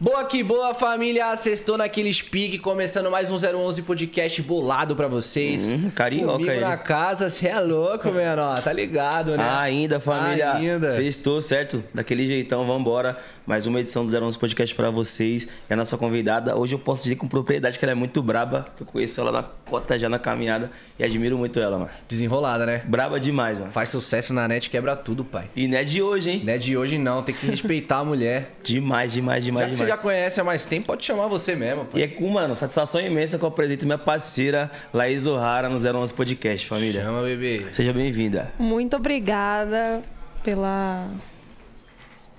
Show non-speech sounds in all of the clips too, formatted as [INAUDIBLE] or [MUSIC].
Boa que boa, família! Sextou naqueles pique, começando mais um 011 podcast bolado pra vocês. Hum, carioca Comigo ele. na casa, cê é louco, menor. Tá ligado, né? Ah, ainda, família. Ainda. Sextou, certo? Daquele jeitão, vambora. Mais uma edição do 011 Podcast pra vocês. E a nossa convidada, hoje eu posso dizer com propriedade que ela é muito braba. Que eu conheço ela na cota já na caminhada. E admiro muito ela, mano. Desenrolada, né? Braba demais, mano. Faz sucesso na net, quebra tudo, pai. E não é de hoje, hein? Não é de hoje, não. Tem que respeitar a mulher. Demais, demais, demais, você demais. Já conhece há mais tempo, pode chamar você mesmo, pai. E é com, mano, satisfação imensa que eu apresento minha parceira, Laís O'Hara, no 011 Podcast, família. Chama, bebê. Seja bem-vinda. Muito obrigada pela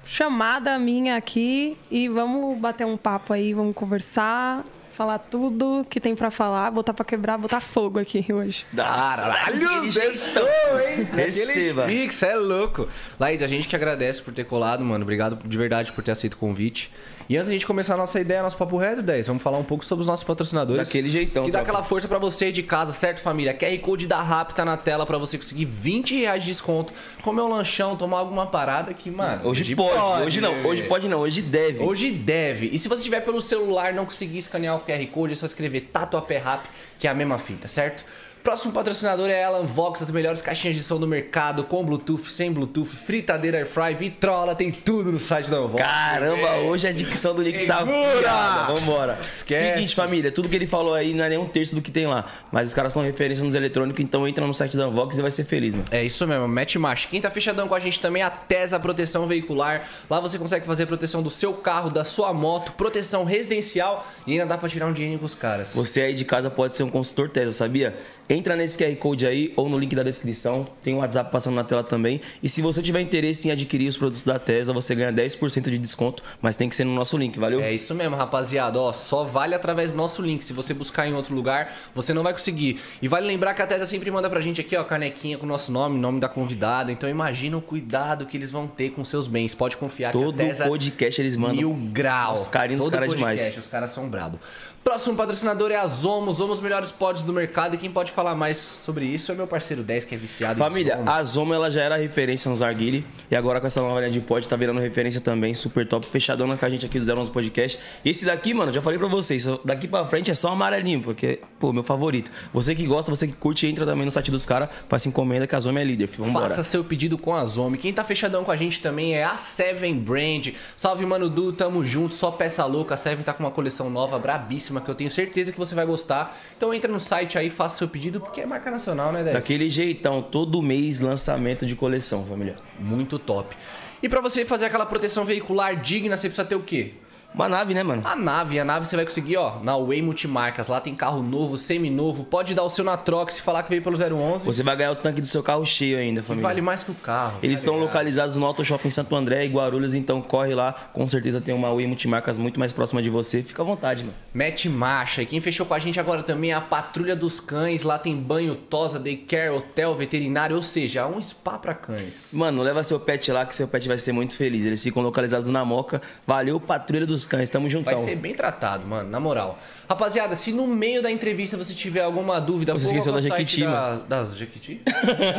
chamada minha aqui e vamos bater um papo aí, vamos conversar, falar tudo que tem pra falar, botar pra quebrar, botar fogo aqui hoje. Caralho, sextou, hein? Receba. Pix, é louco. Laís, a gente que agradece por ter colado, mano. Obrigado de verdade por ter aceito o convite. E antes da gente começar a nossa ideia, nosso papo reto, 10, vamos falar um pouco sobre os nossos patrocinadores. Daquele jeitão, Que dá aquela força pra você aí de casa, certo, família? QR Code da RAP tá na tela pra você conseguir 20 reais de desconto, comer um lanchão, tomar alguma parada que, mano... Hoje pode, hoje não, bebê. hoje pode não, hoje deve. Hoje deve. E se você tiver pelo celular e não conseguir escanear o QR Code, é só escrever Tatuapé Rap, que é a mesma fita, certo? Próximo patrocinador é a Alan Vox, as melhores caixinhas de som do mercado, com Bluetooth, sem Bluetooth, fritadeira Airfry, vitrola, tem tudo no site da Alan Vox. Caramba, hoje a dicção do Nick tá virada. Vambora. Esquece. Seguinte, família, tudo que ele falou aí não é nem um terço do que tem lá. Mas os caras são referência nos eletrônicos, então entra no site da Unvox e vai ser feliz, mano. É isso mesmo, mete marcha. Quem tá fechadão com a gente também é a Tesa Proteção Veicular. Lá você consegue fazer proteção do seu carro, da sua moto, proteção residencial e ainda dá pra tirar um dinheiro com os caras. Você aí de casa pode ser um consultor Tesla, sabia? Entra nesse QR Code aí ou no link da descrição. Tem o WhatsApp passando na tela também. E se você tiver interesse em adquirir os produtos da Tesla, você ganha 10% de desconto, mas tem que ser no nosso link, valeu? É isso mesmo, rapaziada. Ó, só vale através do nosso link. Se você buscar em outro lugar, você não vai conseguir. E vale lembrar que a Tesa sempre manda pra gente aqui, ó, canequinha com o nosso nome, nome da convidada. Então imagina o cuidado que eles vão ter com seus bens. Pode confiar Todo que a Tesa podcast eles mandam. mil grau. Os carinhos dos Todo caras podcast, demais. Os caras são brabo. Próximo patrocinador é a Zomos. Zomos melhores pods do mercado. E quem pode falar mais sobre isso é meu parceiro 10, que é viciado Família, Zomo. a Zomo ela já era referência nos Arguile e agora com essa nova linha de pod tá virando referência também, super top, fechadona com a gente aqui do 011 Podcast. Esse daqui, mano, já falei pra vocês, daqui pra frente é só amarelinho, porque, pô, meu favorito. Você que gosta, você que curte, entra também no site dos caras, faça encomenda que a Zomo é líder, filho. Vambora. Faça seu pedido com a Zomi. Quem tá fechadão com a gente também é a Seven Brand. Salve, Mano Du, tamo junto. Só peça louca. A Seven tá com uma coleção nova, brabíssima, que eu tenho certeza que você vai gostar. Então entra no site aí, faça seu pedido, porque é marca nacional, né, 10? Daquele jeitão, todo mês lançamento de coleção, família. Muito top. E pra você fazer aquela proteção veicular digna, você precisa ter o quê? Uma nave, né, mano? A nave, a nave você vai conseguir, ó, na Way Multimarcas. Lá tem carro novo, semi-novo. Pode dar o seu na troca se falar que veio pelo 011. Você vai ganhar o tanque do seu carro cheio ainda, que família. vale mais que o carro. Eles tá estão ligado? localizados no Auto Shopping Santo André e Guarulhos, então corre lá. Com certeza tem uma Way Multimarcas muito mais próxima de você. Fica à vontade, mano. Mete marcha. E quem fechou com a gente agora também é a Patrulha dos Cães. Lá tem banho, tosa, daycare, hotel, veterinário, ou seja, um spa pra cães. Mano, leva seu pet lá que seu pet vai ser muito feliz. Eles ficam localizados na Moca. Valeu, Patrulha dos Cães. Tamo juntão. Vai ser bem tratado, mano, na moral. Rapaziada, se no meio da entrevista você tiver alguma dúvida, Você esqueceu da Jequiti, da, das Jequiti?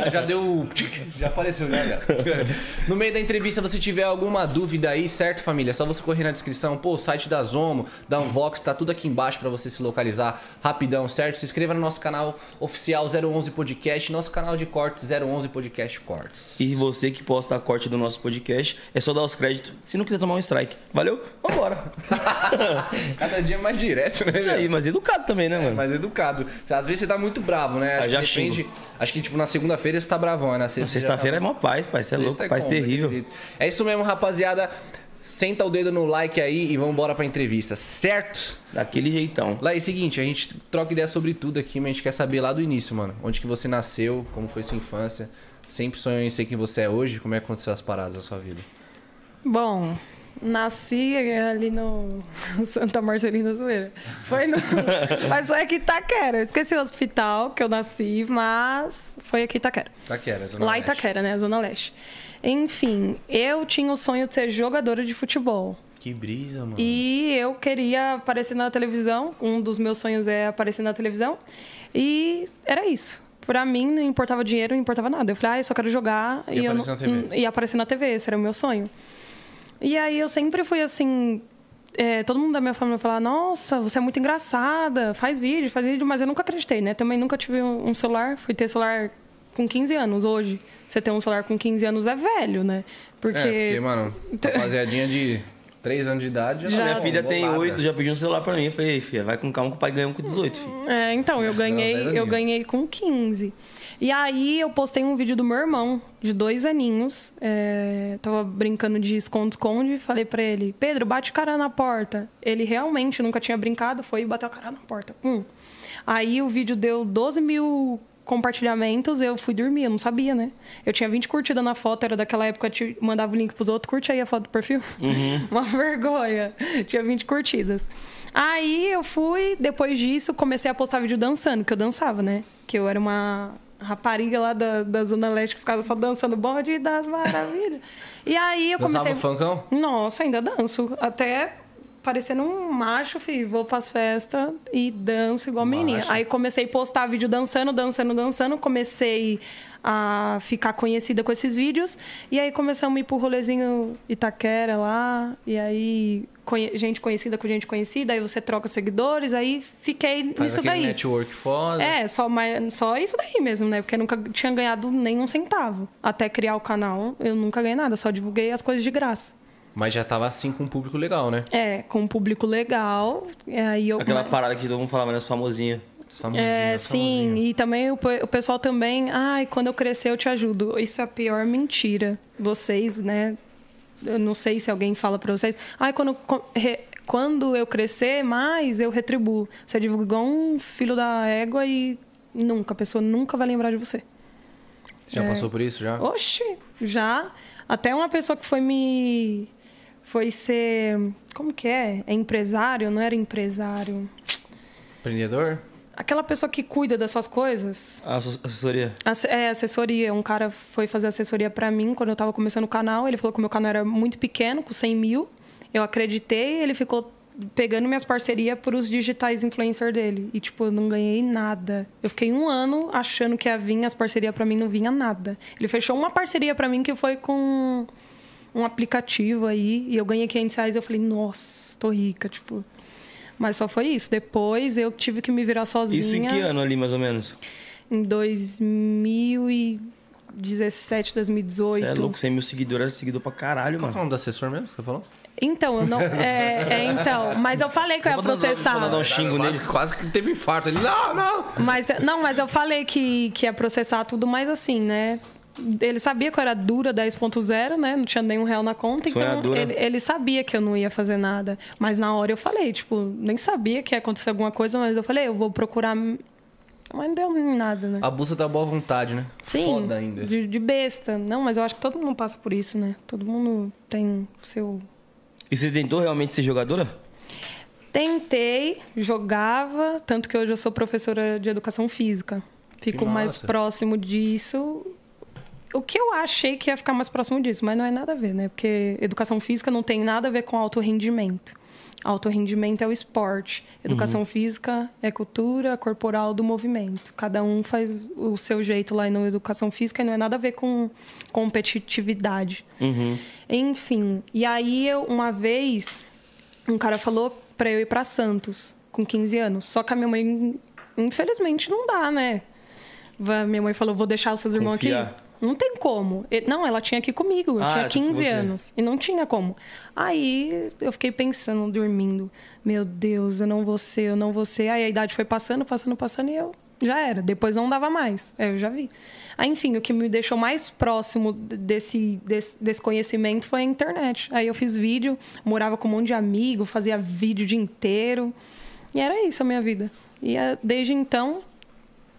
já, já deu. Já apareceu, já, galera. [LAUGHS] No meio da entrevista você tiver alguma dúvida aí, certo, família? É só você correr na descrição. Pô, o site da Zomo, da Unvox, tá tudo aqui embaixo pra você se localizar rapidão, certo? Se inscreva no nosso canal oficial 011 Podcast, nosso canal de cortes 011 Podcast Cortes. E você que posta a corte do nosso podcast, é só dar os créditos. Se não quiser tomar um strike. Valeu? Vambora. [LAUGHS] Cada dia mais direto, né, E aí, mas educado também, né, mano? mais educado. Às vezes você tá muito bravo, né? Acho Ah, já que depende. xingo. Acho que, tipo, na segunda-feira você tá bravão, né? Na sexta- Sexta-feira é já tá- mó paz, pai. Você é louco, Sexta paz como, terrível. É isso mesmo, rapaziada. Senta o dedo no like aí e vambora pra entrevista, certo? Daquele jeitão. Lá é o seguinte, a gente troca ideia sobre tudo aqui, mas a gente quer saber lá do início, mano. Onde que você nasceu, como foi sua infância. Sempre sonhou em ser quem você é hoje. Como é que aconteceu as paradas da sua vida? Bom, nasci ali no [LAUGHS] Santa Marcelina Zoeira. Foi no. [LAUGHS] mas foi aqui em Itaquera. Eu esqueci o hospital que eu nasci, mas foi aqui em Itaquera. Taquera, Zona Lá em. Itaquera, né? Zona Leste. Enfim, eu tinha o sonho de ser jogadora de futebol. Que brisa, mano. E eu queria aparecer na televisão. Um dos meus sonhos é aparecer na televisão. E era isso. Pra mim, não importava dinheiro, não importava nada. Eu falei, ah, eu só quero jogar E eu aparecer não- na TV. e aparecer na TV. Esse era o meu sonho. E aí eu sempre fui assim. é, todo mundo da minha família falava, nossa, você é muito engraçada, faz vídeo, faz vídeo, mas eu nunca acreditei, né? Também nunca tive um, um celular, fui ter celular com 15 anos. Hoje, você ter um celular com 15 anos é velho, né? Porque. É, porque, mano, [LAUGHS] rapaziadinha de 3 anos de idade já, Já. tá Minha filha tem bolada. 8, já pediu um celular pra mim. Eu falei, "Ei, filha, vai com calma que o pai ganha um com 18, filho. É, então, eu Mas esperar uns 10 ganhei, eu ganhei com 15. E aí eu postei um vídeo do meu irmão, de dois aninhos. É, tava brincando de esconde-esconde. Falei pra ele, Pedro, bate cara na porta. Ele realmente nunca tinha brincado, foi e bateu a cara na porta. Hum. Aí o vídeo deu 12 mil compartilhamentos, eu fui dormir, eu não sabia, né? Eu tinha 20 curtidas na foto, era daquela época que mandava o link pros outros, curte aí a foto do perfil. [LAUGHS] Uma vergonha. Tinha 20 curtidas. Aí eu fui, depois disso, comecei a postar vídeo dançando, que eu dançava, né? Que eu era uma rapariga lá da, da Zona Leste que ficava só dançando bonde das maravilhas. E aí eu Dançava comecei. funkão? Nossa, ainda danço. Até parecendo um macho, filho. Vou pras festas e danço igual. Macho. Aí comecei a postar vídeo dançando, dançando, dançando. Comecei a ficar conhecida com esses vídeos. E aí começamos a ir pro rolezinho Itaquera lá. E aí conhe- gente conhecida com gente conhecida. Aí você troca seguidores. Aí fiquei Faz nisso daí. network foda. É, só, mais, só isso daí mesmo, né? Porque eu nunca tinha ganhado nenhum centavo. Até criar o canal, eu nunca ganhei nada. Só divulguei as coisas de graça. Mas já tava assim com um público legal, né? É, com um público legal. e Aí eu Aquela parada que todo mundo falava, né? Famosinha. Famosinho, É, sim, e também o, o pessoal também, ai, quando eu crescer eu te ajudo. Isso é a pior mentira. Vocês, né? Eu não sei se alguém fala pra vocês, ai, quando, co- re- quando eu crescer mais, eu retribuo. Você divulga igual um filho da égua e nunca, a pessoa nunca vai lembrar de você. Você já passou por isso já? Oxi, já. Até uma pessoa que foi me. Foi ser. Como que é? É empresário? Não era empresário. Empreendedor? Aquela pessoa que cuida das suas coisas. A assessoria. Ass- É, assessoria. Um cara foi fazer assessoria pra mim quando eu tava começando o canal. Ele falou que o meu canal era muito pequeno, com 100 mil. Eu acreditei, ele ficou pegando minhas parcerias por os digitais influencer dele. E, tipo, eu não ganhei nada. Eu fiquei um ano achando que ia vir as parcerias pra mim, não vinha nada. Ele fechou uma parceria pra mim que foi com um aplicativo aí. E eu ganhei 500 reais. Eu falei, nossa, tô rica, tipo... Mas só foi isso. Depois eu tive que me virar sozinha. Isso em que ano ali, mais ou menos? Em 2017, 2018. Você é louco, 100 mil seguidores, era seguidor pra caralho, Qual que é o mano. nome do assessor mesmo que você falou? Então, eu não. É, é, então. Mas eu falei que eu ia dar- processar. vou dar um xingo quase, nele. quase que teve infarto. Ele, não, não! Mas, não, mas eu falei que, que ia processar tudo, mas assim, né? Ele sabia que eu era dura 10.0, né? Não tinha nenhum real na conta. Então, Sonhadora. ele, ele sabia que eu não ia fazer nada. Mas na hora eu falei, tipo, nem sabia que ia acontecer alguma coisa, mas eu falei, eu vou procurar. Mas não deu nada, né? Abusa da boa vontade, né? Sim, Foda ainda. De, de besta. Não, mas eu acho que todo mundo passa por isso, né? Todo mundo tem seu E você tentou realmente ser jogadora? Tentei, jogava, tanto que hoje eu sou professora de educação física. Fico mais próximo disso. O que eu achei que ia ficar mais próximo disso, mas não é nada a ver, né? Porque educação física não tem nada a ver com alto rendimento. Alto rendimento é o esporte. Educação física é cultura corporal do movimento. Cada um faz o seu jeito lá na educação física e não é nada a ver com competitividade. Enfim, e aí eu, uma vez, um cara falou pra eu ir pra Santos com 15 anos. Só que a minha mãe, infelizmente, não dá, né? Minha mãe falou: vou deixar os seus irmãos aqui. Não tem como. Não, ela tinha aqui comigo. Eu Ah, tinha ela tinha com 15 você. anos. E não tinha como. Aí eu fiquei pensando, dormindo. Meu Deus, eu não vou ser, eu não vou ser. Aí a idade foi passando, passando, passando e eu já era. Depois não dava mais. É, eu já vi. Aí, enfim, o que me deixou mais próximo desse, desse, desse conhecimento foi a internet. Aí eu fiz vídeo, morava com um monte de amigo, fazia vídeo o dia inteiro. E era isso a minha vida. E eh, desde então,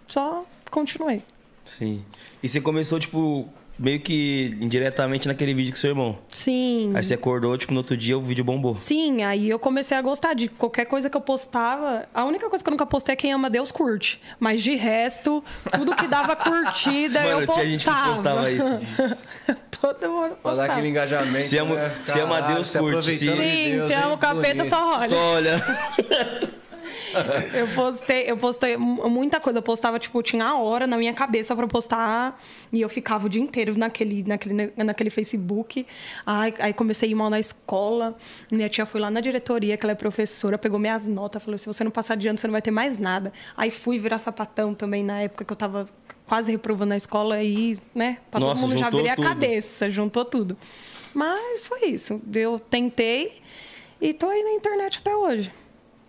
só continuei. Sim. E você começou, tipo, meio que indiretamente naquele vídeo com seu irmão. Sim. Aí você acordou, tipo, no outro dia o vídeo bombou. Sim, aí eu comecei a gostar de qualquer coisa que eu postava. A única coisa que eu nunca postei é quem ama Deus curte. Mas de resto, tudo que dava curtida [LAUGHS] eu Mano, postava. tinha gente que postava isso. [LAUGHS] Todo mundo postava. aquele engajamento. Se ama- né? se ama Deus, se curte. Sim, de Deus, se ama o capeta, Bonito. só olha. Só olha. [LAUGHS] [LAUGHS] eu postei, eu postei muita coisa. Eu postava, tipo, tinha a hora na minha cabeça pra postar. E eu ficava o dia inteiro naquele, naquele, naquele Facebook. Aí, aí comecei a ir mal na escola. Minha tia foi lá na diretoria, que ela é professora, pegou minhas notas, falou: se você não passar de ano, você não vai ter mais nada. Aí fui virar sapatão também na época que eu tava quase reprovando na escola e, né, pra Nossa, todo mundo já virei a tudo. cabeça, juntou tudo. Mas foi isso. Eu tentei e tô aí na internet até hoje.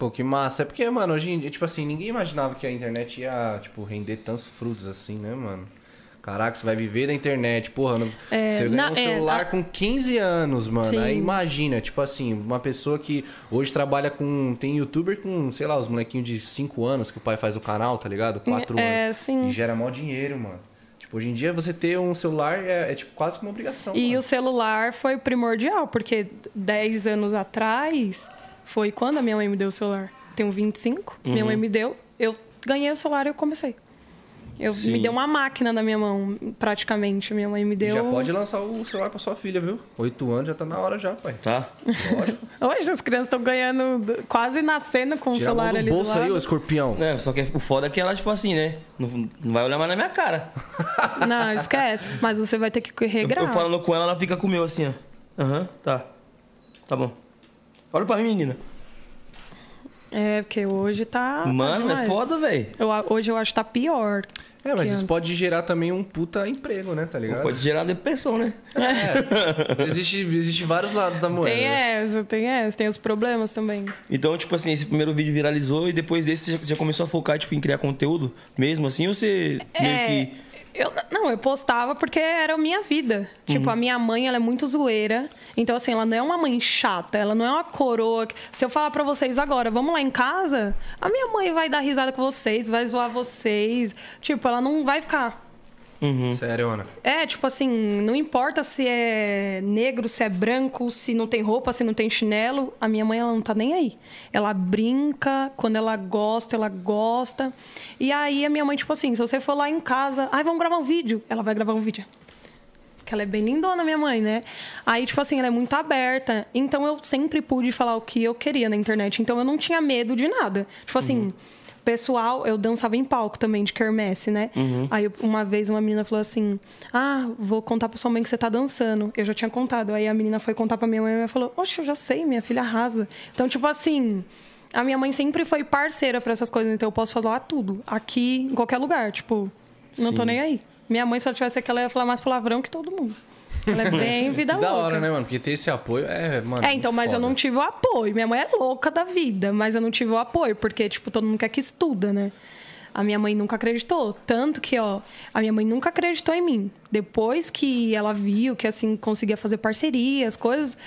Pô, que massa. É porque, mano, hoje em dia, tipo assim, ninguém imaginava que a internet ia, tipo, render tantos frutos assim, né, mano? Caraca, você vai viver da internet, porra. No... É, você ganhou um é, celular na- com 15 anos, mano. Sim. Aí imagina, tipo assim, uma pessoa que hoje trabalha com. Tem youtuber com, sei lá, os molequinhos de 5 anos que o pai faz o canal, tá ligado? 4 É, anos. sim. E gera mó dinheiro, mano. Tipo, hoje em dia você ter um celular é, é, tipo quase que uma obrigação. E mano. o celular foi primordial, porque 10 anos atrás foi quando a minha mãe me deu o celular. Tenho 25, minha mãe me deu, eu ganhei o celular e eu comecei. Eu, Sim. me deu uma máquina na minha mão, praticamente. Minha mãe me deu. Já pode lançar o celular pra sua filha, viu? 8 anos já tá na hora já, pai. Tá? Lógico. [LAUGHS] Hoje as crianças estão ganhando, quase nascendo com o Tira a mão celular do ali bolso do lado. aí, ô escorpião. É, só que o foda é que ela, tipo assim, né? Não, não vai olhar mais na minha cara. [LAUGHS] Não, esquece. Mas você vai ter que Eu, regrar. eu falando com ela, ela fica com o meu assim, ó. Aham, tá. Tá bom. Olha pra mim, menina. É, porque hoje tá. tá Mano, é demais. foda, velho. Eu, hoje eu acho que tá pior. É, mas isso antes. pode gerar também um puta emprego, né? Tá ligado? Pode gerar depressão, né? É. existe, existe vários lados da moeda. Tem essa, tem essa, tem os problemas também. Então, tipo assim, esse primeiro vídeo viralizou e depois desse você já- começou a focar, tipo, em criar conteúdo mesmo assim? Ou você meio É, que... Eu, não, eu postava porque era a minha vida. Tipo, Uhum. a minha mãe, ela é muito zoeira. Então, assim, ela não é uma mãe chata. Ela não é uma coroa. Se eu falar pra vocês agora, vamos lá em casa, a minha mãe vai dar risada com vocês, vai zoar vocês. Tipo, ela não vai ficar... Uhum. Sério, Ana. É, tipo assim, não importa se é negro, se é branco, se não tem roupa, se não tem chinelo, a minha mãe ela não tá nem aí. Ela brinca, quando ela gosta, ela gosta. E aí a minha mãe, tipo assim, se você for lá em casa, ai, vamos gravar um vídeo, ela vai gravar um vídeo. Porque ela é bem lindona, minha mãe, né? Aí, tipo assim, ela é muito aberta. Então eu sempre pude falar o que eu queria na internet. Então eu não tinha medo de nada. Tipo assim, pessoal, eu dançava em palco também, de quermesse, né? Aí uma vez uma menina falou assim: Ah, vou contar pra sua mãe que você tá dançando. Eu já tinha contado. Aí a menina foi contar pra minha mãe e ela falou: Oxe, eu já sei, minha filha arrasa. Então, tipo assim. A minha mãe sempre foi parceira pra essas coisas, então eu posso falar tudo. Aqui, em qualquer lugar, tipo, não tô Sim. nem aí. Minha mãe, se ela tivesse aqui, ela ia falar mais palavrão que todo mundo. Ela é bem [LAUGHS] vida louca. da hora, né, mano? Porque ter esse apoio é, mano. É, então, mas eu foda. não tive o apoio. Minha mãe é louca da vida, mas eu não tive o apoio, porque, tipo, todo mundo quer que estuda, né? A minha mãe nunca acreditou. Tanto que, ó, a minha mãe nunca acreditou em mim. Depois que ela viu que, assim, conseguia fazer parcerias, coisas,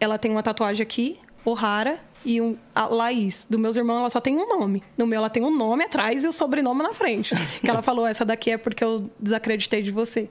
ela tem uma tatuagem aqui, O'Hara, e um, a Laís. Do meus irmãos, ela só tem um nome. No meu, ela tem um nome atrás e o sobrenome na frente. [LAUGHS] que ela falou, essa daqui é porque eu desacreditei de você.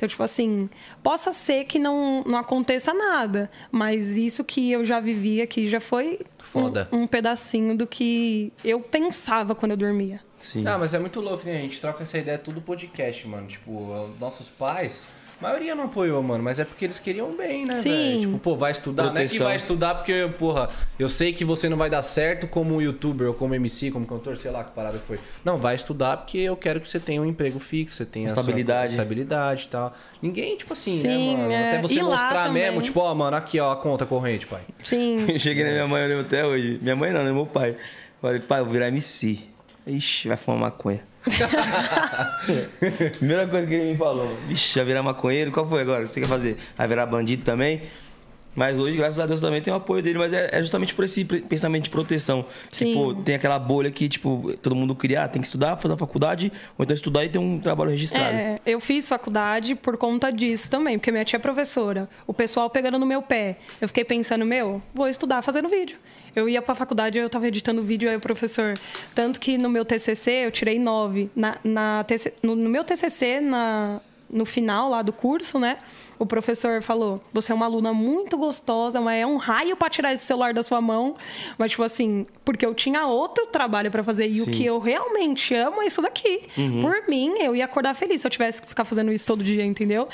Então, tipo assim, possa ser que não, não aconteça nada, mas isso que eu já vivi aqui já foi um- Foda. Um, pedacinho do que eu pensava quando eu dormia. Sim. Ah, mas é muito louco, né? A gente troca essa ideia tudo podcast, mano. Tipo, os nossos pais, a maioria não apoiou, mano, mas é porque eles queriam bem, né, Sim. velho? Tipo, pô, vai estudar. Não é que Proteção. vai estudar porque, porra, eu sei que você não vai dar certo como youtuber ou como MC, como cantor, sei lá que parada foi. Não, vai estudar porque eu quero que você tenha um emprego fixo, você tenha Estabilidade. estabilidade e tal. Ninguém, tipo assim, Sim, né, mano? é. Até você E mostrar mesmo, tipo, ó, mano, aqui, ó, a conta corrente, pai. Sim. Eu [LAUGHS] cheguei na minha mãe, eu lembro até hoje. Minha mãe não, né? Meu pai. Falei, pai, eu vou virar MC. Ixi, vai fumar maconha. [LAUGHS] Primeira coisa que ele me falou. Vixe, vai virar maconheiro? Qual foi agora? O que você quer fazer? Vai virar bandido também? Mas hoje, graças a Deus, também tem o apoio dele, mas é, é justamente por esse pensamento de proteção. Sim. Tipo, tem aquela bolha que, tipo, todo mundo cria, ah, tem que estudar, fazer uma faculdade, ou então estudar e ter um trabalho registrado. É, eu fiz faculdade por conta disso também, porque minha tia é professora. O pessoal pegando no meu pé. Eu fiquei pensando, meu, vou estudar fazendo vídeo. Eu ia pra faculdade, eu tava editando vídeo, aí o professor. Tanto que no meu TCC eu tirei nove. Na, na no, no meu TCC, na, no final lá do curso, né? O professor falou: você é uma aluna muito gostosa, mas é um raio pra tirar esse celular da sua mão. Mas, tipo assim, porque eu tinha outro trabalho pra fazer. E o Sim. que eu realmente amo é isso daqui. Por mim, eu ia acordar feliz se eu tivesse que ficar fazendo isso todo dia, entendeu?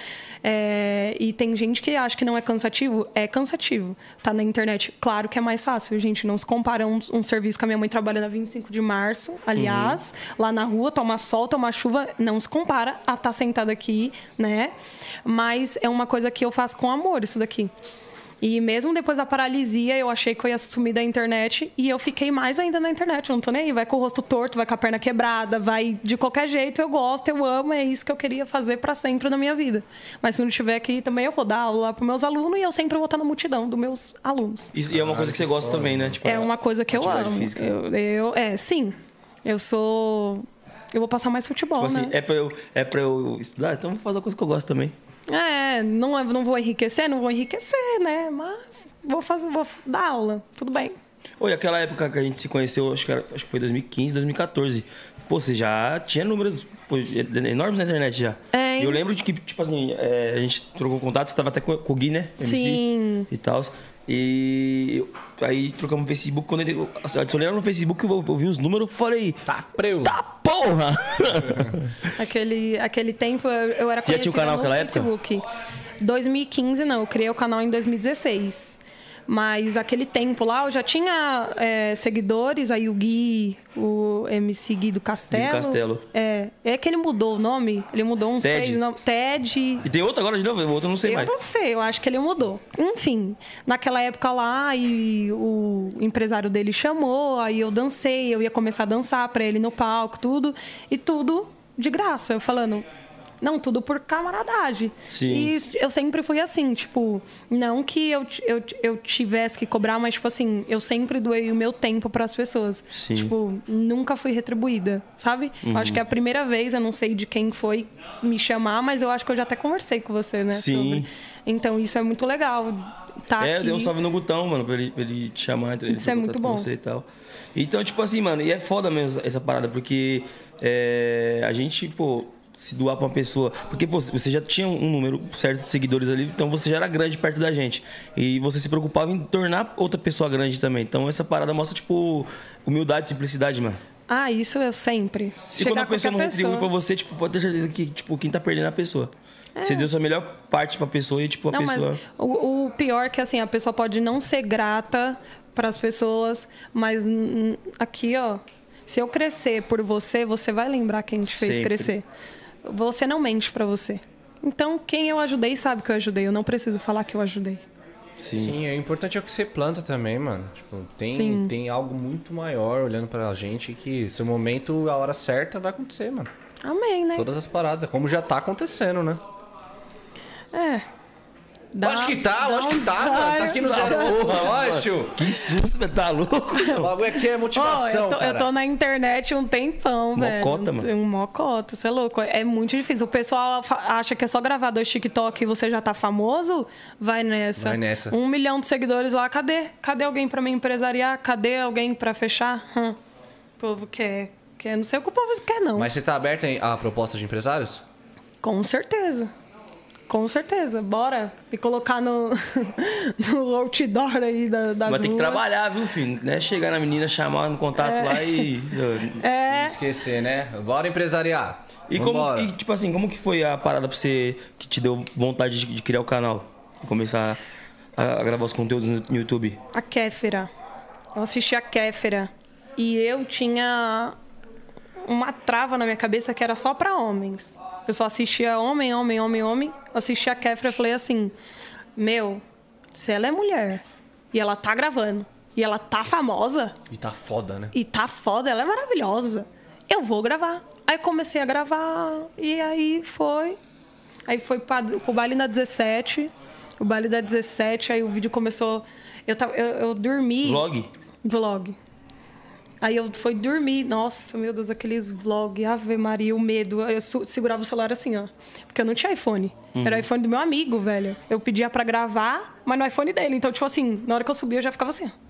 É, e tem gente que acha que não é cansativo. É cansativo. Tá na internet. Claro que é mais fácil, gente. Não se compara um, um serviço que a minha mãe trabalha na 25 de março, aliás, lá na rua, toma sol, toma chuva. Não se compara a estar sentada aqui, né? Mas é uma coisa que eu faço com amor, isso daqui. E mesmo depois da paralisia, eu achei que eu ia sumir da internet e eu fiquei mais ainda na internet. Eu não tô nem aí. Vai com o rosto torto, vai com a perna quebrada, vai de qualquer jeito. Eu gosto, eu amo, é isso que eu queria fazer para sempre na minha vida. Mas se não estiver aqui também, eu vou dar aula para meus alunos e eu sempre vou estar na multidão dos meus alunos. Isso- e é uma coisa que você gosta também, né? Tipo, É uma coisa que eu amo. física. Eu, eu- é, sim. Eu sou. Eu vou passar mais futebol, Tipo assim, né? é pra, eu, é pra eu estudar, então eu vou fazer uma coisa que eu gosto também. É, não, não vou enriquecer, não vou enriquecer, né? Mas vou fazer, vou dar aula, tudo bem. Oi, aquela época que a gente se conheceu, acho que, era- acho que foi 2015, 2014. Pô, você já tinha números pô, enormes na internet já. É, E eu lembro de que, tipo assim, é, a gente trocou contato, você tava até com, com o Gui, né? MC Sim. E tal. E aí trocamos no Facebook. Quando eu adicionei ela no Facebook, eu, eu vi os números e falei, Tá preu. tá porra! [LAUGHS] Aquele, aquele tempo eu, eu era Você já tinha o canal no naquela época? Facebook. 2015 não, eu criei o canal em 2016. Mas aquele tempo lá eu já tinha é, seguidores, aí o Gui, o MC Gui do Castelo. Castelo. É, é que ele mudou o nome, ele mudou uns Ted. três nomes. Ted. E tem outro agora de novo? O outro eu não sei Eu mais. não sei, eu acho que ele mudou. Enfim, naquela época lá, e o empresário dele chamou, aí eu dancei, eu ia começar a dançar pra ele no palco, tudo, e tudo de graça. Eu falando, não, tudo por camaradagem. Sim. E eu sempre fui assim, tipo, não que eu, eu, eu tivesse que cobrar, mas, tipo assim, eu sempre doei o meu tempo pras pessoas. Sim. Tipo, nunca fui retribuída, sabe? Eu Acho que é a primeira vez, eu não sei de quem foi me chamar, mas eu acho que eu já até conversei com você, né? Sim. sobre. Então isso é muito legal. Tá É, eu aqui. dei um salve no Gutão, mano, pra ele, pra ele te chamar, entre ele Isso é muito bom. você e tal. Então, tipo assim, mano, e é foda mesmo essa parada, porque é, a gente, pô, se doar pra uma pessoa. Porque, pô, você já tinha um número certo de seguidores ali, então você já era grande perto da gente. E você se preocupava em tornar outra pessoa grande também. Então essa parada mostra, tipo, humildade, simplicidade, mano. Ah, isso eu sempre. E quando a pessoa não retribui pra você, tipo, pode ter certeza que, tipo, quem tá perdendo é a pessoa. Você deu sua melhor parte pra pessoa e, tipo, a Não, pessoa. o, o pior é que assim, a pessoa pode não ser grata para as pessoas, mas aqui, ó, se eu crescer por você, você vai lembrar quem te fez Sempre. crescer. Você não mente para você. Então, quem eu ajudei sabe que eu ajudei. Eu não preciso falar que eu ajudei. Sim. Sim, é importante é o que você planta também, mano. Tipo, tem, Sim. tem algo muito maior olhando pra gente que seu momento, a hora certa vai acontecer, mano. Amém, né? Todas as paradas, como já tá acontecendo, né? É. Dá- lógico que tá, lógico que tá, mano. Tá aqui no zero porra, lógico. Que susto, tá louco? [LAUGHS] O bagulho aqui é motivação, eu, tô, eu tô na internet um tempão, velho. Mocota, mano. Um mocota, você é louco. É muito difícil. O pessoal acha que é só gravar dois TikTok e você já tá famoso. Vai nessa. Vai nessa. Um milhão de seguidores lá, cadê? Cadê alguém pra me empresariar? Cadê alguém pra fechar? Hum. O povo quer. quer. Não sei o que o povo quer, não. Mas você tá aberto à proposta de empresários? Com certeza. Com certeza. Bora me colocar no, [LAUGHS] no outdoor aí da, das Mas tem que trabalhar, viu, filho? Não é chegar na menina, chamar no contato lá e. É. Esquecer, né? Bora empresariar. E como. E, tipo assim, como que foi a parada pra você que te deu vontade de, de criar o canal? E começar a, a gravar os conteúdos no, no YouTube? A Kéfera. Eu assisti a Kéfera. E eu tinha uma trava na minha cabeça que era só pra homens. Eu só assistia homem, homem, homem, homem. Eu assisti a Kéfera e falei assim: Meu, se ela é mulher e ela tá gravando e ela tá famosa E tá foda, né? e tá foda, ela é maravilhosa, eu vou gravar. Aí comecei a gravar e aí foi. Aí foi pra, pro baile da 17. O baile da 17, aí o vídeo começou. Eu, eu, eu dormi. Vlog? Vlog. Aí eu fui dormir. Nossa, meu Deus, aqueles vlog, Ave Maria, o medo. Eu segurava o celular assim, ó. Porque eu não tinha iPhone. Era o iPhone do meu amigo, velho. Eu pedia pra gravar, mas no iPhone dele. Então, tipo assim, na hora que eu subia, eu já ficava assim, ó.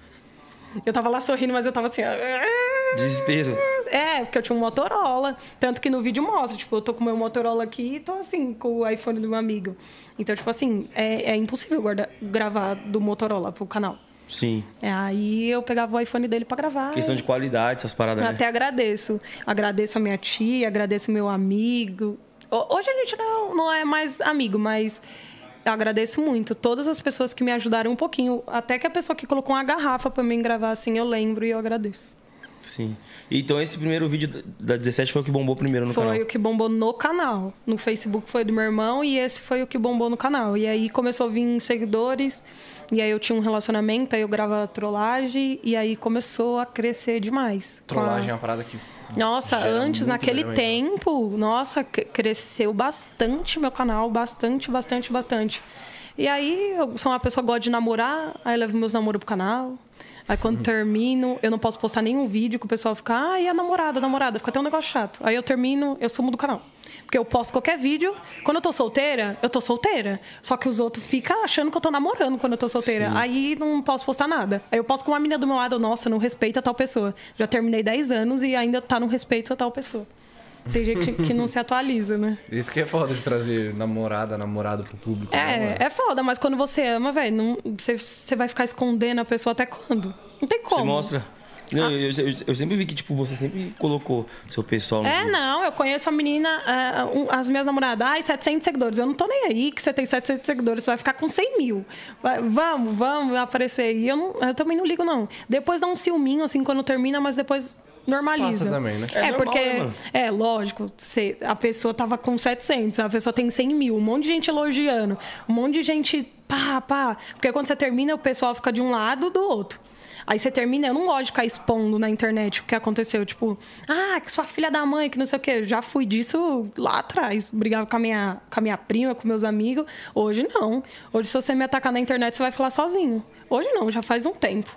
Eu tava lá sorrindo, mas eu tava assim, ó. Desespero. É, porque eu tinha um Motorola. Tanto que no vídeo mostra, tipo, eu tô com o meu Motorola aqui e tô assim, com o iPhone do meu amigo. Então, tipo assim, é, é impossível guardar, gravar do Motorola pro canal. Sim. É, aí eu pegava o iPhone dele pra gravar. Questão de qualidade, essas paradas, Eu né? até agradeço. Agradeço a minha tia, agradeço meu amigo. Ho- Hoje a gente não, não é mais amigo, mas eu agradeço muito. Todas as pessoas que me ajudaram um pouquinho. Até que a pessoa que colocou uma garrafa pra mim gravar assim, eu lembro e eu agradeço. Sim. Então esse primeiro vídeo da 17 foi o que bombou primeiro no foi canal. o que bombou no canal. No Facebook foi do meu irmão e esse foi o que bombou no canal. E aí começou a vir seguidores. E aí eu tinha um relacionamento, aí eu gravava trollagem. E aí começou a crescer demais. Com a- Trollagem é uma parada que. Nossa, antes, naquele engajamento. tempo, nossa, cresceu bastante meu canal, bastante, bastante, bastante. E aí, eu sou uma pessoa que gosta de namorar, aí levo meus namoros pro canal. Aí Uhum. quando termino, eu não posso postar nenhum vídeo que o pessoal fica, ah, e a namorada, a namorada, fica até um negócio chato. Aí eu termino, eu sumo do canal. Porque eu posto qualquer vídeo. Quando eu tô solteira, eu tô solteira. Só que os outros ficam achando que eu tô namorando quando eu tô solteira. Aí não posso postar nada. Aí eu posto com uma menina do meu lado, nossa, não respeita tal pessoa. Já terminei 10 anos e ainda tá no respeito a tal pessoa. Tem gente que não se atualiza, né? Isso que é foda de trazer namorada, namorado pro público. né? É, é foda, mas quando você ama, velho, você, vai ficar escondendo a pessoa até quando? Não tem como. Você mostra. Não, eu, eu- eu sempre vi que, tipo, você sempre colocou seu pessoal nos É, vídeos. não, eu conheço a menina, ah, um- as minhas namoradas, ai, 700 seguidores. Eu não tô nem aí que você tem 700 seguidores, você vai ficar com 100 mil. Vai- vamos, vamos aparecer. E eu, não, eu também não ligo, não. Depois dá um ciúminho, assim, quando termina, mas depois normaliza. Passa também, né? É É, normal, porque, né, é lógico, você- a pessoa tava com 700, a pessoa tem 100 mil, um monte de gente elogiando, um monte de gente pá, pá. Porque quando você termina, o pessoal fica de um lado do outro. Aí você termina, eu não gosto de ficar expondo na internet o que aconteceu. Tipo, ah, que sua filha da mãe, que não sei o quê. Eu já fui disso lá atrás. Brigava com a minha, com a minha prima, com meus amigos. Hoje não. Hoje, se você me atacar na internet, você vai falar sozinho. Hoje não, já faz um tempo.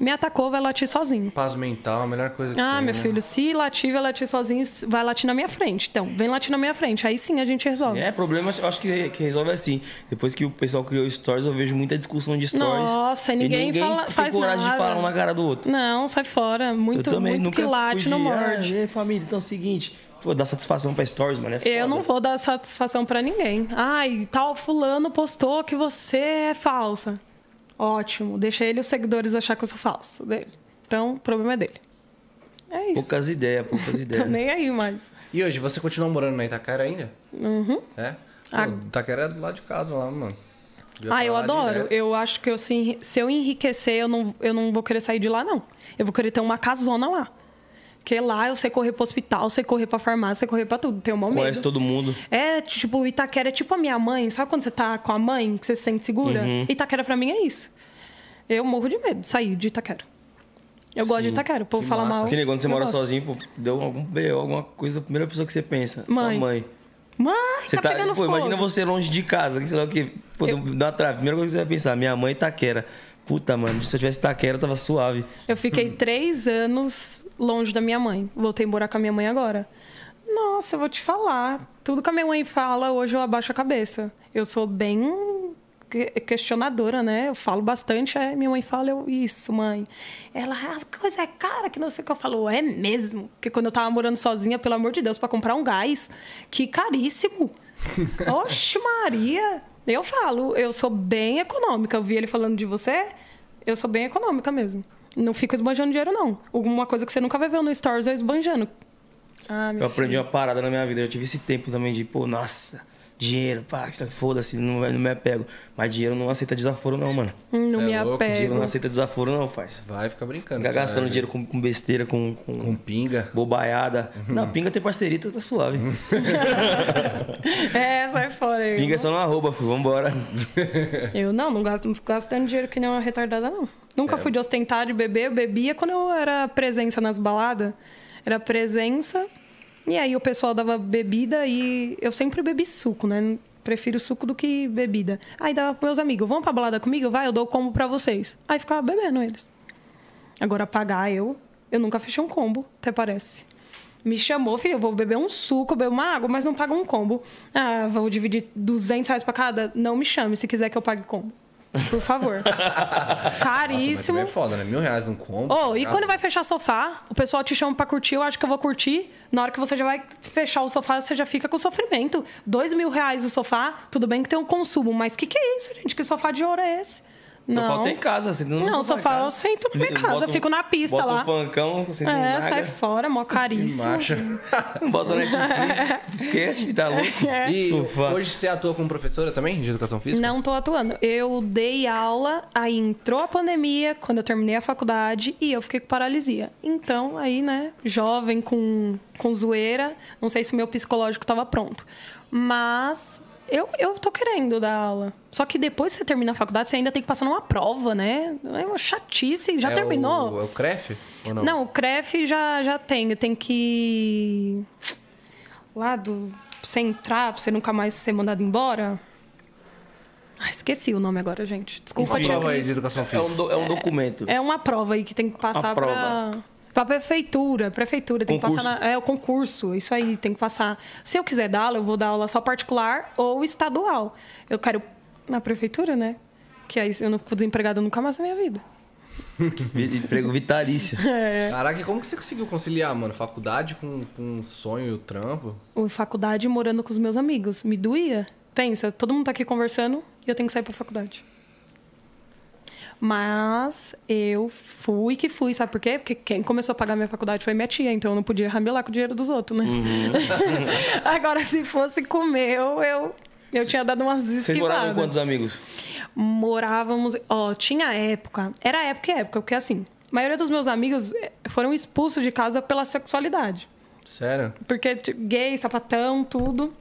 Me atacou, vai latir sozinho. Paz mental, a melhor coisa que Ah, tem. meu né? filho, se latir, vai latir sozinho, vai latir na minha frente. Então, vem latir na minha frente. Aí sim a gente resolve. É, problema, eu acho que, que resolve assim. Depois que o pessoal criou stories, eu vejo muita discussão de stories. Nossa, e ninguém fala- tem faz coragem de nada. falar um na cara do outro. Não, sai fora. Muito, eu também muito nunca que late não de, morde. Ah, e família, então é o seguinte. Pô, dá satisfação pra stories, mano. É Eu foda. não vou dar satisfação pra ninguém. Ai, tal fulano postou que você é falsa. Ótimo. Deixa ele e os seguidores achar que eu sou falso dele. Então, o problema é dele. É isso. Poucas ideias, poucas [LAUGHS] Tô ideias. nem aí mais. E hoje, você continua morando na Itaquera ainda? Uhum. É? Pô. Itaquera é do lado de casa lá, mano. Ah, pra eu adoro. direto. Eu acho que eu, se, se eu enriquecer, eu não, eu não vou querer sair de lá, não. Eu vou querer ter uma casona lá. Porque lá eu sei correr pro hospital, sei correr pra farmácia, sei correr pra tudo. Tenho mal Conhece medo. todo mundo. É, tipo, Itaquera é tipo a minha mãe. Sabe quando você tá com a mãe, que você se sente segura? Uhum. Itaquera pra mim é isso. Eu morro de medo de sair de Itaquera. Eu gosto de Itaquera. O povo Que fala massa. mal. Que nem quando você mora gosto. sozinho, pô, deu algum B.O., alguma coisa, a primeira pessoa que você pensa. Mãe. Sua mãe. Mãe, Você tá, tá, pegando pô, fogo. imagina você longe de casa, que sei lá o quê. Pô, Eu- dá uma trave. Primeira coisa que você vai pensar, minha mãe Itaquera. Puta, mano, se eu tivesse Itaquera, eu tava suave. Eu fiquei três anos longe da minha mãe. Voltei a morar com a minha mãe agora. Nossa, eu vou te falar. Tudo que a minha mãe fala, hoje eu abaixo a cabeça. Eu sou bem que- questionadora, né? Eu falo bastante. Aí minha mãe fala, eu, isso, mãe. Ela, as coisas é cara, que não sei o que. Eu falo, é mesmo? Porque quando eu tava morando sozinha, pelo amor de Deus, para comprar um gás, que caríssimo. [LAUGHS] Oxe, Maria. Eu falo, eu sou bem econômica. Eu vi ele falando de você, eu sou bem econômica mesmo. Não fico esbanjando dinheiro, não. Alguma coisa que você nunca vai ver no Stories, eu esbanjando. Ah, Eu aprendi uma parada na minha vida. Eu tive esse tempo também de, pô, nossa, dinheiro, pá, foda-se, não, não me apego. Mas dinheiro não aceita desaforo, não, mano. filho, Não Cê me é louco, Dinheiro apego. não aceita desaforo, não, faz. Vai ficar brincando. Ficar com gastando dinheiro com, com besteira, com, com, Com pinga. bobaiada. Uhum. Não, pinga tem parcerita, tá suave. [LAUGHS] É, sai fora. Eu, Pinga é só no arroba, filho, vambora. [LAUGHS] eu não, não gasto, não fico gastando dinheiro que nem uma retardada, não. É. Nunca fui de ostentar, de beber. Eu bebia quando eu era presença nas baladas. Era presença. E aí o pessoal dava bebida e eu sempre bebi suco, né? Prefiro suco do que bebida. Aí dava pros meus amigos, vamos pra balada comigo? Vai, eu dou o combo pra vocês. Aí ficava bebendo eles. Agora pagar eu, eu nunca fechei um combo, até parece. Me chamou, filho, eu vou beber um suco, beber uma água, mas não paga um combo. Ah, vou dividir 200 reais pra cada? Não me chame se quiser que eu pague combo. Por favor. [LAUGHS] Nossa, Caríssimo. também é foda, né? Mil reais num combo. Oh, e quando vai fechar sofá, o pessoal te chama pra curtir, eu acho que eu vou curtir. Na hora que você já vai fechar o sofá, você já fica com sofrimento. Dois mil reais o sofá, tudo bem que tem um consumo, mas que que é isso, gente? Que sofá de ouro é esse? Só falta em casa, assim, não Não, sofá eu sento na minha casa, Bota eu um- fico na pista bota lá. um fancão, assim, É, sai fora, mó caríssimo. Marcha. [LAUGHS] Bota [LAUGHS] Netflix. Esquece, tá louco. E Sofá. hoje você atua como professora também de educação física? Não tô atuando. Eu dei aula, aí entrou a pandemia, quando eu terminei a faculdade, e eu fiquei com paralisia. Então, aí, né, jovem, com, com zoeira, não sei se o meu psicológico estava pronto. Mas eu, eu tô querendo dar aula. Só que depois que você termina a faculdade, você ainda tem que passar numa prova, né? É uma chatice. Já É terminou? O, é o CREF? Ou não? Não, o CREF já, já tem. Tem que. Lá do. Pra você entrar, pra você nunca mais ser mandado embora. Ah, esqueci o nome agora, gente. Desculpa, Uma prova aí de educação É física. um, do- é um documento. É uma prova aí que tem que passar A pra. Prefeitura, prefeitura, tem que Concurso. passar na, é o concurso, isso aí, tem que passar. Se eu quiser dar aula, eu vou dar aula só particular ou estadual. Eu quero na prefeitura, né? Que aí eu não fico desempregada nunca mais na minha vida. [LAUGHS] Vi- Emprego vitalício. [LAUGHS] É. Caraca, e como que você conseguiu conciliar, mano? Faculdade com, com sonho e o trampo? Faculdade morando com os meus amigos. Me doía. Pensa, todo mundo tá aqui conversando e eu tenho que sair pra faculdade. Mas eu fui que fui, sabe por quê? Porque quem começou a pagar minha faculdade foi minha tia, então eu não podia ramelar com o dinheiro dos outros, né? [LAUGHS] Agora, se fosse com o meu, eu, eu tinha dado umas Vocês moravam com esquivadas. quantos amigos? Morávamos. Ó, tinha época. Era época e época, porque assim, a maioria dos meus amigos eh, foram expulsos de casa pela sexualidade. Sério? Porque tipo, gay, sapatão, tudo.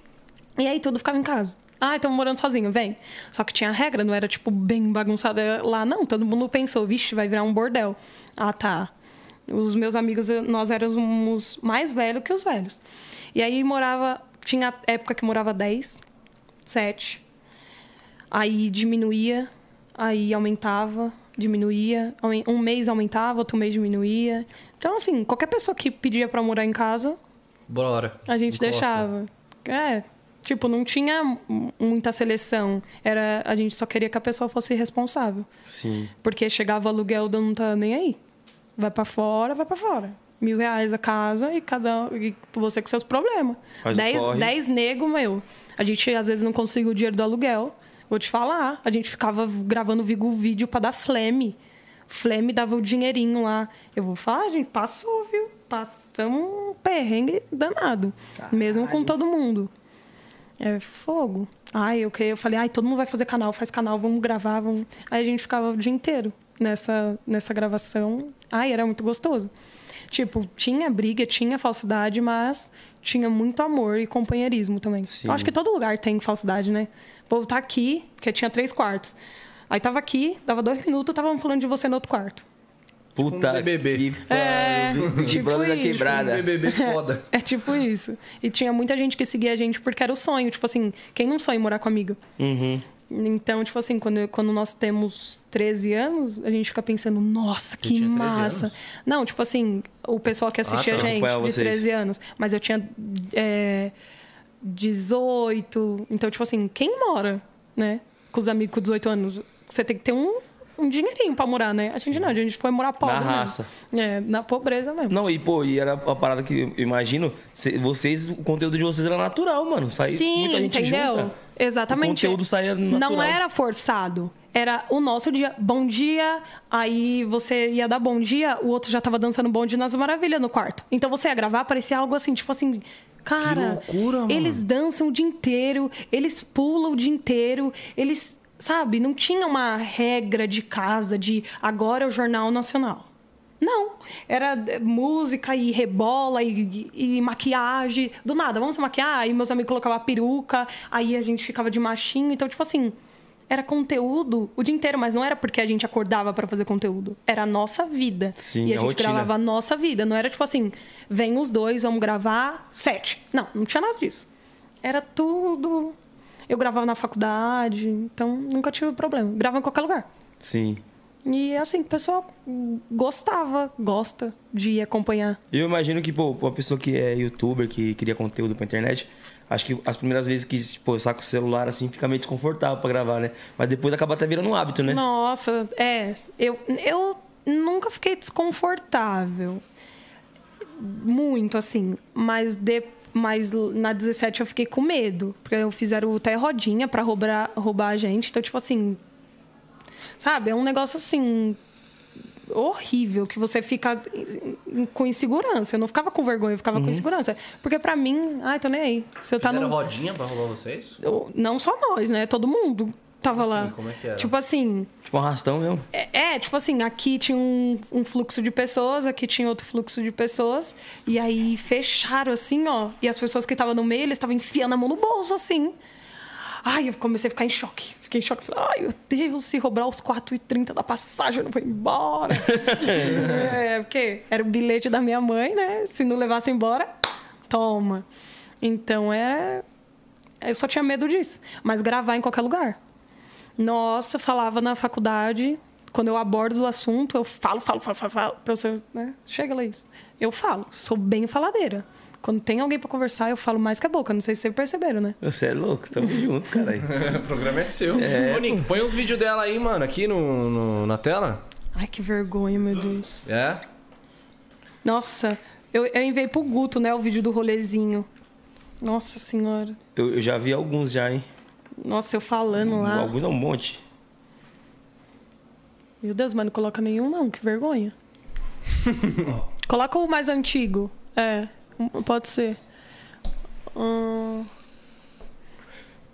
E aí tudo ficava em casa. Ah, estamos morando sozinho, vem. Só que tinha regra, não era tipo bem bagunçada lá, não. Todo mundo pensou, vixe, vai virar um bordel. Ah, tá. Os meus amigos, nós éramos mais velhos que os velhos. E aí morava. Tinha época que morava 10, 7. Aí diminuía, aí aumentava, diminuía. Um mês aumentava, outro mês diminuía. Então, assim, qualquer pessoa que pedia pra morar em casa, Bora. a gente Encosta. deixava. É, tipo, não tinha muita seleção. Era, a gente só queria que a pessoa fosse responsável. Sim. Porque chegava o aluguel, não tá nem aí. Vai pra fora, vai pra fora. Mil reais a casa e cada e você com seus problemas. Faz o Dez, dez nego, meu. A gente às vezes não conseguia o dinheiro do aluguel. Vou te falar, a gente ficava gravando vigo- vídeo pra dar flame. Flame dava o dinheirinho lá. Eu vou falar, gente, passou, viu? Passamos um perrengue danado. Mesmo com todo mundo. É fogo. Ai, eu, eu falei, ai, todo mundo vai fazer canal, faz canal, vamos gravar, vamos. Aí a gente ficava o dia inteiro nessa, nessa gravação. Ai, era muito gostoso. Tipo, tinha briga, tinha falsidade, mas tinha muito amor e companheirismo também. Sim. Eu acho que todo lugar tem falsidade, né? O povo tá aqui, porque tinha três quartos. Aí tava aqui, dava dois minutos, estavam falando de você no outro quarto. Puta um BBB. que É. Big tipo Brother da isso. quebrada. Um BBB foda. [LAUGHS] É tipo isso. E tinha muita gente que seguia a gente porque era o sonho. Tipo assim, quem não sonha em morar com amigo? Uhum. Então, tipo assim, quando, quando nós temos 13 anos, a gente fica pensando, nossa, que tinha 13 massa. anos? Não, tipo assim, o pessoal que assistia tá. a gente Acompanhava de vocês. 13 anos. Mas eu tinha é, 18. Então, tipo assim, quem mora, né? Com os amigos com 18 anos, você tem que ter um, um dinheirinho pra morar, né? A gente não, a gente foi morar pobre. mesmo. raça. É, na pobreza mesmo. Não, e pô, e era a parada que eu imagino, cê- vocês, o conteúdo de vocês era natural, mano. Saía Sim, muita gente entendeu? junta. Exatamente. O conteúdo saía natural. Não era forçado. Era o nosso dia. Bom dia. Aí você ia dar bom dia, o outro já tava dançando bom dia nas maravilhas no quarto. Então você ia gravar, parecia algo assim, tipo assim. Cara, Que loucura, mano. eles dançam o dia inteiro, eles pulam o dia inteiro, eles. Sabe, não tinha uma regra de casa de agora é o Jornal Nacional. Não. Era eh, música e rebola e, e- e maquiagem. Do nada, vamos se maquiar. Aí meus amigos colocavam a peruca, aí a gente ficava de machinho. Então, tipo assim, era conteúdo o dia inteiro, mas não era porque a gente acordava pra fazer conteúdo. Era a nossa vida. Sim, e a a gente rotina. gravava a nossa vida. Não era tipo assim, vem os dois, vamos gravar sete. Não, não tinha nada disso. Era tudo. Eu gravava na faculdade, então nunca tive problema. Gravava em qualquer lugar. Sim. E assim, o pessoal gostava, gosta de acompanhar. Eu imagino que, pô, uma pessoa que é youtuber, que cria conteúdo pra internet, acho que as primeiras vezes que, pô, saca o celular assim, fica meio desconfortável pra gravar, né? Mas depois acaba até virando um hábito, né? Nossa, é. Eu, eu nunca fiquei desconfortável. Muito, assim. Mas, de, mas na 17 eu fiquei com medo. Porque eu fizeram até rodinha pra roubar, roubar a gente. Então, tipo assim. Sabe? É um negócio assim. Horrível, que você fica com insegurança. Eu não ficava com vergonha, eu ficava com insegurança. Porque pra mim, ai, tô nem aí. Se eu tá Fizeram no. rodinha pra roubar vocês? eu- Não só nós, né? Todo mundo tava Como lá. assim? Como é que era? Tipo assim, Tipo um arrastão mesmo. é, é, tipo assim, aqui tinha um, um fluxo de pessoas, aqui tinha outro fluxo de pessoas. E aí fecharam assim, ó. E as pessoas que estavam no meio, eles estavam enfiando a mão no bolso, assim. Ai, eu comecei a ficar em choque. Fiquei em choque. Falei, ai, meu Deus, se roubar os 4h30 da passagem, eu não vou embora. [LAUGHS] é, porque era o bilhete da minha mãe, né? Se não levasse embora, toma. Então, é... Eu só tinha medo disso. Mas gravar em qualquer lugar. Nossa, eu falava na faculdade, quando eu abordo o assunto, eu falo, falo, falo, falo, falo pra você, né? Chega, Laís. Eu falo, sou bem faladeira. Quando tem alguém pra conversar, eu falo mais que a boca. Não sei se vocês perceberam, né? Você é louco, tamo [LAUGHS] juntos, caralho. o programa é seu. Ô, Nick, põe uns vídeos dela aí, mano, aqui no, no- na tela. Ai, que vergonha, meu Deus. É? Nossa, eu, eu enviei pro Guto, né, o vídeo do rolezinho. Nossa senhora. Eu, eu já vi alguns já, hein? Nossa, eu falando lá. Alguns é um monte. Meu Deus, mas não coloca nenhum, não. Que vergonha. [LAUGHS] coloca o mais antigo. É, pode ser. Hum,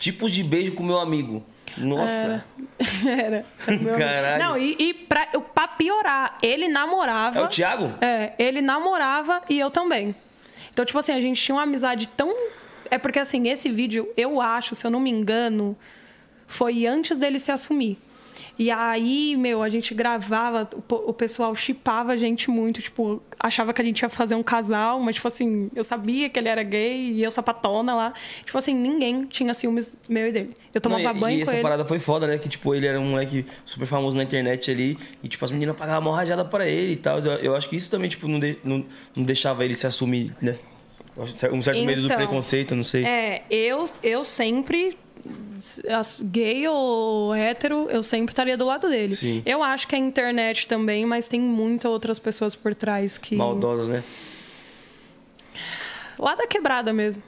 Tipos de beijo com meu amigo. Nossa. era. [LAUGHS] era amigo. Caralho. Não, e, e pra, pra piorar, ele namorava. É o Thiago? É, ele namorava e eu também. Então, tipo assim, a gente tinha uma amizade tão. É porque, assim, esse vídeo, eu acho, se eu não me engano, foi antes dele se assumir. E aí, meu, a gente gravava, o pessoal chipava a gente muito, tipo, achava que a gente ia fazer um casal, mas, tipo assim, eu sabia que ele era gay e eu sapatona lá. Tipo assim, ninguém tinha ciúmes meu e dele. Eu tomava Não, e- banho e com essa ele. parada foi foda, né? Que, tipo, ele era um moleque super famoso na internet ali. E, tipo, as meninas pagavam mó rajada pra ele e tal. Eu, eu acho que isso também, tipo, não, de- não, não deixava ele se assumir, né? Eu Um certo medo do Então, preconceito, não sei. É, eu, eu sempre, gay ou hétero, eu sempre estaria do lado dele. Sim. Eu acho que é a internet também, mas tem muitas outras pessoas por trás que. Maldosas, né? Lá da quebrada mesmo.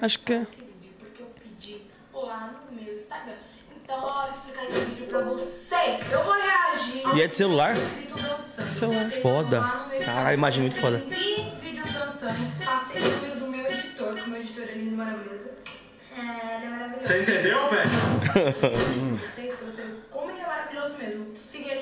Acho que. esse vídeo porque eu pedi lá no meu Instagram. Então, olha, explicar esse vídeo pra vocês. Eu vou reagir. E é de celular? Celular. Foda. Caralho, imagem muito foda. Vi dançando. Passei o número do meu editor, que o meu editor é lindo e maravilhoso. É, ele é maravilhoso. Você entendeu, velho? vocês, pra você como ele é maravilhoso mesmo.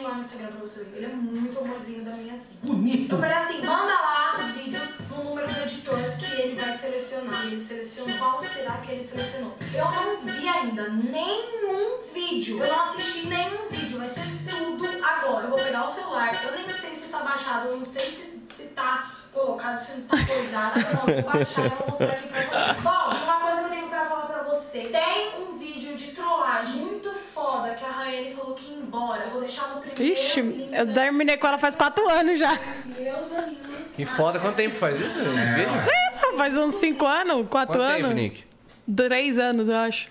Lá no Instagram pra você ver. Ele é muito amorzinho da minha vida. Bonito. Eu falei assim, manda lá os vídeos no número do editor que ele vai selecionar. E ele selecionou qual será que ele selecionou. Eu não vi ainda nenhum vídeo. Eu não assisti nenhum vídeo. Vai ser tudo agora. Eu vou pegar o celular. Eu nem sei se tá baixado. Eu não sei se, se tá colocado, se não tá coisado. Não, eu vou baixar e vou mostrar aqui pra você. Bom, uma coisa que eu tenho pra falar pra você. Tem um vídeo de trollagem muito foda que a Rayane falou que ia embora. Eu vou deixar no primeiro Ixi, eu terminei com ela faz quatro anos já. Que foda. Quanto tempo faz isso? Vídeo? Faz uns cinco anos, quatro Quanto anos. tempo, Nick? Três anos, eu acho.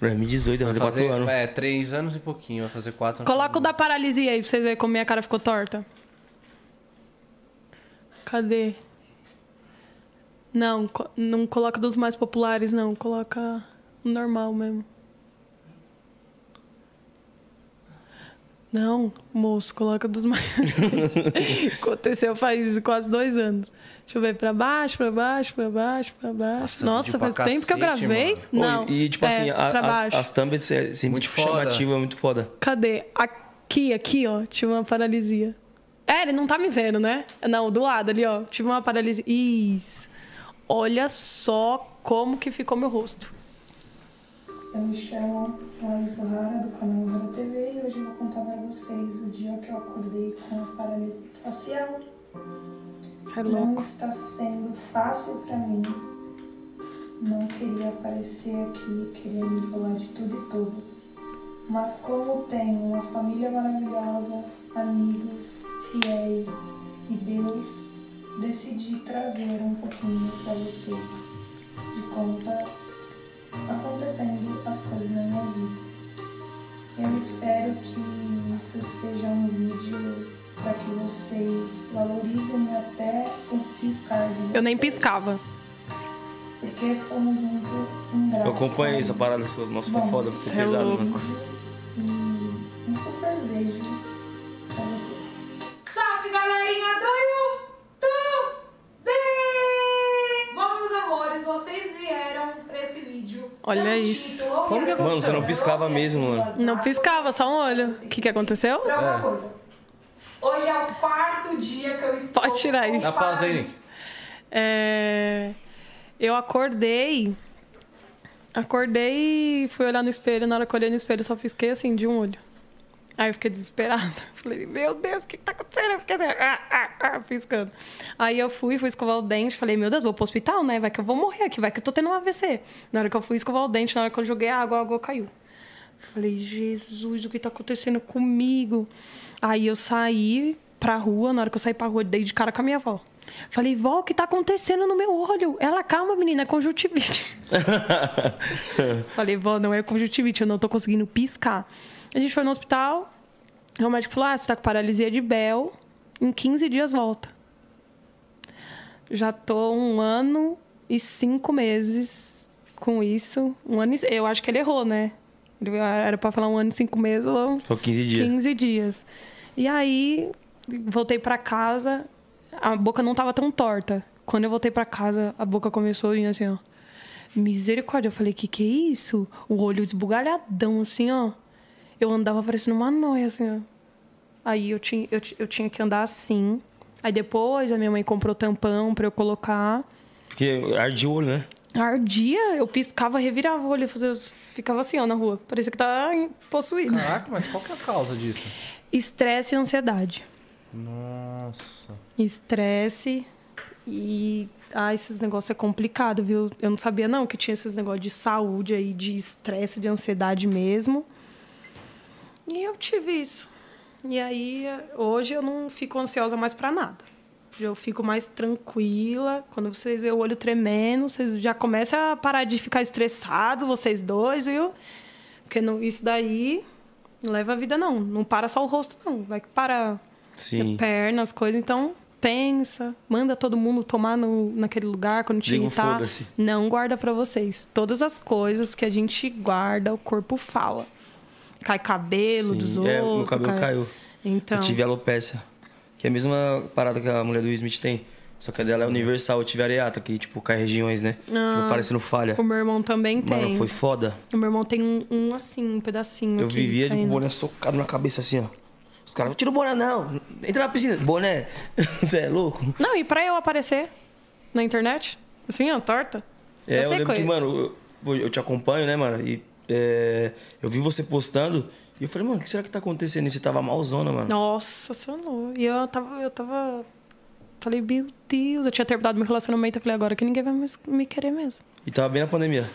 2018, vai fazer 4 anos. É, três anos e pouquinho. Vai fazer quatro anos. Coloca o da paralisia aí pra vocês verem como minha cara ficou torta. Cadê? Não, não coloca dos mais populares, não. Coloca o normal mesmo. Não, moço, coloca dos mais. [LAUGHS] Aconteceu faz quase dois anos. Deixa eu ver, pra baixo, pra baixo, pra baixo, pra baixo. Nossa, Nossa, faz tempo que eu gravei. mano. Não. E, tipo é, assim, a- pra as, baixo. as thumbs é sempre Muito tipo, foda. chamativa, é muito foda. Cadê? Aqui, aqui, ó. Tive uma paralisia. É, ele não tá me vendo, né? Não, do lado ali, ó. Tive uma paralisia. Isso. Olha só como que ficou meu rosto. Eu me chamo Laís O'Hara, do canal O'Hara TV, e hoje eu vou contar pra vocês o dia que eu acordei com a paralisia facial. É Não louco. está sendo fácil pra mim. Não queria aparecer aqui, queria me isolar de tudo e todos. Mas como tenho uma família maravilhosa, amigos, fiéis e Deus, decidi trazer um pouquinho para vocês de como tá acontecendo as coisas na minha vida. Eu espero que isso seja um vídeo para que vocês valorizem até o piscar de vocês. Eu nem piscava. Porque somos muito ingratos. Eu acompanhei essa sabe? parada sua. Nossa, foi foda, ficou é pesado, louco. mano. E um super beijo pra vocês. Salve galerinha do YouTube! Bom, meus amores, vocês vieram pra esse vídeo. Olha isso. título, Como que eu quero Mano, você não piscava mesmo, mano. Não piscava, só um olho. O que, que aconteceu? Pra uma É. coisa. Hoje é o quarto dia que eu estou. Pode tirar isso. Dá pausa aí, Nick. É, Eu acordei. Acordei e fui olhar no espelho. Na hora que eu olhei no espelho, só pisquei assim, de um olho. Aí eu fiquei desesperada. [LAUGHS] Falei, meu Deus, o que, que tá acontecendo? Eu fiquei assim, ah, ah, ah, piscando. Aí eu fui, fui escovar o dente. Falei, meu Deus, vou pro hospital, né? Vai que eu vou morrer aqui, vai que eu tô tendo um AVC. Na hora que eu fui escovar o dente, na hora que eu joguei a água, a água caiu. Falei, Jesus, o que tá acontecendo comigo? Aí eu saí pra rua, na hora que eu saí pra rua, dei de cara com a minha avó. Falei, vó, o que tá acontecendo no meu olho? Ela, calma, menina, é conjuntivite. [LAUGHS] Falei, vó, não é conjuntivite, eu não tô conseguindo piscar. A gente foi no hospital, o médico falou, ah, você tá com paralisia de Bell, em 15 dias volta. Já tô um ano e cinco meses com isso. Um ano e... Eu acho que ele errou, né? Ele era pra falar um ano e cinco meses, ou Foi 15 dias. 15 dias. E aí, voltei pra casa, a boca não tava tão torta. Quando eu voltei pra casa, a boca começou a ir assim, ó. Misericórdia. Eu falei, que que é isso? O olho esbugalhadão, assim, ó. Eu andava parecendo uma noia, assim, ó. Aí eu tinha, eu, eu tinha que andar assim. Aí depois a minha mãe comprou tampão pra eu colocar. Porque ardia o olho, né? Ardia, eu piscava, revirava o olho, fazia, ficava assim, ó, na rua. Parecia que tava possuído. Caraca, mas qual que é a causa disso? Estresse e ansiedade. Nossa. Estresse e. Ah, esses negócios é complicado, viu? Eu não sabia, não, que tinha esses negócios de saúde aí, de estresse, de ansiedade mesmo. E eu tive isso. E aí, hoje eu não fico ansiosa mais pra nada. Eu fico mais tranquila. Quando vocês veem o olho tremendo, vocês já começam a parar de ficar estressados, vocês dois, viu? Porque não, isso daí não leva a vida, não. Não para só o rosto, não. Vai que para Sim. pernas, coisas. Então, pensa, manda todo mundo tomar no, naquele lugar quando te irritar. Não guarda pra vocês. Todas as coisas que a gente guarda, o corpo fala. Cai cabelo Sim. dos É, outros. meu cabelo cai- caiu. Então, Eu tive alopecia. Que é a mesma parada que a mulher do Will Smith tem. Só que a dela é universal. Eu tive areata, que tipo, cai regiões, né? Fica parecendo falha. o meu irmão também tem. Mano, foi foda. O meu irmão tem um, um assim, um pedacinho. Eu vivia de caindo. boné socado na cabeça assim, ó. Os caras, tira o boné não. Entra na piscina. Boné. [LAUGHS] Você é louco? Não, e pra eu aparecer na internet, assim, ó, torta. É, eu, sei lembro que- que, mano, eu, eu te acompanho, né, mano? E é, eu vi você postando e eu falei, mano, o que será que tá acontecendo? E você tava malzona, mano. Nossa senhora. E eu tava, eu tava. Falei, meu Deus, eu tinha terminado meu relacionamento. Eu falei, agora que ninguém vai mais me querer mesmo. E tava bem na pandemia.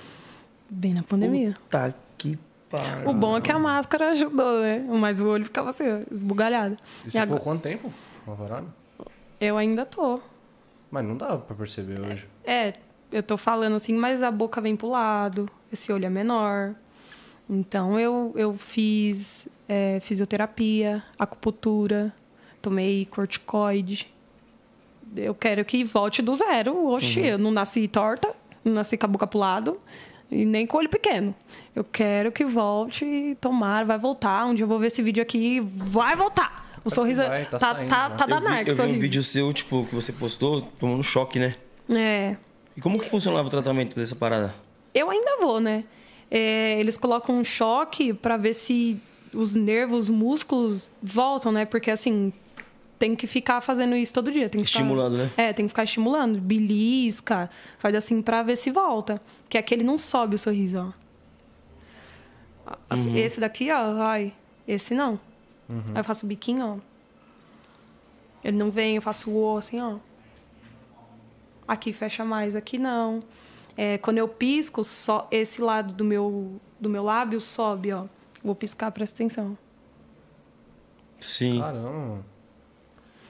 Bem na pandemia. Tá que pariu. O bom é que a máscara ajudou, né? Mas o olho ficava assim, esbugalhado. E E você ficou agora, quanto tempo? Uma varada? eu ainda tô. Mas não dá pra perceber hoje. É, eu tô falando assim, mas a boca vem pro lado, esse olho é menor. Então eu, eu fiz é, fisioterapia, acupuntura, tomei corticoide. Eu quero que volte do zero. Oxi, eu não nasci torta, não nasci com a boca pro lado e nem com o olho pequeno. Eu quero que volte e tomar, vai voltar. Um dia eu vou ver esse vídeo aqui, vai voltar. O que sorriso vai, tá tá, saindo tá, já. tá Eu vi, danado, eu vi um sorriso. vídeo seu, tipo, que você postou, tomando choque, né? É. E como que funcionava o tratamento dessa parada? Eu ainda vou, né? É, eles colocam um choque pra ver se os nervos, os músculos voltam, né? Porque assim, tem que ficar fazendo isso todo dia. Tem que ficar- Estimulando, né? É, tem que ficar estimulando. Belisca, faz assim pra ver se volta. Que aquele não sobe o sorriso, ó. Assim, Esse daqui, ó, vai. Esse não. Aí eu faço o biquinho, ó. Ele não vem, eu faço o O assim, ó. Aqui fecha mais, aqui não. É, quando eu pisco, só esse lado do meu, do meu lábio sobe, ó. Vou piscar, presta atenção. Sim. Caramba.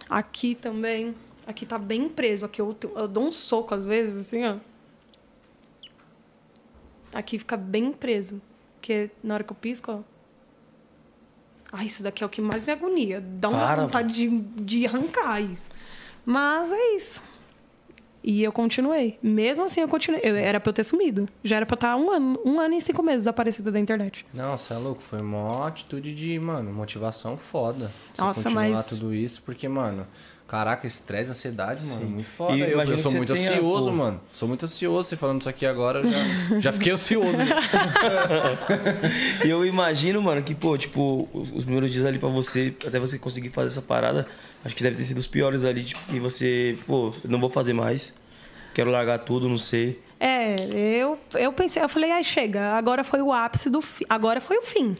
Aqui também. Aqui tá bem preso. Aqui eu, eu dou um soco às vezes, assim, ó. Aqui fica bem preso. Porque na hora que eu pisco, ó. Ai, isso daqui é o que mais me agonia. Dá uma Para, vontade de, de arrancar isso. Mas é isso. E eu continuei. Mesmo assim, eu continuei. Eu, era pra eu ter sumido. Já era pra eu estar um ano, um ano e cinco meses desaparecida da internet. Não, você é louco. Foi uma atitude de, mano, motivação foda. Você Nossa, continuar mas- tudo isso, porque, mano, caraca, estresse, ansiedade, mano, muito foda. E eu, eu sou muito ansioso, pô. mano. Sou muito ansioso. Você falando isso aqui agora, eu já, [LAUGHS] já fiquei ansioso. né? [LAUGHS] E eu imagino, mano, que, pô, tipo, os, os primeiros dias ali pra você, até você conseguir fazer essa parada, acho que deve ter sido os piores ali, tipo, que você, pô, não vou fazer mais. Quero largar tudo, não sei. É, eu, eu pensei, eu falei, ai, chega, agora foi o ápice do fim. Agora foi o fim.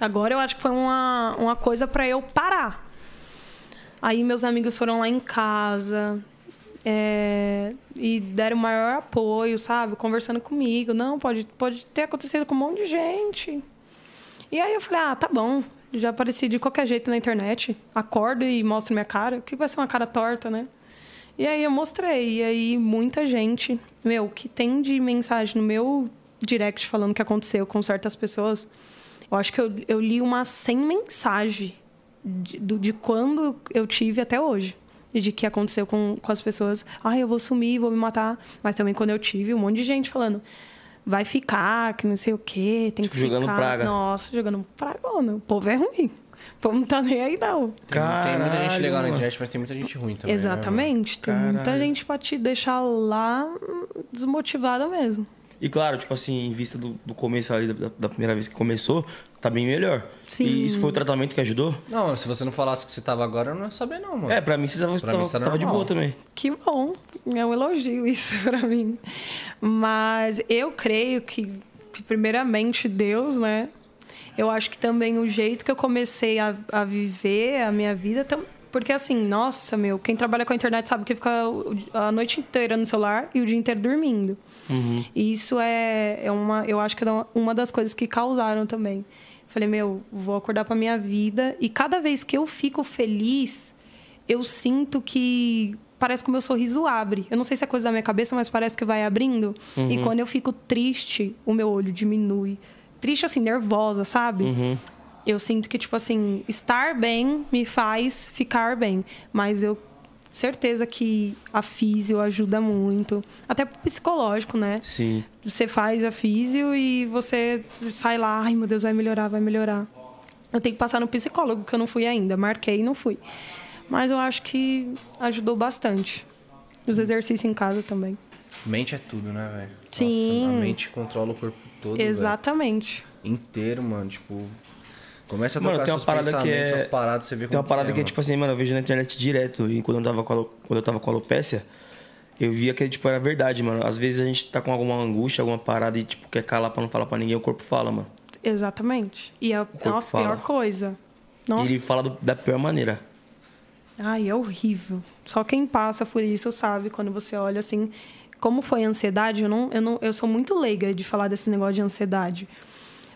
Agora eu acho que foi uma, uma coisa pra eu parar. Aí meus amigos foram lá em casa é, e deram maior apoio, sabe? Conversando comigo. Não, pode, pode ter acontecido com um monte de gente. E aí eu falei, ah, tá bom. Já apareci de qualquer jeito na internet. Acordo e mostro minha cara. O que vai ser uma cara torta, né? E aí eu mostrei. E aí muita gente, meu, que tem de mensagem no meu direct falando o que aconteceu com certas pessoas. Eu acho que eu, eu li umas 100 mensagens de, de quando eu tive até hoje. E de que aconteceu com, com as pessoas. Ah, eu vou sumir, vou me matar. Mas também quando eu tive, um monte de gente falando. Vai ficar, que não sei o quê, tem Tipo, que jogando ficar. praga. Nossa, jogando pragona. O povo é ruim. O povo não tá nem aí, não. Tem, tem muita gente Caralho, legal na mano. internet, mas tem muita gente ruim também. né, Exatamente. Tem muita Caralho. gente pra te deixar lá desmotivada mesmo. E claro, tipo assim, em vista do, do começo ali, da, da primeira vez que começou, tá bem melhor. Sim. E isso foi o tratamento que ajudou? Não, se você não falasse que você tava agora, eu não ia saber, não, mano. É, pra mim você tava, Pra tava, mim você tá tava de boa também. Que bom. É um elogio [LAUGHS] isso pra mim. Mas eu creio que, que, primeiramente, Deus, né? Eu acho que também o jeito que eu comecei a, a viver a minha vida. Porque, assim, nossa, meu, quem trabalha com a internet sabe que fica a noite inteira no celular e o dia inteiro dormindo. E isso é, é uma. Eu acho que é uma das coisas que causaram também. Falei, meu, vou acordar pra minha vida. E cada vez que eu fico feliz, eu sinto que parece que o meu sorriso abre. Eu não sei se é coisa da minha cabeça, mas parece que vai abrindo. E quando eu fico triste, o meu olho diminui. Triste, assim, nervosa, sabe? Eu sinto que, tipo assim, estar bem me faz ficar bem. Mas eu. Certeza que a físio ajuda muito. Até pro psicológico, né? Sim. Você faz a físio e você sai lá, ai meu Deus, vai melhorar, vai melhorar. Eu tenho que passar no psicólogo, que eu não fui ainda. Marquei e não fui. Mas eu acho que ajudou bastante. Os exercícios em casa também. Mente é tudo, né, velho? Sim. Nossa, a mente controla o corpo todo. Exatamente. Inteiro, mano. Tipo, começa a Mano, tocar tem uma seus parada que é- as paradas, você vê Tem uma parada é, que é tipo assim, mano, eu vejo na internet direto. E quando eu tava com, alo- quando eu tava com alopécia, eu via que tipo, era verdade, mano. Às vezes a gente tá com alguma angústia, alguma parada e tipo, quer calar pra não falar pra ninguém, o corpo fala, mano. Exatamente. E é, é corpo uma fala. pior coisa. Nossa. E ele fala do- da pior maneira. Ai, é horrível. Só quem passa por isso sabe quando você olha assim. Como foi a ansiedade, eu não, eu não, eu sou muito leiga de falar desse negócio de ansiedade.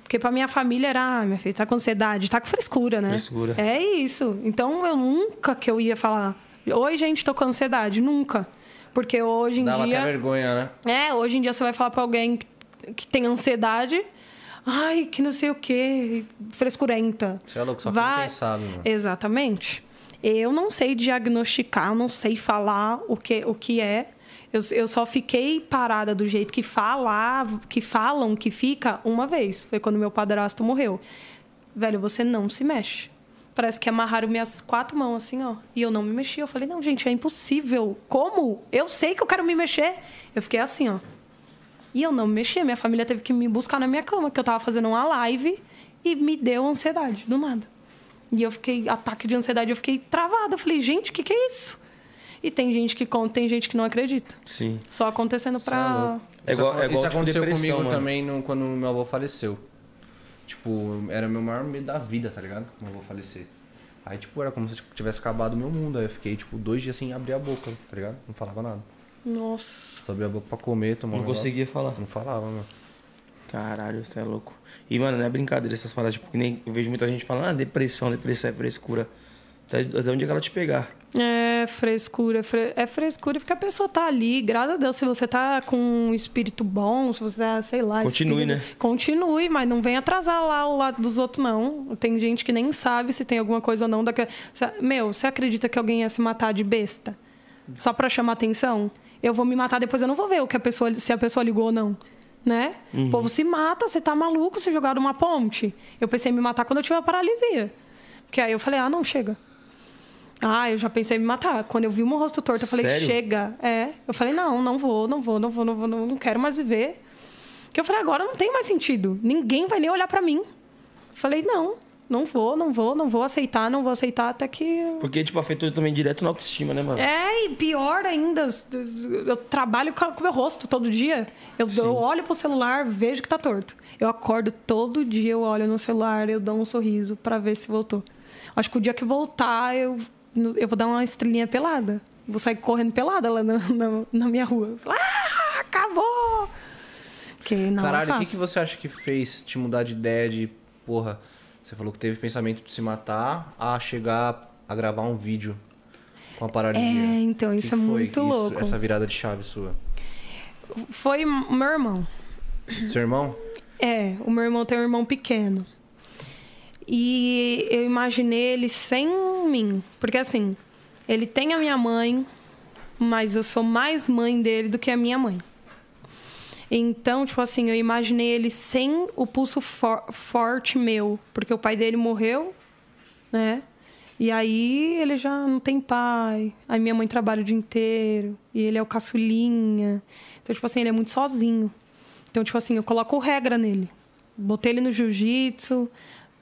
Porque pra minha família era, ah, minha filha tá com ansiedade, tá com frescura, né? Frescura. É isso. Então eu nunca que eu ia falar, oi, gente, tô com ansiedade, nunca. Porque hoje em Dava dia. até vergonha, né? É, hoje em dia você vai falar pra alguém que, que tem ansiedade, ai, que não sei o quê, frescurenta. Você é louco, só quem tem sabe, mano. Exatamente. Eu não sei diagnosticar, não sei falar o que, o que é. Eu, eu só fiquei parada do jeito que falava, que falam que fica uma vez. Foi quando meu padrasto morreu. Velho, você não se mexe. Parece que amarraram minhas quatro mãos assim, ó. E eu não me mexi. Eu falei, não, gente, é impossível. Como? Eu sei que eu quero me mexer. Eu fiquei assim, ó. E eu não me mexi. Minha família teve que me buscar na minha cama, que eu tava fazendo uma live e me deu ansiedade, do nada. E eu fiquei, ataque de ansiedade, eu fiquei travada. Eu falei, gente, o que, que é isso? E tem gente que conta, tem gente que não acredita. Sim. Só acontecendo pra. É igual, isso é igual isso tipo, aconteceu comigo mano. também no- quando meu avô faleceu. Tipo, era meu maior medo da vida, tá ligado? Meu avô falecer. Aí, tipo, era como se tipo, tivesse acabado o meu mundo. Aí eu fiquei, tipo, dois dias sem abrir a boca, tá ligado? Não falava nada. Nossa. Só abria a boca pra comer, tomar Não um negócio. conseguia falar. Não falava, mano. Caralho, você é louco. E, mano, não é brincadeira essas paradas, tipo, que nem eu vejo muita gente falando, ah, depressão, depressão é frescura. Até, até onde é que ela te pegar? É frescura, fre- é frescura porque a pessoa tá ali, graças a Deus, se você tá com um espírito bom, se você tá, sei lá. Continue, espírito- né? Continue, mas não vem atrasar lá o lado dos outros, não. Tem gente que nem sabe se tem alguma coisa ou não. Daqui... Meu, você acredita que alguém ia se matar de besta? Só pra chamar atenção? Eu vou me matar, depois eu não vou ver o que a pessoa, se a pessoa ligou ou não. Né? O povo se mata, você tá maluco se jogar numa ponte. Eu pensei em me matar quando eu tive a paralisia. Porque aí eu falei, ah, não, chega. Ah, eu já pensei em me matar. Quando eu vi o meu rosto torto, eu falei, Sério? chega. É. Eu falei, não, não vou, não vou, não vou, não vou, não, quero mais viver. Porque eu falei, agora não tem mais sentido. Ninguém vai nem olhar pra mim. Eu falei, não, não vou, não vou, não vou aceitar, não vou aceitar até que. Porque, tipo, afetou também direto na autoestima, né, mano? É, e pior ainda, eu trabalho com o meu rosto todo dia. Eu, eu olho pro celular, vejo que tá torto. Eu acordo todo dia, eu olho no celular, eu dou um sorriso pra ver se voltou. Acho que o dia que voltar, eu, eu vou dar uma estrelinha pelada. Vou sair correndo pelada lá na, na, na minha rua. Ah, acabou! Porque não Caralho, é o que, que você acha que fez te mudar de ideia de, porra, você falou que teve pensamento de se matar a chegar a gravar um vídeo com a paralisia? É, então, que isso é que foi muito louco. Essa virada de chave sua. Foi meu irmão. Seu irmão? É, o meu irmão tem um irmão pequeno. E eu imaginei ele sem mim. Porque assim, ele tem a minha mãe, mas eu sou mais mãe dele do que a minha mãe. Então, tipo assim, eu imaginei ele sem o pulso for- forte meu. Porque o pai dele morreu, né? E aí ele já não tem pai. Aí minha mãe trabalha o dia inteiro. E ele é o caçulinha. Então, tipo assim, ele é muito sozinho. Então, tipo assim, eu coloco regra nele. Botei ele no jiu-jitsu.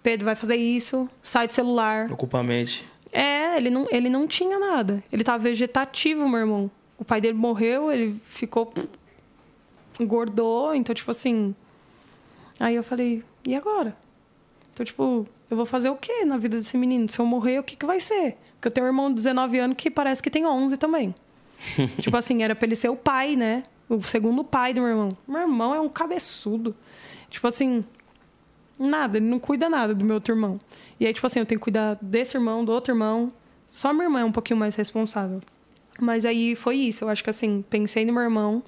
Pedro vai fazer isso. Sai do celular. Ocupa a mente. É, ele não, ele não tinha nada. Ele tava vegetativo, meu irmão. O pai dele morreu, ele ficou. engordou. Então, tipo assim. Aí eu falei, e agora? Então, tipo, eu vou fazer o quê na vida desse menino? Se eu morrer, o que, que vai ser? Porque eu tenho um irmão de 19 anos que parece que tem 11 também. [LAUGHS] tipo assim, era pra ele ser o pai, né? O segundo pai do meu irmão. Meu irmão é um cabeçudo. Tipo assim, nada, ele não cuida nada do meu outro irmão. E aí, tipo assim, eu tenho que cuidar desse irmão, do outro irmão. Só minha irmã é um pouquinho mais responsável. Mas aí foi isso. Eu acho que assim, pensei no meu irmão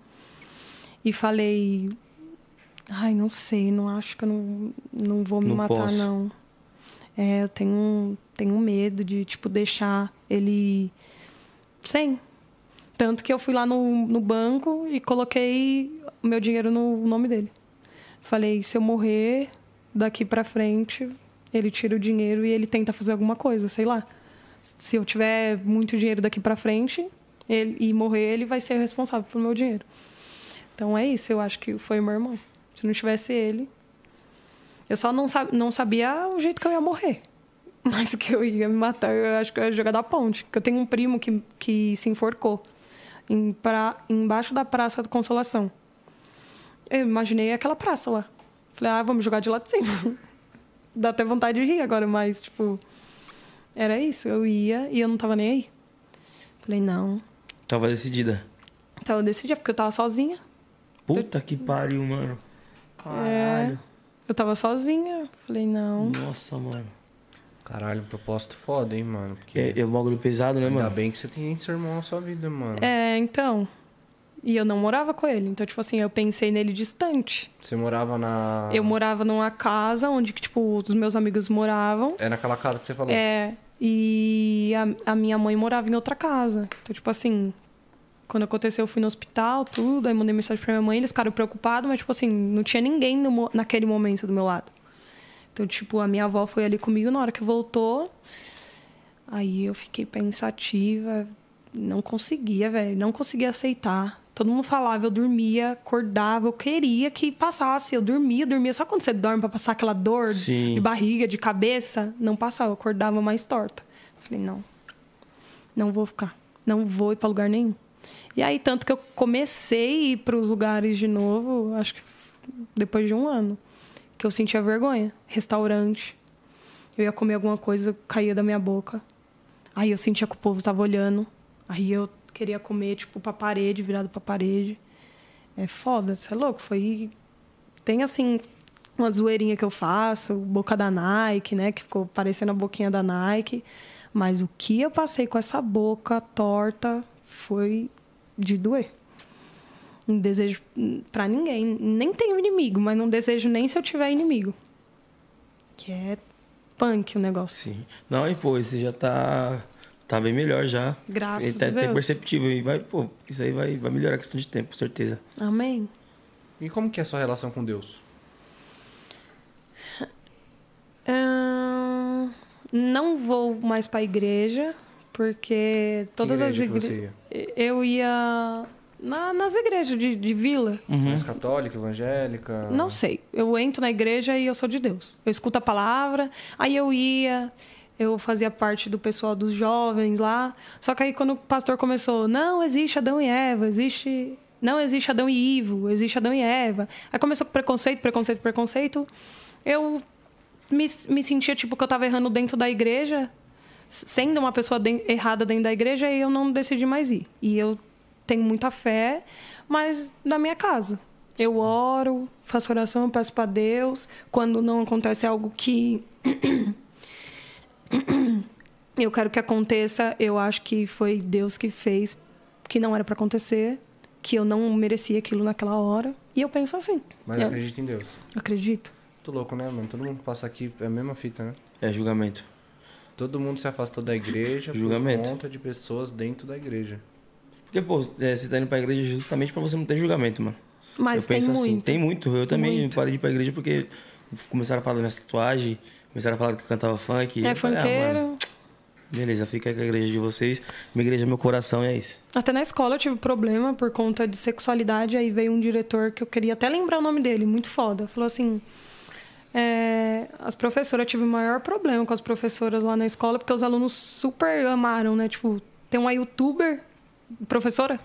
e falei. Ai, não sei, não acho que eu não, não vou me Não matar, posso. não. É, eu tenho, tenho medo de, tipo, deixar ele sem. Tanto que eu fui lá no, no banco e coloquei meu dinheiro no nome dele. Falei, se eu morrer daqui pra frente, ele tira o dinheiro e ele tenta fazer alguma coisa, sei lá. Se eu tiver muito dinheiro daqui pra frente ele, e morrer, ele vai ser o responsável pelo meu dinheiro. Então é isso, eu acho que foi o meu irmão. Se não tivesse ele. Eu só não, sab não sabia o jeito que eu ia morrer. [LAUGHS] Mas que eu ia me matar, eu acho que eu ia jogar da ponte. Porque eu tenho um primo que, que se enforcou em pra, embaixo da Praça da Consolação. Eu imaginei aquela praça lá. Falei, ah, vamos jogar de lá de cima. Dá até vontade de rir agora, mas, tipo. Era isso. Eu ia e eu não tava nem aí. Falei, não. Tava decidida. Então eu decidi, porque eu tava sozinha. Puta que pariu, mano. É, Caralho. eu tava sozinha. Falei, não. Nossa, mano. Caralho, um propósito foda, hein, mano? Porque É, é um bagulho pesado, né, ainda mano? bem que você tem seu irmão na sua vida, mano. É, então. E eu não morava com ele. Então, tipo assim, eu pensei nele distante. Você morava na. Eu morava numa casa onde, que, tipo, os meus amigos moravam. É naquela casa que você falou. É. E a, a minha mãe morava em outra casa. Então, tipo assim, quando aconteceu, eu fui no hospital, tudo. Aí mandei mensagem pra minha mãe, eles ficaram preocupados, mas, tipo assim, não tinha ninguém no naquele momento do meu lado. Então, tipo, a minha avó foi ali comigo na hora que voltou. Aí eu fiquei pensativa. Não conseguia, velho. Não conseguia aceitar. Todo mundo falava, eu dormia, acordava, eu queria que passasse. Eu dormia, dormia. Sabe quando você dorme pra passar aquela dor Sim. de barriga, de cabeça? Não passava, eu acordava mais torta. Falei, não. Não vou ficar. Não vou ir pra lugar nenhum. E aí, tanto que eu comecei a ir pros lugares de novo, acho que depois de um ano, que eu sentia vergonha. Restaurante. Eu ia comer alguma coisa, caía da minha boca. Aí eu sentia que o povo tava olhando. Aí eu queria comer, tipo, pra parede, virado pra parede. É foda, você é louco? Foi Tem, assim, uma zoeirinha que eu faço, boca da Nike, né? Que ficou parecendo a boquinha da Nike. Mas o que eu passei com essa boca torta foi de doer. Não desejo pra ninguém. Nem tenho inimigo, mas não desejo nem se eu tiver inimigo. Que é punk o negócio. Sim. Não, e pô, você já tá, tá bem melhor já. Graças Ele tá a Deus. perceptível. E vai, pô, isso aí vai, vai melhorar a questão de tempo, com certeza. Amém. E como que é a sua relação com Deus? Ahn, não vou mais pra igreja, porque todas as igreja você igrejas. Eu ia na- nas igrejas de, de vila. Mais católica, evangélica? Não sei. Eu entro na igreja e eu sou de Deus. Eu escuto a palavra, aí eu ia, eu fazia parte do pessoal dos jovens lá. Só que aí quando o pastor começou, não existe Adão e Eva, existe. Não existe Adão e Ivo, existe Adão e Eva. Aí começou com preconceito, preconceito, preconceito. Eu me, me sentia tipo que eu tava errando dentro da igreja, sendo uma pessoa den- errada dentro da igreja, e eu não decidi mais ir. E eu tenho muita fé, mas na minha casa. Eu oro, faço oração, peço para Deus. Quando não acontece algo que eu quero que aconteça, eu acho que foi Deus que fez, que não era para acontecer, que eu não merecia aquilo naquela hora. E eu penso assim. Mas eu acredita em Deus. acredito. Muito louco, né, mano? Todo mundo passa aqui é a mesma fita, né? É julgamento. Todo mundo se afastou da igreja Julgamento. por conta de pessoas dentro da igreja. Porque, pô, é, você tá indo pra igreja justamente pra você não ter julgamento, mano. Mas eu tem penso assim, muito. tem muito. Eu também Muito. parei de ir pra igreja porque começaram a falar da minha tatuagem, começaram a falar que eu cantava funk. É ah, funkeiro. mano, beleza, fica aí com a igreja de vocês. Minha igreja é meu coração e é isso. Até na escola eu tive problema por conta de sexualidade. Aí veio um diretor que eu queria até lembrar o nome dele, muito foda. Falou assim: é, as professoras, eu tive o maior problema com as professoras lá na escola, porque os alunos super amaram, né? Tipo, tem uma youtuber, professora.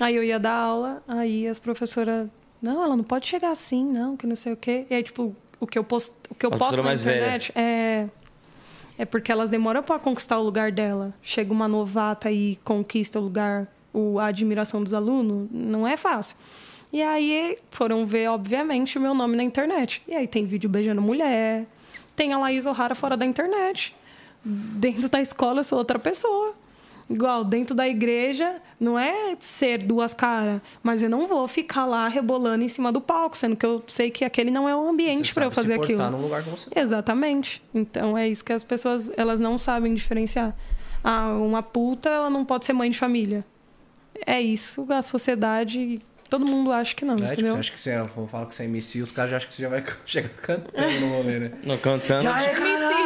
Aí eu ia dar aula, aí as professoras. Não, ela não pode chegar assim, não, que não sei o quê. E aí, tipo, o que eu, post, o que eu posto na internet é. É porque elas demoram para conquistar o lugar dela. Chega uma novata e conquista o lugar, o, a admiração dos alunos, não é fácil. E aí foram ver, obviamente, o meu nome na internet. E aí tem vídeo beijando mulher, tem a Laís O'Hara fora da internet. Dentro da escola eu sou outra pessoa. Igual, dentro da igreja, não é ser duas caras, mas eu não vou ficar lá rebolando em cima do palco, sendo que eu sei que aquele não é o ambiente para eu fazer se aquilo. num lugar que você tá. Exatamente. Então é isso que as pessoas elas não sabem diferenciar. Ah, uma puta ela não pode ser mãe de família. É isso, a sociedade, todo mundo acha que não, É, tipo, entendeu? você acha que você é, fala que você é MC, os caras já acham que você já vai [LAUGHS] chegar cantando no rolê, né? Não, cantando.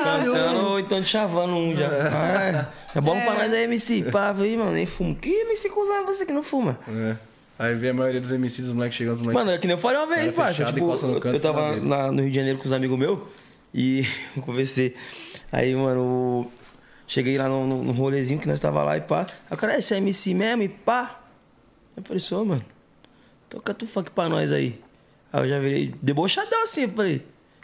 Cantando ou então te chavando um já. Ah, é, é bom pra nós aí, MC. Pá, aí, mano, nem fumo. Que MC cuzão é você que não fuma? É. Aí vê a maioria dos MCs, os moleques chegando, os moleques... Mano, é que nem eu falei uma vez, parça. Tipo, eu, tava na- no Rio de Janeiro com os amigos meus e [LAUGHS] eu conversei. Aí, mano, cheguei lá no, no, no rolezinho que nós tava lá e pá. Aí o cara, "É, você é MC mesmo e pá. Eu falei, sou, mano. Toca tu funk pra nós aí. Aí eu já virei debochadão assim, eu falei.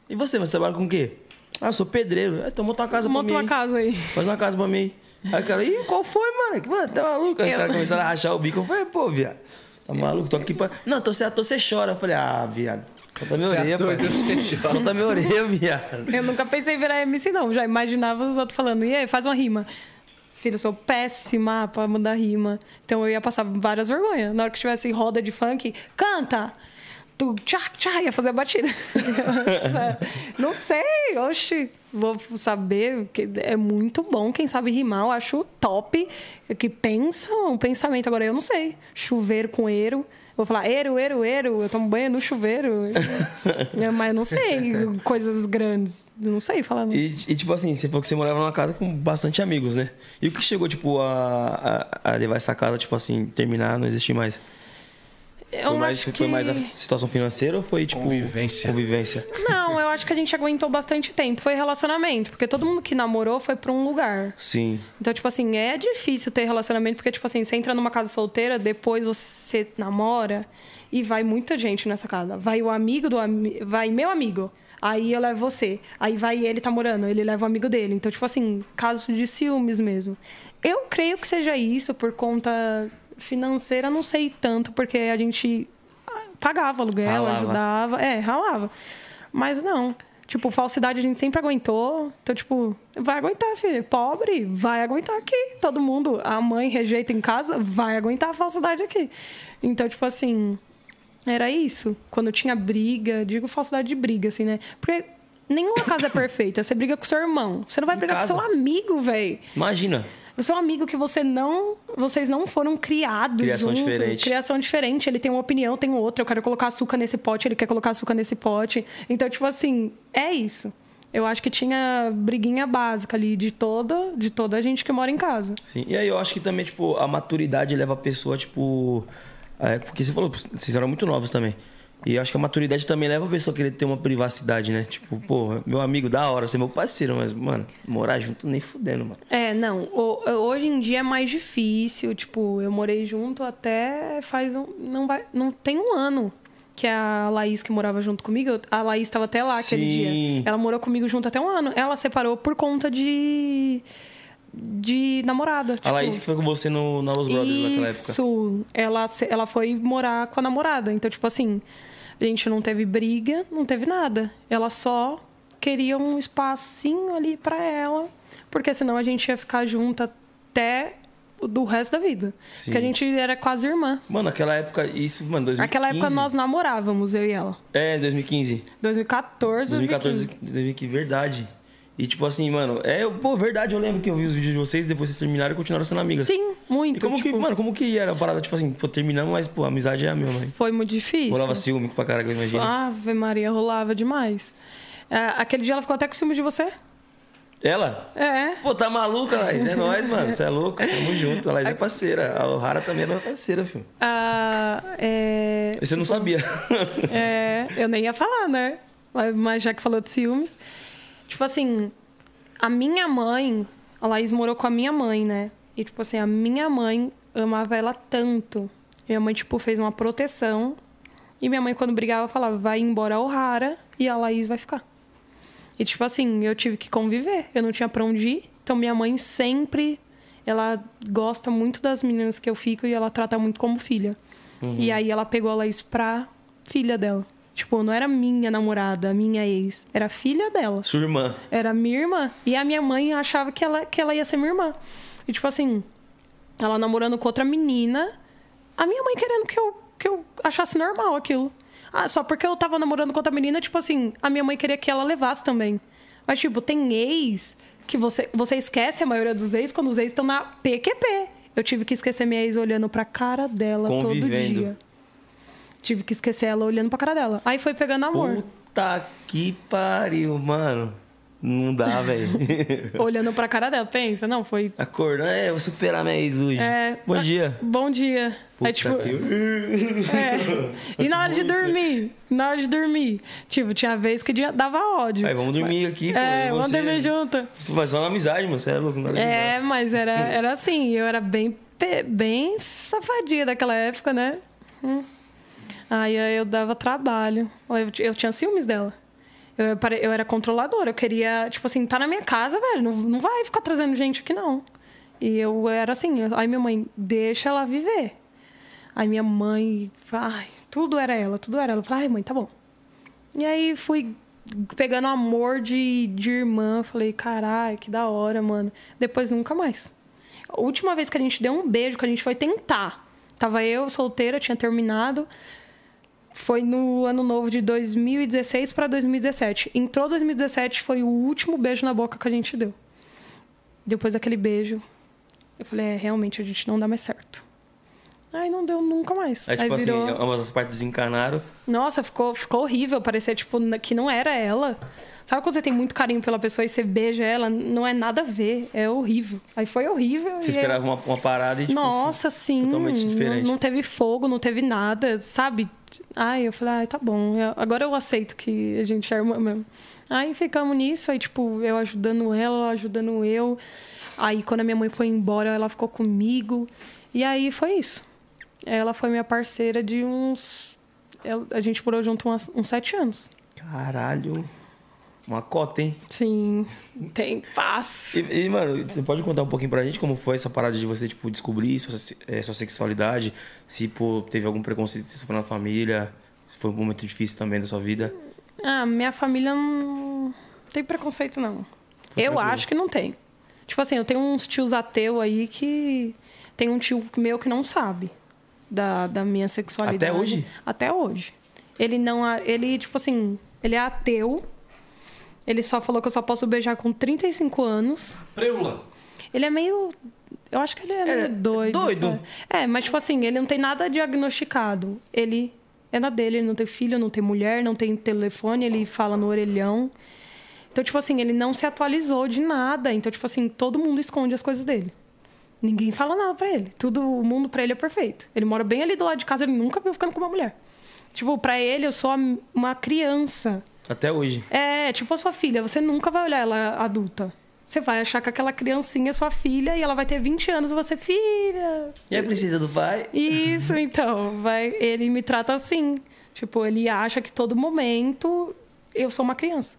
E você, você trabalha com o quê? Ah, eu sou pedreiro. É, então monta uma casa Monta pra mim. uma aí. casa aí. Faz uma casa pra mim. Aí o cara, ih, qual foi, mano? Mano, tá maluco? Aí os caras começaram a rachar o bico. Eu falei, pô, viado. Tá maluco? Tô aqui pra. Não, tô sem ator, você chora. Eu falei, ah, viado. Solta minha é orelha, ator, pai. Solta minha orelha, viado. Eu nunca pensei em virar MC, não. Já imaginava os outros falando, e aí, faz uma rima. Filho, eu sou péssima pra mudar rima. Então eu ia passar várias vergonhas. Na hora que tivesse roda de funk, canta! Tu tchá, tchá, ia fazer a batida. [LAUGHS] não sei, oxi. Vou saber. que É muito bom quem sabe rimar. Eu acho top. Que pensa um pensamento. Agora eu não sei. Chuveiro com eiro. Vou falar, eiro, eiro, eiro, eu tomo banho no chuveiro. [LAUGHS] Mas eu não sei coisas grandes. Eu não sei falar. E, e, tipo assim, você falou que você morava numa casa com bastante amigos, né? E o que chegou, tipo, a, a, a levar essa casa, tipo assim, terminar, não existir mais? Eu foi, mais, acho foi mais a que- situação financeira ou foi, tipo... Convivência. Convivência. Não, eu acho que a gente aguentou bastante tempo. Foi relacionamento, porque todo mundo que namorou foi pra um lugar. Sim. Então, tipo assim, é difícil ter relacionamento, porque, tipo assim, você entra numa casa solteira, depois você namora e vai muita gente nessa casa. Vai o amigo do ami... vai meu amigo. Aí eu levo você. Aí vai ele tá morando, ele leva o amigo dele. Então, tipo assim, caso de ciúmes mesmo. Eu creio que seja isso por conta financeira, não sei tanto, porque a gente pagava aluguel, Ralava. ajudava. É, ralava. Mas não. Tipo, falsidade a gente sempre aguentou. Então, tipo, vai aguentar, filho. Pobre, vai aguentar aqui. Todo mundo, a mãe rejeita em casa, vai aguentar a falsidade aqui. Então, tipo assim, era isso. Quando tinha briga, digo falsidade de briga, assim, né? Porque nenhuma casa é [COUGHS] perfeita. Você briga com seu irmão. Você não vai Em brigar casa. com seu amigo, velho. Imagina. O seu amigo que você não. Vocês não foram criados. Criação junto, diferente. Criação diferente. Ele tem uma opinião, tem outra. Eu quero colocar açúcar nesse pote, ele quer colocar açúcar nesse pote. Então, tipo assim, é isso. Eu acho que tinha briguinha básica ali de toda, de toda a gente que mora em casa. Sim. E aí eu acho que também, tipo, a maturidade leva a pessoa, tipo. é, porque você falou, vocês eram muito novos também. E eu acho que a maturidade também leva a pessoa a querer ter uma privacidade, né? Tipo, pô, meu amigo, da hora, você é meu parceiro, mas, mano, morar junto nem fudendo, mano. É, não. hoje em dia é mais difícil. Tipo, eu morei junto até faz um. Não, vai, não tem um ano que a Laís que morava junto comigo. A Laís estava até lá aquele Sim. dia. Ela morou comigo junto até um ano. Ela separou por conta de. De namorada. a tipo, Laís que foi com você no, na Los Brothers naquela época. Isso. Ela, ela foi morar com a namorada. Então, tipo assim, a gente não teve briga, não teve nada. Ela só queria um espacinho ali pra ela, porque senão a gente ia ficar junto até do resto da vida. Sim. Porque a gente era quase irmã. Mano, naquela época, isso, mano, 2015. Naquela época nós namorávamos, eu e ela. É, 2015. 2014, 2014, 2015. 2015, verdade. E tipo assim, mano, é, pô, verdade, eu lembro que eu vi os vídeos de vocês, depois vocês terminaram e continuaram sendo amigas. Sim, muito. E como tipo, que, mano, como que era a parada, tipo assim, pô, terminamos, mas, pô, a amizade é a mesma, hein? Foi muito difícil. Rolava ciúme pra caralho, eu imagino. Ave Maria, rolava demais. É, aquele dia ela ficou até com ciúme de você? Ela? É. Pô, tá maluca, Laís? É nóis, mano. Você é louco. Tamo junto. A Laís é parceira. A O'Hara também é parceira, filho. Ah, é, Você não sabia. é, eu nem ia falar, né? Mas já que falou de ciúmes. Tipo assim, a minha mãe, a Laís morou com a minha mãe, né? E, tipo assim, a minha mãe amava ela tanto. Minha mãe, tipo, fez uma proteção. E minha mãe, quando brigava, falava: vai embora a O'Hara e a Laís vai ficar. E, tipo assim, eu tive que conviver. Eu não tinha pra onde ir. Então, minha mãe sempre... Ela gosta muito das meninas que eu fico e ela trata muito como filha. E aí, ela pegou a Laís pra filha dela. Tipo, não era minha namorada, minha ex. Era filha dela. Sua irmã. Era minha irmã. E a minha mãe achava que ela, que ela ia ser minha irmã. E, tipo assim, ela namorando com outra menina, a minha mãe querendo que eu, que eu achasse normal aquilo. Ah, só porque eu tava namorando com outra menina, tipo assim, a minha mãe queria que ela levasse também. Mas, tipo, tem ex que você, você esquece a maioria dos ex quando os ex estão na PQP. Eu tive que esquecer minha ex olhando pra cara dela todo Convivendo. dia. Tive que esquecer ela olhando pra cara dela. Aí foi pegando amor. Puta que pariu, mano. Não dá, velho. [LAUGHS] Olhando pra cara dela. Pensa, não, foi Acordando, é, vou superar minha ex hoje. É, Bom ah, dia. Bom dia. Puta Aí, tipo, que... [LAUGHS] é. E na hora de dormir? Na hora de dormir. Tipo, tinha vez que dava ódio. Aí, vamos dormir aqui, pô. É, vamos dormir junto. Mas só na amizade, mano. Você é louco. Não dá É, mas era, era assim, eu era bem, bem safadinha daquela época, né? Hum. Aí eu dava trabalho. Eu, tinha ciúmes dela. Eu, eu era controladora. Eu queria, tipo assim, tá na minha casa, velho. Não, não vai ficar trazendo gente aqui, não. E eu era assim. Aí minha mãe, deixa ela viver. Aí minha mãe, ai, tudo era ela, tudo era ela. Eu falei, ai, mãe, tá bom. E aí fui pegando amor de, de irmã. Falei, caralho, que da hora, mano. Depois nunca mais. A última vez que a gente deu um beijo, que a gente foi tentar. Tava eu, solteira, tinha terminado. Foi no ano novo de 2016 para 2017. Entrou 2017, foi o último beijo na boca que a gente deu. Depois daquele beijo, eu falei, é, realmente a gente não dá mais certo. Aí não deu nunca mais. Aí, tipo Aí virou... assim, ambas as partes desencanaram. Nossa, ficou, ficou horrível. Parecia, tipo, que não era ela. Sabe quando você tem muito carinho pela pessoa e você beija ela? Não é nada a ver. É horrível. Aí foi horrível. Você esperava uma, uma parada e, tipo... Nossa, sim. totalmente não- diferente. Não, teve fogo, não teve nada, sabe? Ai, eu falei, ai, tá bom. eu- agora eu aceito que a gente é irmã mesmo. Aí ficamos nisso, aí, tipo, eu ajudando ela, ajudando eu. Aí, quando a minha mãe foi embora, ela ficou comigo. E aí foi isso. Ela foi minha parceira de uns. A gente morou junto uns, uns sete anos. Caralho. Uma cota, hein? Sim, tem paz. E, e, mano, você pode contar um pouquinho pra gente como foi essa parada de você, tipo, descobrir sua, eh, sua sexualidade? Se, pô, teve algum preconceito que você sofreu na família? Se foi um momento difícil também da sua vida. Ah, minha família não tem preconceito, não. eu tranquilo. acho que não tem. Tipo assim, eu tenho uns tios ateu aí que. Tem um tio meu que não sabe da, da minha sexualidade. Até hoje? Até hoje. Ele não. Ele, tipo assim, ele é ateu. Ele só falou que eu só posso beijar com 35 anos. Preula. Ele é meio. Eu acho que ele é, meio doido. doido. sabe? É, mas tipo assim, ele não tem nada diagnosticado. Ele é na dele, ele não tem filho, não tem mulher, não tem telefone, ele fala no orelhão. Então, tipo assim, ele não se atualizou de nada. Então, tipo assim, todo mundo esconde as coisas dele. Ninguém fala nada pra ele. Tudo, o mundo pra ele é perfeito. Ele mora bem ali do lado de casa, ele nunca viu ficando com uma mulher. Tipo, pra ele, eu sou uma criança. Até hoje. É, tipo a sua filha, você nunca vai olhar ela adulta. Você vai achar que aquela criancinha é sua filha e ela vai ter 20 anos e você, filha. E a princesa do pai? Isso, [LAUGHS] então, vai, ele me trata assim. Tipo, ele acha que todo momento eu sou uma criança.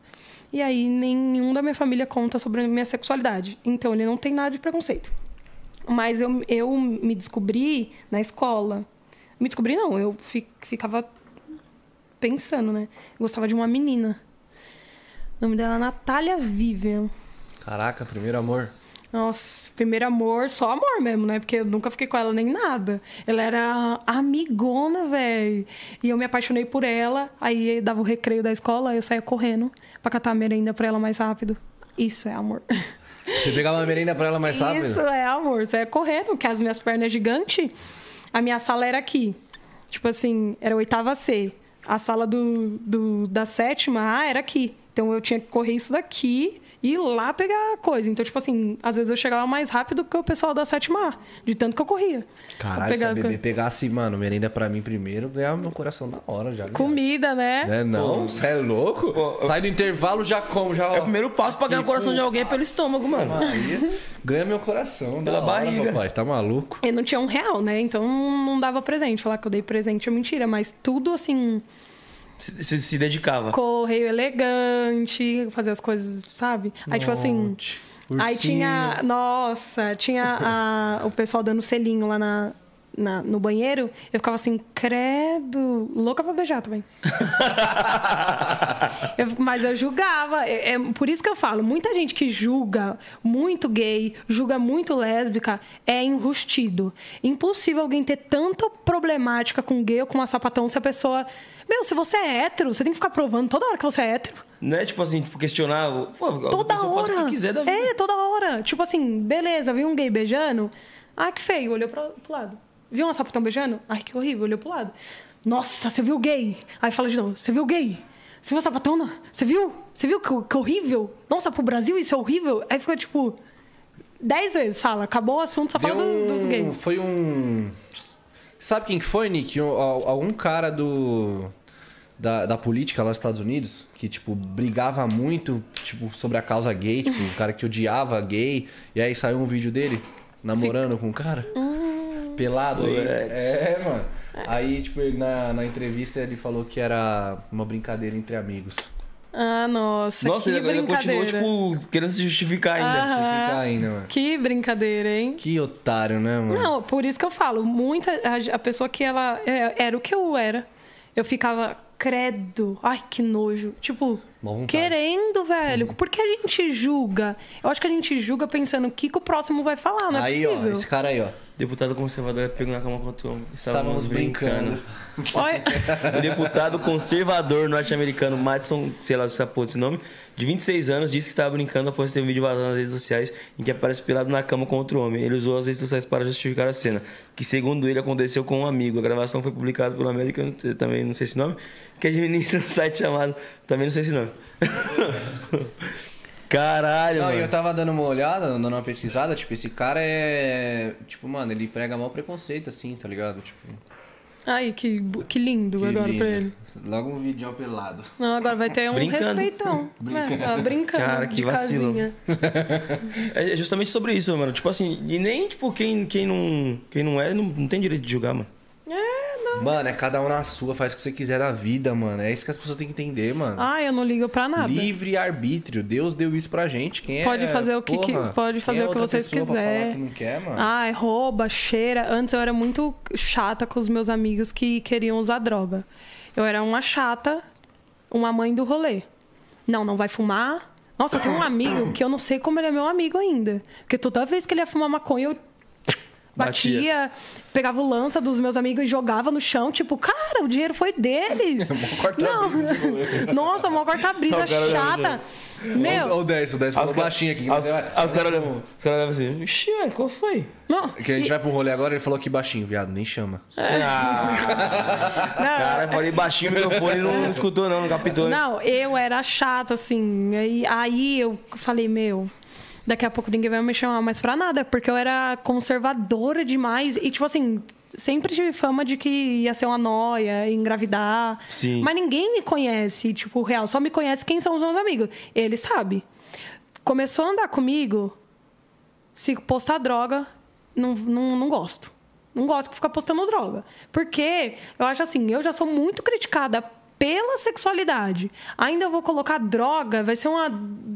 E aí nenhum da minha família conta sobre a minha sexualidade. Então ele não tem nada de preconceito. Mas eu, eu me descobri na escola. Me descobri não, eu fi- ficava pensando, né? Eu gostava de uma menina. O nome dela é Natália Vivian. Caraca, primeiro amor. Nossa, primeiro amor, só amor mesmo, né? Porque eu nunca fiquei com ela nem nada. Ela era amigona, velho. E eu me apaixonei por ela. Aí dava o recreio da escola, eu saía correndo pra catar a merenda pra ela mais rápido. Isso é amor. Você pegava uma merenda pra ela mais rápido? Isso é amor. Saía correndo, porque as minhas pernas gigantes. A minha sala era aqui. Tipo assim, era a oitava C. A sala do, do, da sétima era aqui. Então eu tinha que correr isso daqui e ir lá pegar a coisa. Então, tipo assim, às vezes eu chegava mais rápido que o pessoal da sétima A, de tanto que eu corria. Caralho, se pegar a as bebê coisas. pegasse, mano, merenda pra mim primeiro, ganhava meu coração na hora já. Comida, né? É não? Você é louco? Pô, Sai do intervalo, já como, já. É o primeiro passo pra ganhar o coração de alguém é pelo estômago, mano. Aí, ganha meu coração. Pela da hora, barriga. Papai, tá maluco? Eu não tinha um real, né? Então não dava presente. Falar que eu dei presente é mentira. Mas tudo assim, Se, se, se dedicava. correio elegante, fazer as coisas, sabe? Aí, tipo assim. Monte, Aí ursinho. tinha. Nossa, tinha a- o pessoal dando selinho lá na, na- no banheiro. Eu ficava assim, credo, louca pra beijar também. [LAUGHS] Eu- mas eu julgava. É, é por isso que eu falo, muita gente que julga muito gay, julga muito lésbica, é enrustido. Impossível alguém ter tanta problemática com gay ou com uma sapatão se a pessoa. Meu, se você é hétero, você tem que ficar provando toda hora que você é hétero. Não é tipo assim, tipo, questionar. Toda hora. o que quiser da vida. É, toda hora. Tipo assim, beleza, viu um gay beijando? Ai, que feio, olhou pro, pro lado. Viu uma sapatão beijando? Ai, que horrível, olhou pro lado. Nossa, você viu gay? Aí fala de novo, você viu gay? Você viu sapatão? Não? Você viu? Você viu que, que horrível? Nossa, pro Brasil isso é horrível? Aí fica tipo. Dez vezes fala, acabou o assunto, só Deu fala do- dos um- gays. Foi um. Sabe quem que foi, Nick? Um- al- algum cara do. Da, da política lá nos Estados Unidos, que, tipo, brigava muito, tipo, sobre a causa gay, tipo, o cara que odiava gay, e aí saiu um vídeo dele namorando com um cara. Hum. Pelado aí. Puts. É, mano. Aí, tipo, na, na entrevista ele falou que era uma brincadeira entre amigos. Ah, nossa, Nossa, que ele ainda continuou, tipo, querendo se justificar ainda. Ah. Justificar ainda, mano. Que brincadeira, hein? Que otário, né, mano? Não, por isso que eu falo, muita a, a pessoa que ela é, era o que eu era. Eu ficava credo, ai que nojo, tipo. Querendo, velho. Uhum. Por que a gente julga? Eu acho que a gente julga pensando o que, que o próximo vai falar, não é aí, possível. ó, esse cara aí, ó. Deputado conservador pegou na cama contra o homem. Estávamos brincando. Olha, [LAUGHS] O deputado conservador norte-americano Madison, sei lá se porra esse nome, de 26 anos, disse que estava brincando após ter um vídeo vazado nas redes sociais em que aparece pelado na cama com outro homem. Ele usou as redes sociais para justificar a cena, que segundo ele aconteceu com um amigo. A gravação foi publicada pelo American, também não sei esse nome, que administra um [LAUGHS] site chamado, também não sei esse nome. Caralho, Não, mano. eu tava dando uma olhada, dando uma pesquisada, tipo, esse cara é. Tipo, mano, ele prega mal preconceito, assim, tá ligado? Tipo. ai, que, que lindo que agora lindo. pra ele. Logo um vídeo pelado. Não, agora vai ter um Brincando. respeitão. [LAUGHS] Brincando. Né? Tá brincando. Cara, que de vacilo. casinha. [LAUGHS] É justamente sobre isso, mano. Tipo assim, e nem, tipo, quem, quem, não, quem não é, não, não tem direito de julgar, mano. Mano, é cada um na sua, faz o que você quiser da vida, mano. É isso que as pessoas têm que entender, mano. Ai, eu não ligo pra nada. Livre arbítrio. Deus deu isso pra gente. Quem é. Pode fazer o que que- pode fazer é o que vocês pessoa pra falar quiser. que não quer, mano. Ai, rouba, cheira. Antes eu era muito chata com os meus amigos que queriam usar droga. Eu era uma chata, uma mãe do rolê. Não, não vai fumar. Nossa, tenho um amigo que eu não sei como ele é meu amigo ainda. Porque toda vez que ele ia fumar maconha, eu Batia. batia, pegava o lança dos meus amigos e jogava no chão, tipo, cara, o dinheiro foi deles. [LAUGHS] não. [LAUGHS] Nossa, mó corta-brisa chata. Olha Meu, o 10, o 10 falou baixinho aqui. Os, mas é- os caras olham os caras olham assim, Ixi, velho, qual foi? não. Que a gente vai pro rolê agora, ele falou que baixinho, viado, nem chama. Ah, [LAUGHS] Não, cara, eu falei baixinho, o microfone não escutou não, não captou. né? Não, eu era chata, assim. Aí, aí eu falei, meu, daqui a pouco ninguém vai me chamar mais pra nada, porque eu era conservadora demais. E, tipo assim, sempre tive fama de que ia ser uma noia, ia engravidar. Sim. Mas ninguém me conhece, tipo, real. Só me conhece quem são os meus amigos. Ele sabe. Começou a andar comigo, se postar droga, não, não, não gosto. Não gosto de ficar postando droga. Porque eu acho assim, eu já sou muito criticada pela sexualidade. Ainda vou colocar droga, vai ser uma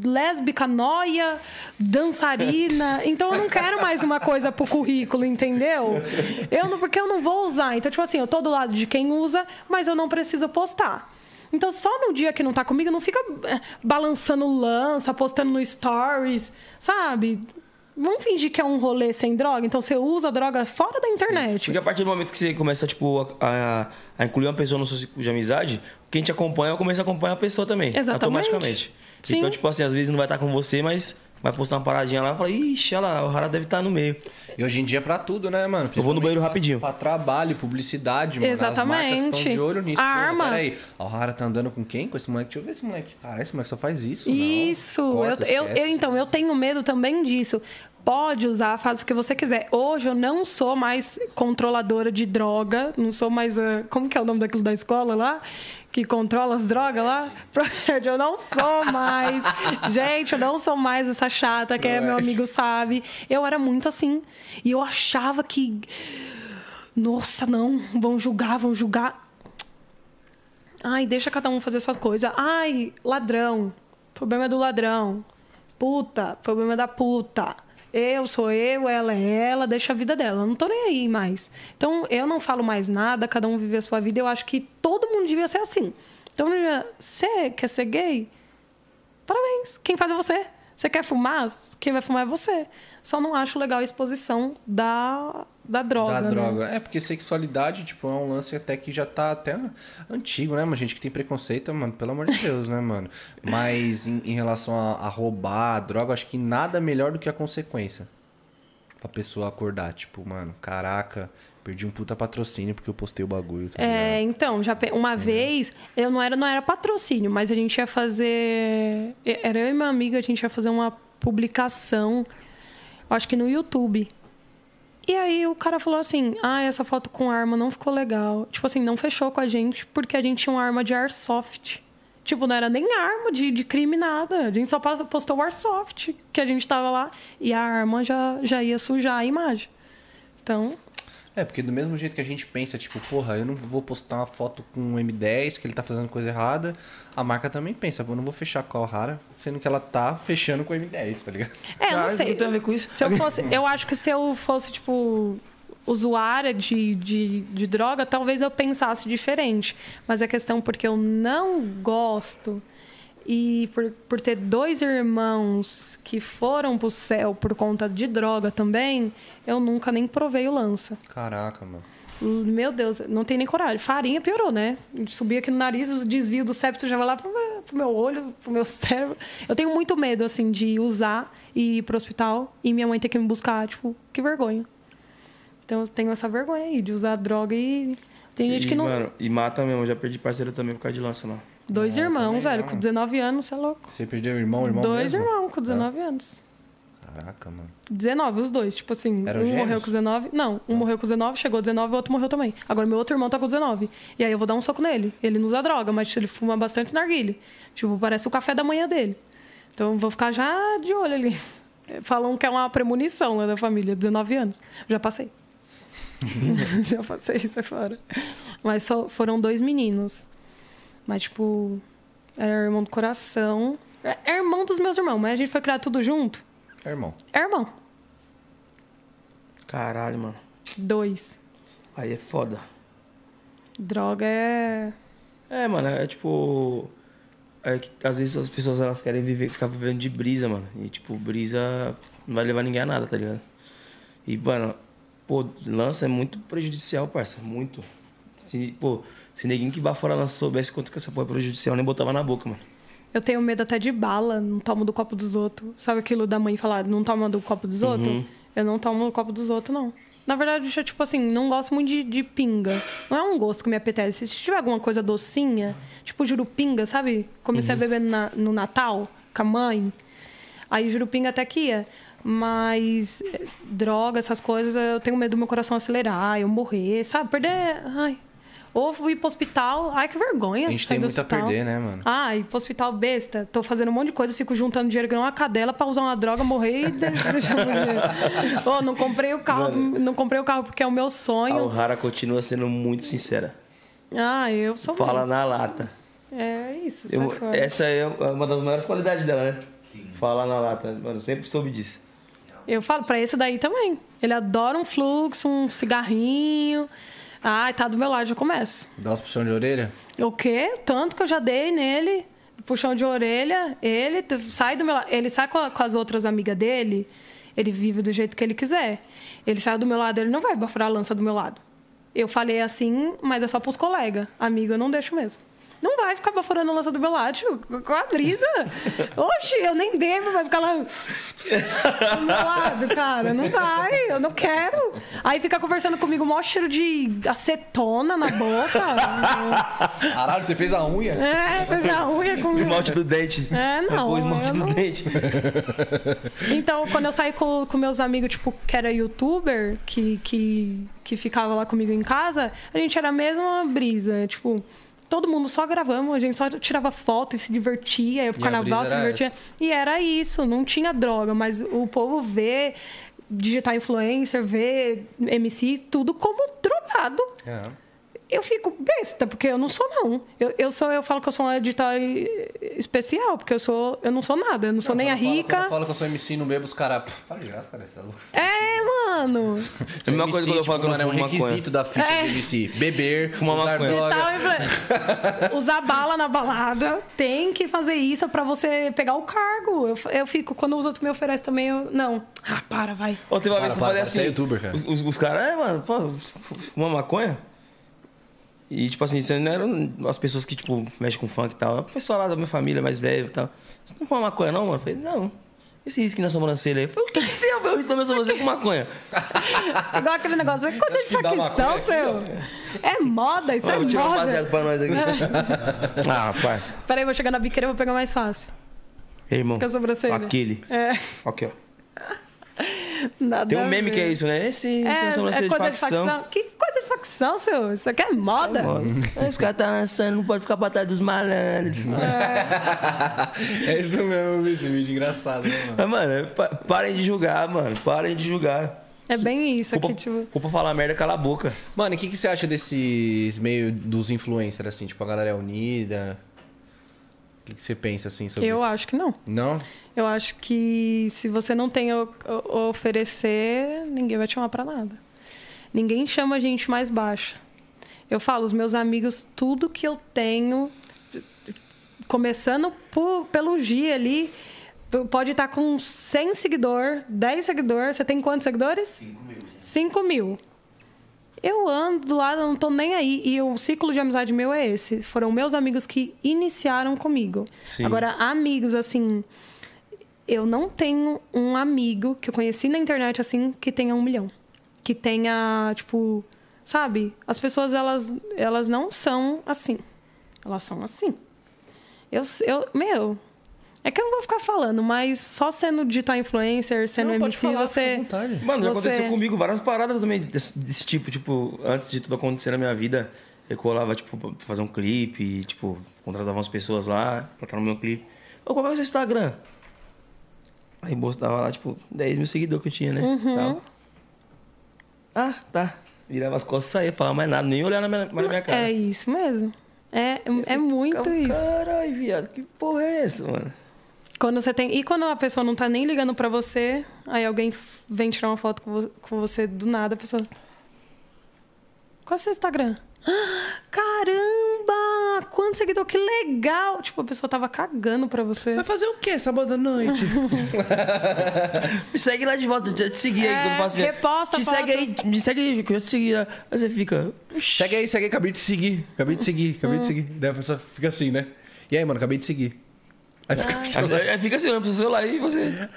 lésbica noia, dançarina. Então eu não quero mais uma coisa pro currículo, entendeu? Eu não, porque eu não vou usar. Então, tipo assim, eu tô do lado de quem usa, mas eu não preciso postar. Então, só no dia que não tá comigo, não fica eh, balançando lança, postando no stories, sabe? Vamos fingir que é um rolê sem droga, então você usa droga fora da internet. Porque a partir do momento que você começa, tipo, a, a- a incluir uma pessoa no seu ciclo de amizade, quem te acompanha, começa a acompanhar a pessoa também. Exatamente. Automaticamente. Sim. Então, tipo assim, às vezes não vai estar com você, mas vai postar uma paradinha lá e fala, ixi, olha lá, o Rara deve estar no meio. E hoje em dia é pra tudo, né, mano? Eu vou no banheiro Principalmente rapidinho. Pra, pra trabalho, publicidade, mano. As marcas Exatamente. estão de olho nisso. A Pô, arma. Peraí, a Rara tá andando com quem? Com esse moleque? Deixa eu ver esse moleque. Cara, esse moleque só faz isso, não. Isso, Corta, eu, eu, eu- então, eu tenho medo também disso. Pode usar, faz o que você quiser. Hoje eu não sou mais controladora de droga, não sou mais. a- como que é o nome daquilo da escola lá? Que controla as drogas lá? Eu não sou mais. Gente, eu não sou mais essa chata que é meu amigo sabe. Eu era muito assim. E eu achava que. Nossa, não, vão julgar, vão julgar. Ai, deixa cada um fazer suas coisas. Ai, ladrão. Problema é do ladrão. Puta, problema é da puta. Eu sou eu, ela é ela, deixa a vida dela. Eu não tô nem aí mais. Então, eu não falo mais nada, cada um vive a sua vida. Eu acho que todo mundo devia ser assim. Então, você quer ser gay? Parabéns. Quem faz é você. Você quer fumar? Quem vai fumar é você. Só não acho legal a exposição da, da droga. Da né? droga. É, porque sexualidade, tipo, é um lance até que já tá até antigo, né, mano? Gente que tem preconceito, mano, pelo amor de Deus, né, mano? Mas em, em relação a, a roubar a droga, acho que nada melhor do que a consequência. Pra pessoa acordar, tipo, mano, caraca, perdi um puta patrocínio porque eu postei o bagulho. Tá É, então, já uma vez, eu não era, não era patrocínio, mas a gente ia fazer. Era eu e meu amigo, a gente ia fazer uma publicação, acho que no YouTube. E aí o cara falou assim: ah, essa foto com arma não ficou legal. Tipo assim, não fechou com a gente porque a gente tinha uma arma de airsoft. Tipo, não era nem arma de, de crime, nada. A gente só postou o airsoft, que a gente tava lá, e a arma já, já ia sujar a imagem. Então, É, porque do mesmo jeito que a gente pensa, tipo, porra, eu não vou postar uma foto com um M10 que ele tá fazendo coisa errada, a marca também pensa, pô, eu não vou fechar com a Rara, sendo que ela tá fechando com o M10, tá ligado? é, eu não sei. tem a ver com isso. Se eu fosse, eu acho que se eu fosse, tipo, usuária de, de, de droga, talvez eu pensasse diferente. Mas a questão porque eu não gosto e por, por ter dois irmãos que foram pro céu por conta de droga também, eu nunca nem provei o lança. Caraca, mano. Meu Deus, não tem nem coragem. Farinha piorou, né? Subia aqui no nariz, o desvio do septo já vai lá pro meu, pro meu olho, pro meu [LAUGHS] cérebro. Eu tenho muito medo, assim, de usar e ir pro hospital e minha mãe ter que me buscar. Tipo, que vergonha. Então eu tenho essa vergonha aí de usar droga e. Tem gente e, que não. Mano, e mata mesmo, eu já perdi parceiro também por causa de lança, não. Dois É, eu irmãos, velho, não, com mano. 19 anos, você é louco. Você perdeu o irmão, irmão Dois mesmo? irmãos com 19 anos. Caraca, mano. 19, os dois. Tipo assim, Eram um gêmeos? morreu com 19. Não, um morreu com 19, chegou 19 o outro morreu também. Agora, meu outro irmão tá com 19. E aí eu vou dar um soco nele. Ele não usa droga, mas ele fuma bastante narguile. Tipo, parece o café da manhã dele. Então eu vou ficar já de olho ali. [LAUGHS] Falam que é uma premonição lá da família, 19 anos. Já passei. [LAUGHS] [LAUGHS] já passei, sai fora. Mas só foram dois meninos. Mas, tipo, era irmão do coração. É é irmão dos meus irmãos, mas a gente foi criado tudo junto. É irmão. É irmão. Caralho, mano. Dois. Aí é foda. Droga é. É, mano, é tipo. É que às vezes as pessoas elas querem viver, ficar vivendo de brisa, mano. E tipo, brisa não vai levar ninguém a nada, tá ligado? E, mano, pô, lança é muito prejudicial, parça. Muito. Se, pô, se ninguém que vai fora lança soubesse quanto que essa porra é prejudicial, nem botava na boca, mano. Eu tenho medo até de bala, não tomo do copo dos outros. Sabe aquilo da mãe falar, não toma do copo dos outros? Eu não tomo do copo dos outros, não. Na verdade, eu, tipo assim, não gosto muito de, de pinga. Não é um gosto que me apetece. Se tiver alguma coisa docinha, tipo jurupinga, sabe? Comecei a beber no, na- no Natal com a mãe. Aí jurupinga até que ia. Mas eh, droga, essas coisas, eu tenho medo do meu coração acelerar, eu morrer, sabe? Perder. Ai. Ou fui ir pro hospital. Ai, que vergonha. A gente tem muito a perder, né, mano? Ah, ir pro hospital besta. Tô fazendo um monte de coisa, fico juntando dinheiro que não uma cadela pra usar uma droga, morrer e de- [LAUGHS] deixar a. Ô, não comprei o carro, não comprei o carro porque é o meu A sonho. O'Hara continua sendo muito sincera. Ah, eu sou Fala na lata. É isso, Eu- essa é uma das maiores qualidades dela, né? Sim. Falar na lata. Mano, sempre soube disso. Eu falo pra esse daí também. Ele adora um fluxo, um cigarrinho. Ai, tá do meu lado, já começo. Dá umas puxão de orelha? O quê? Tanto que eu já dei nele, puxão de orelha, ele sai do meu lado. Ele sai com, a- com as outras amigas dele, ele vive do jeito que ele quiser. Ele sai do meu lado, ele não vai bafurar a lança do meu lado. Eu falei assim, mas é só pros colegas. Amigo, eu não deixo mesmo. Não vai ficar baforando a lança do meu lado, tio. Com a brisa. Oxi, eu nem bebo, vai ficar lá. Do meu lado, cara. Não vai, eu não quero. Aí fica conversando comigo, maior cheiro de acetona na boca. Caralho, você fez a unha? É, fez a unha comigo. Esmalte do dente. É, não, Pô, esmalte do não- dente. Então, quando eu saí com, com meus amigos, tipo, que era youtuber, que, que, que ficava lá comigo em casa, a gente era a mesma brisa. Tipo, todo mundo só gravamos, a gente só tirava foto e se divertia, ia pro E a carnaval, se divertia. E era isso, não tinha droga, mas o povo vê digitar influencer, vê MC, tudo como drogado. É. Eu fico besta, porque eu não sou, não. Eu, eu sou, eu falo que eu sou uma edital especial, porque eu sou, eu não sou nada, eu não sou nem a rica. Quando eu falo que eu sou MC não bebo, os caras. Fala de graça, cara. Você é louco. É, mano. A mesma coisa quando eu falo que eu não mano, é um requisito da ficha É. do MC. Beber, Fumar usar maconha. droga. Influ- [LAUGHS] Usar bala na balada. Tem que fazer isso pra você pegar o cargo. Eu, eu fico, quando os outros me oferecem também, eu. Não. Ah, para, vai. Ou teve uma Para, vez que eu falei para, assim. você é youtuber, cara. Os, os, os caras, é, mano, pô, fuma maconha? E, tipo assim, você não eram as pessoas que, tipo, mexem com funk e tal. O pessoal lá da minha família, mais velho e tal. Você não fuma maconha, não, mano? Eu falei, não. Esse risco na sobrancelha aí. Eu falei, o que, que tem a ver o risco na minha sobrancelha com maconha? [LAUGHS] Igual aquele negócio. É coisa de que facção, seu. É moda, isso Ah, é vou tirar um baseado moda. pra nós aqui. [LAUGHS] ah, parça. Peraí, vou chegar na biqueira e vou pegar mais fácil. Ei, irmão. Com a sobrancelha. Aquele. É. Aqui, ó. [LAUGHS] Nada Tem um meme que é isso, né? Esse, esse É, na sobrancelha é coisa de facção. Que coisa de facção, seu? Isso aqui é moda. [LAUGHS] Esse cara tá lançando, não pode ficar pra trás dos malandros. É [LAUGHS] isso mesmo, esse vídeo engraçado, né, mano? Mas, mano, pa- parem de julgar, mano. Parem de julgar. É bem isso Culpa, aqui, tipo. culpa falar merda, cala a boca. Mano, e o que, que você acha desses meio dos influencers, assim? Tipo, a galera é unida? O que, você pensa, assim, sobre... Eu acho que não. Não? Eu acho que se você não tem o, o- oferecer, ninguém vai te chamar pra nada. Ninguém chama a gente mais baixa. Eu falo, os meus amigos, tudo que eu tenho, começando por- pelo G ali, pode estar com 100 seguidor, 10 seguidores. Você tem quantos seguidores? 5 mil. 5 mil. Eu ando do lado, não tô nem aí. E o ciclo de amizade meu é esse. Foram meus amigos que iniciaram comigo. Sim. Agora, amigos, assim. Eu não tenho um amigo que eu conheci na internet, assim, que tenha um milhão. Que tenha, tipo. Sabe? As pessoas, elas, elas não são assim. Elas são assim. Eu, eu. Meu. É que eu não vou ficar falando, mas só sendo digital influencer, sendo Não, pode MC, falar, você. fica à vontade. Mano, já Você- aconteceu comigo várias paradas também desse, desse tipo. Tipo, antes de tudo acontecer na minha vida, eu colava, tipo, pra fazer um clipe, tipo, contratava umas pessoas lá pra estar no meu clipe. Ô, qual é o seu Instagram? Aí postava lá, tipo, 10 mil seguidores que eu tinha, né? Tal. Ah, tá. Virava as costas e saía, falava mais nada, nem olhar na minha, mais na minha cara. É isso mesmo. É, é muito isso. Caralho, viado, que porra é essa, mano? Quando você tem. E quando a pessoa não tá nem ligando pra você, aí alguém vem tirar uma foto com vo- com você do nada, a pessoa. Qual é o seu Instagram? Ah, [GASPS] Caramba! Ah, quanto seguidor, que legal! Tipo, a pessoa tava cagando pra você. Vai fazer o quê sábado à noite? [LAUGHS] Me segue lá de volta, já te segui aí É, quando passa. reposta Te foto. segue aí, me segue aí, que eu te segui. Aí você fica. segue aí, segue aí, acabei de seguir. Acabei de seguir, acabei de seguir. Daí a pessoa fica assim, né? E aí, mano, acabei de seguir. Aí fica assim, Aí, aí fica assim, olhando pro seu celular e você.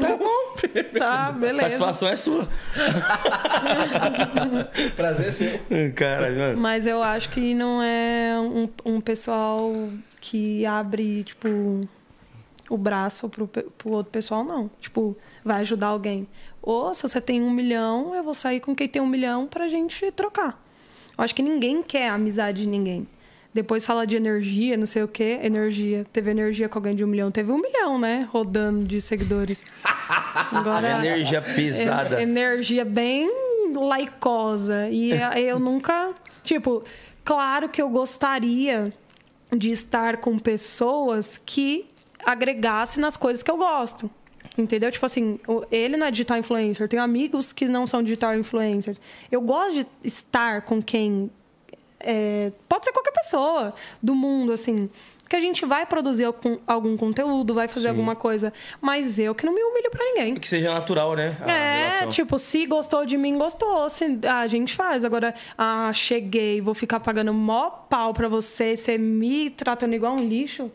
Tá bom. Tá, beleza. Satisfação é sua. [LAUGHS] prazer seu. Caralho, mano. Mas eu acho que não é um, um pessoal que abre, tipo, o braço pro, pro outro pessoal, não. Tipo, vai ajudar alguém. Ou se você tem um milhão, eu vou sair com quem tem um milhão pra gente trocar. Eu acho que ninguém quer a amizade de ninguém. Depois fala de energia, não sei o quê. Energia. Teve energia com alguém de um milhão. Teve um milhão, né? Rodando de seguidores. [LAUGHS] Agora, Energia pesada. é- energia bem laicosa. E é- eu nunca. Tipo, claro que eu gostaria de estar com pessoas que agregassem nas coisas que eu gosto. Entendeu? Tipo assim, ele não é digital influencer. Eu tenho amigos que não são digital influencers. Eu gosto de estar com quem. É, pode ser qualquer pessoa do mundo, assim. Que a gente vai produzir algum, algum conteúdo, vai fazer alguma coisa. Mas eu que não me humilho pra ninguém. Que seja natural, né? É, relação. tipo, se gostou de mim, gostou. Se, a gente faz. Agora, ah, cheguei, vou ficar pagando mó pau pra você, você me tratando igual um lixo.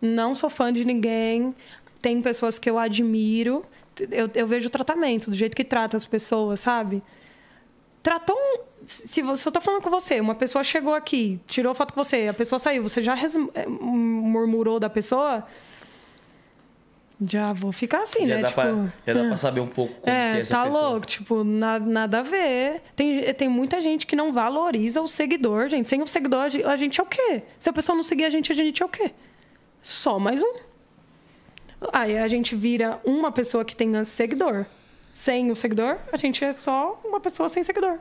Não sou fã de ninguém. Tem pessoas que eu admiro. Eu, eu vejo o tratamento, do jeito que trata as pessoas, sabe? Tratou um. Se você eu tô falando com você, uma pessoa chegou aqui, tirou foto com você, a pessoa saiu, você já res- eh, murmurou da pessoa, já vou ficar assim, já, né? dá tipo, pra, já dá pra saber um pouco como que é É, essa tá pessoa. louco, tipo, na- nada a ver. Tem, tem muita gente que não valoriza o seguidor, gente. Sem o seguidor, a gen- a gente é o quê? Se a pessoa não seguir a gente, a gente é o quê? Só mais um. Aí a gente vira uma pessoa que tenha seguidor. Sem o seguidor, a gente é só uma pessoa sem seguidor.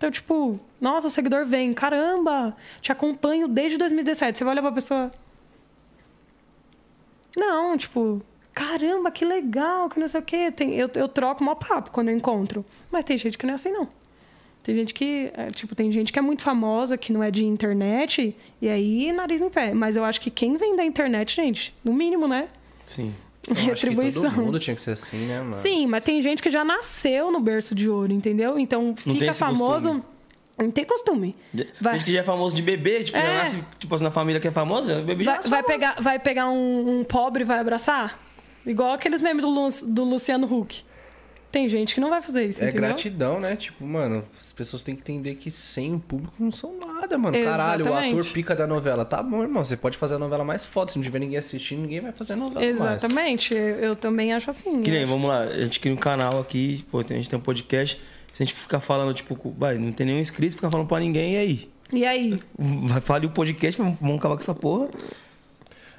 Então, tipo, nossa, o seguidor vem, caramba, te acompanho desde 2017. Você vai olhar pra pessoa. Não, tipo, caramba, que legal, que não sei o quê. Tem, eu, eu troco mó papo quando eu encontro. Mas tem gente que não é assim, não. Tem gente que, é, tipo, tem gente que é muito famosa, que não é de internet, e aí nariz em pé. Mas eu acho que quem vem da internet, gente, no mínimo, né? Sim. Que Retribuição. todo mundo tinha que ser assim, né, mano? Sim, mas tem gente que já nasceu no berço de ouro, entendeu? Então tem fica esse famoso. costume. Não tem costume. Vai, Gente que já é famoso de bebê, tipo, já É. nasce, tipo assim, na família que é famosa, o bebê já vai, nasce vai famoso. pegar, vai pegar um, um pobre e vai abraçar? Igual aqueles memes do, Lu- do Luciano Huck. Tem gente que não vai fazer isso, É entendeu? gratidão, né? Tipo, mano, as pessoas têm que entender que sem o público não são nada, mano. Caralho, o Exatamente. ator pica da novela. Tá bom, irmão, você pode fazer a novela mais foda. Se não tiver ninguém assistindo, ninguém vai fazer a novela mais. Exatamente, eu, eu também acho assim. Que nem, vamos lá, a gente cria um canal aqui, pô, tem- a gente tem um podcast. Se a gente ficar falando, tipo, com- vai, não tem nenhum inscrito, ficar falando pra ninguém, e aí? E aí? Vai falar o podcast, vamos, vamos acabar com essa porra.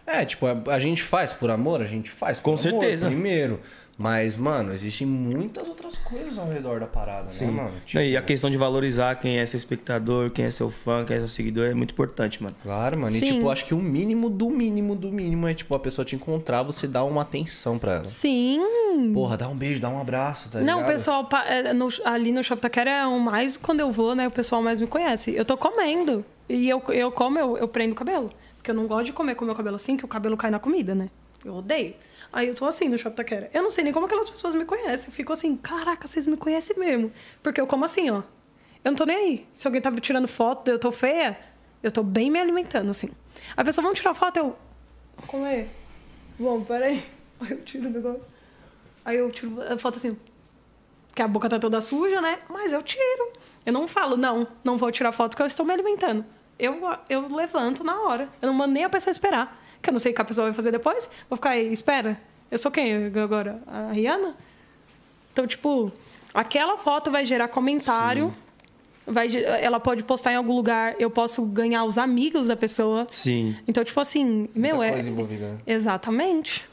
É, tipo, a, a gente faz por amor, a gente faz por Com amor, certeza. primeiro. Mas, mano, existem muitas outras coisas ao redor da parada, né, mano? Tipo, E a questão de valorizar quem é seu espectador, quem é seu fã, quem é seu seguidor é muito importante, mano. Claro, mano. E, Sim. tipo, acho que o mínimo do mínimo do mínimo é, tipo, a pessoa te encontrar, você dar uma atenção pra ela. Sim. Porra, dá um beijo, dá um abraço, tá Não, o ligado? pessoal pa- é, ali no Shopping Taquera é o mais, quando eu vou, né? O pessoal mais me conhece. Eu tô comendo. E eu, eu como, eu, eu prendo o cabelo. Porque eu não gosto de comer com o meu cabelo assim, que o cabelo cai na comida, né? Eu odeio. Aí eu tô assim no Shopping Taquera. Eu não sei nem como aquelas pessoas me conhecem. Eu fico assim, caraca, vocês me conhecem mesmo. Porque eu como assim, ó. Eu não tô nem aí. Se alguém tá me tirando foto, eu tô feia, eu tô bem me alimentando, assim. A pessoa, vamos tirar foto, eu... Comer. Bom, peraí. [LAUGHS] Aí eu tiro o negócio. Aí eu tiro a foto assim. Que a boca tá toda suja, né? Mas eu tiro. Eu não falo, não, não vou tirar foto porque eu estou me alimentando. Eu, eu levanto na hora. Eu não mando nem a pessoa esperar. Que eu não sei o que a pessoa vai fazer depois. Vou ficar aí, espera. Eu sou quem agora? A Rihanna? Então, tipo, aquela foto vai gerar comentário. Vai, ge- ela pode postar em algum lugar. Eu posso ganhar os amigos da pessoa. Sim. Então, tipo assim, meu, Muita é. coisa envolvida, né? Exatamente.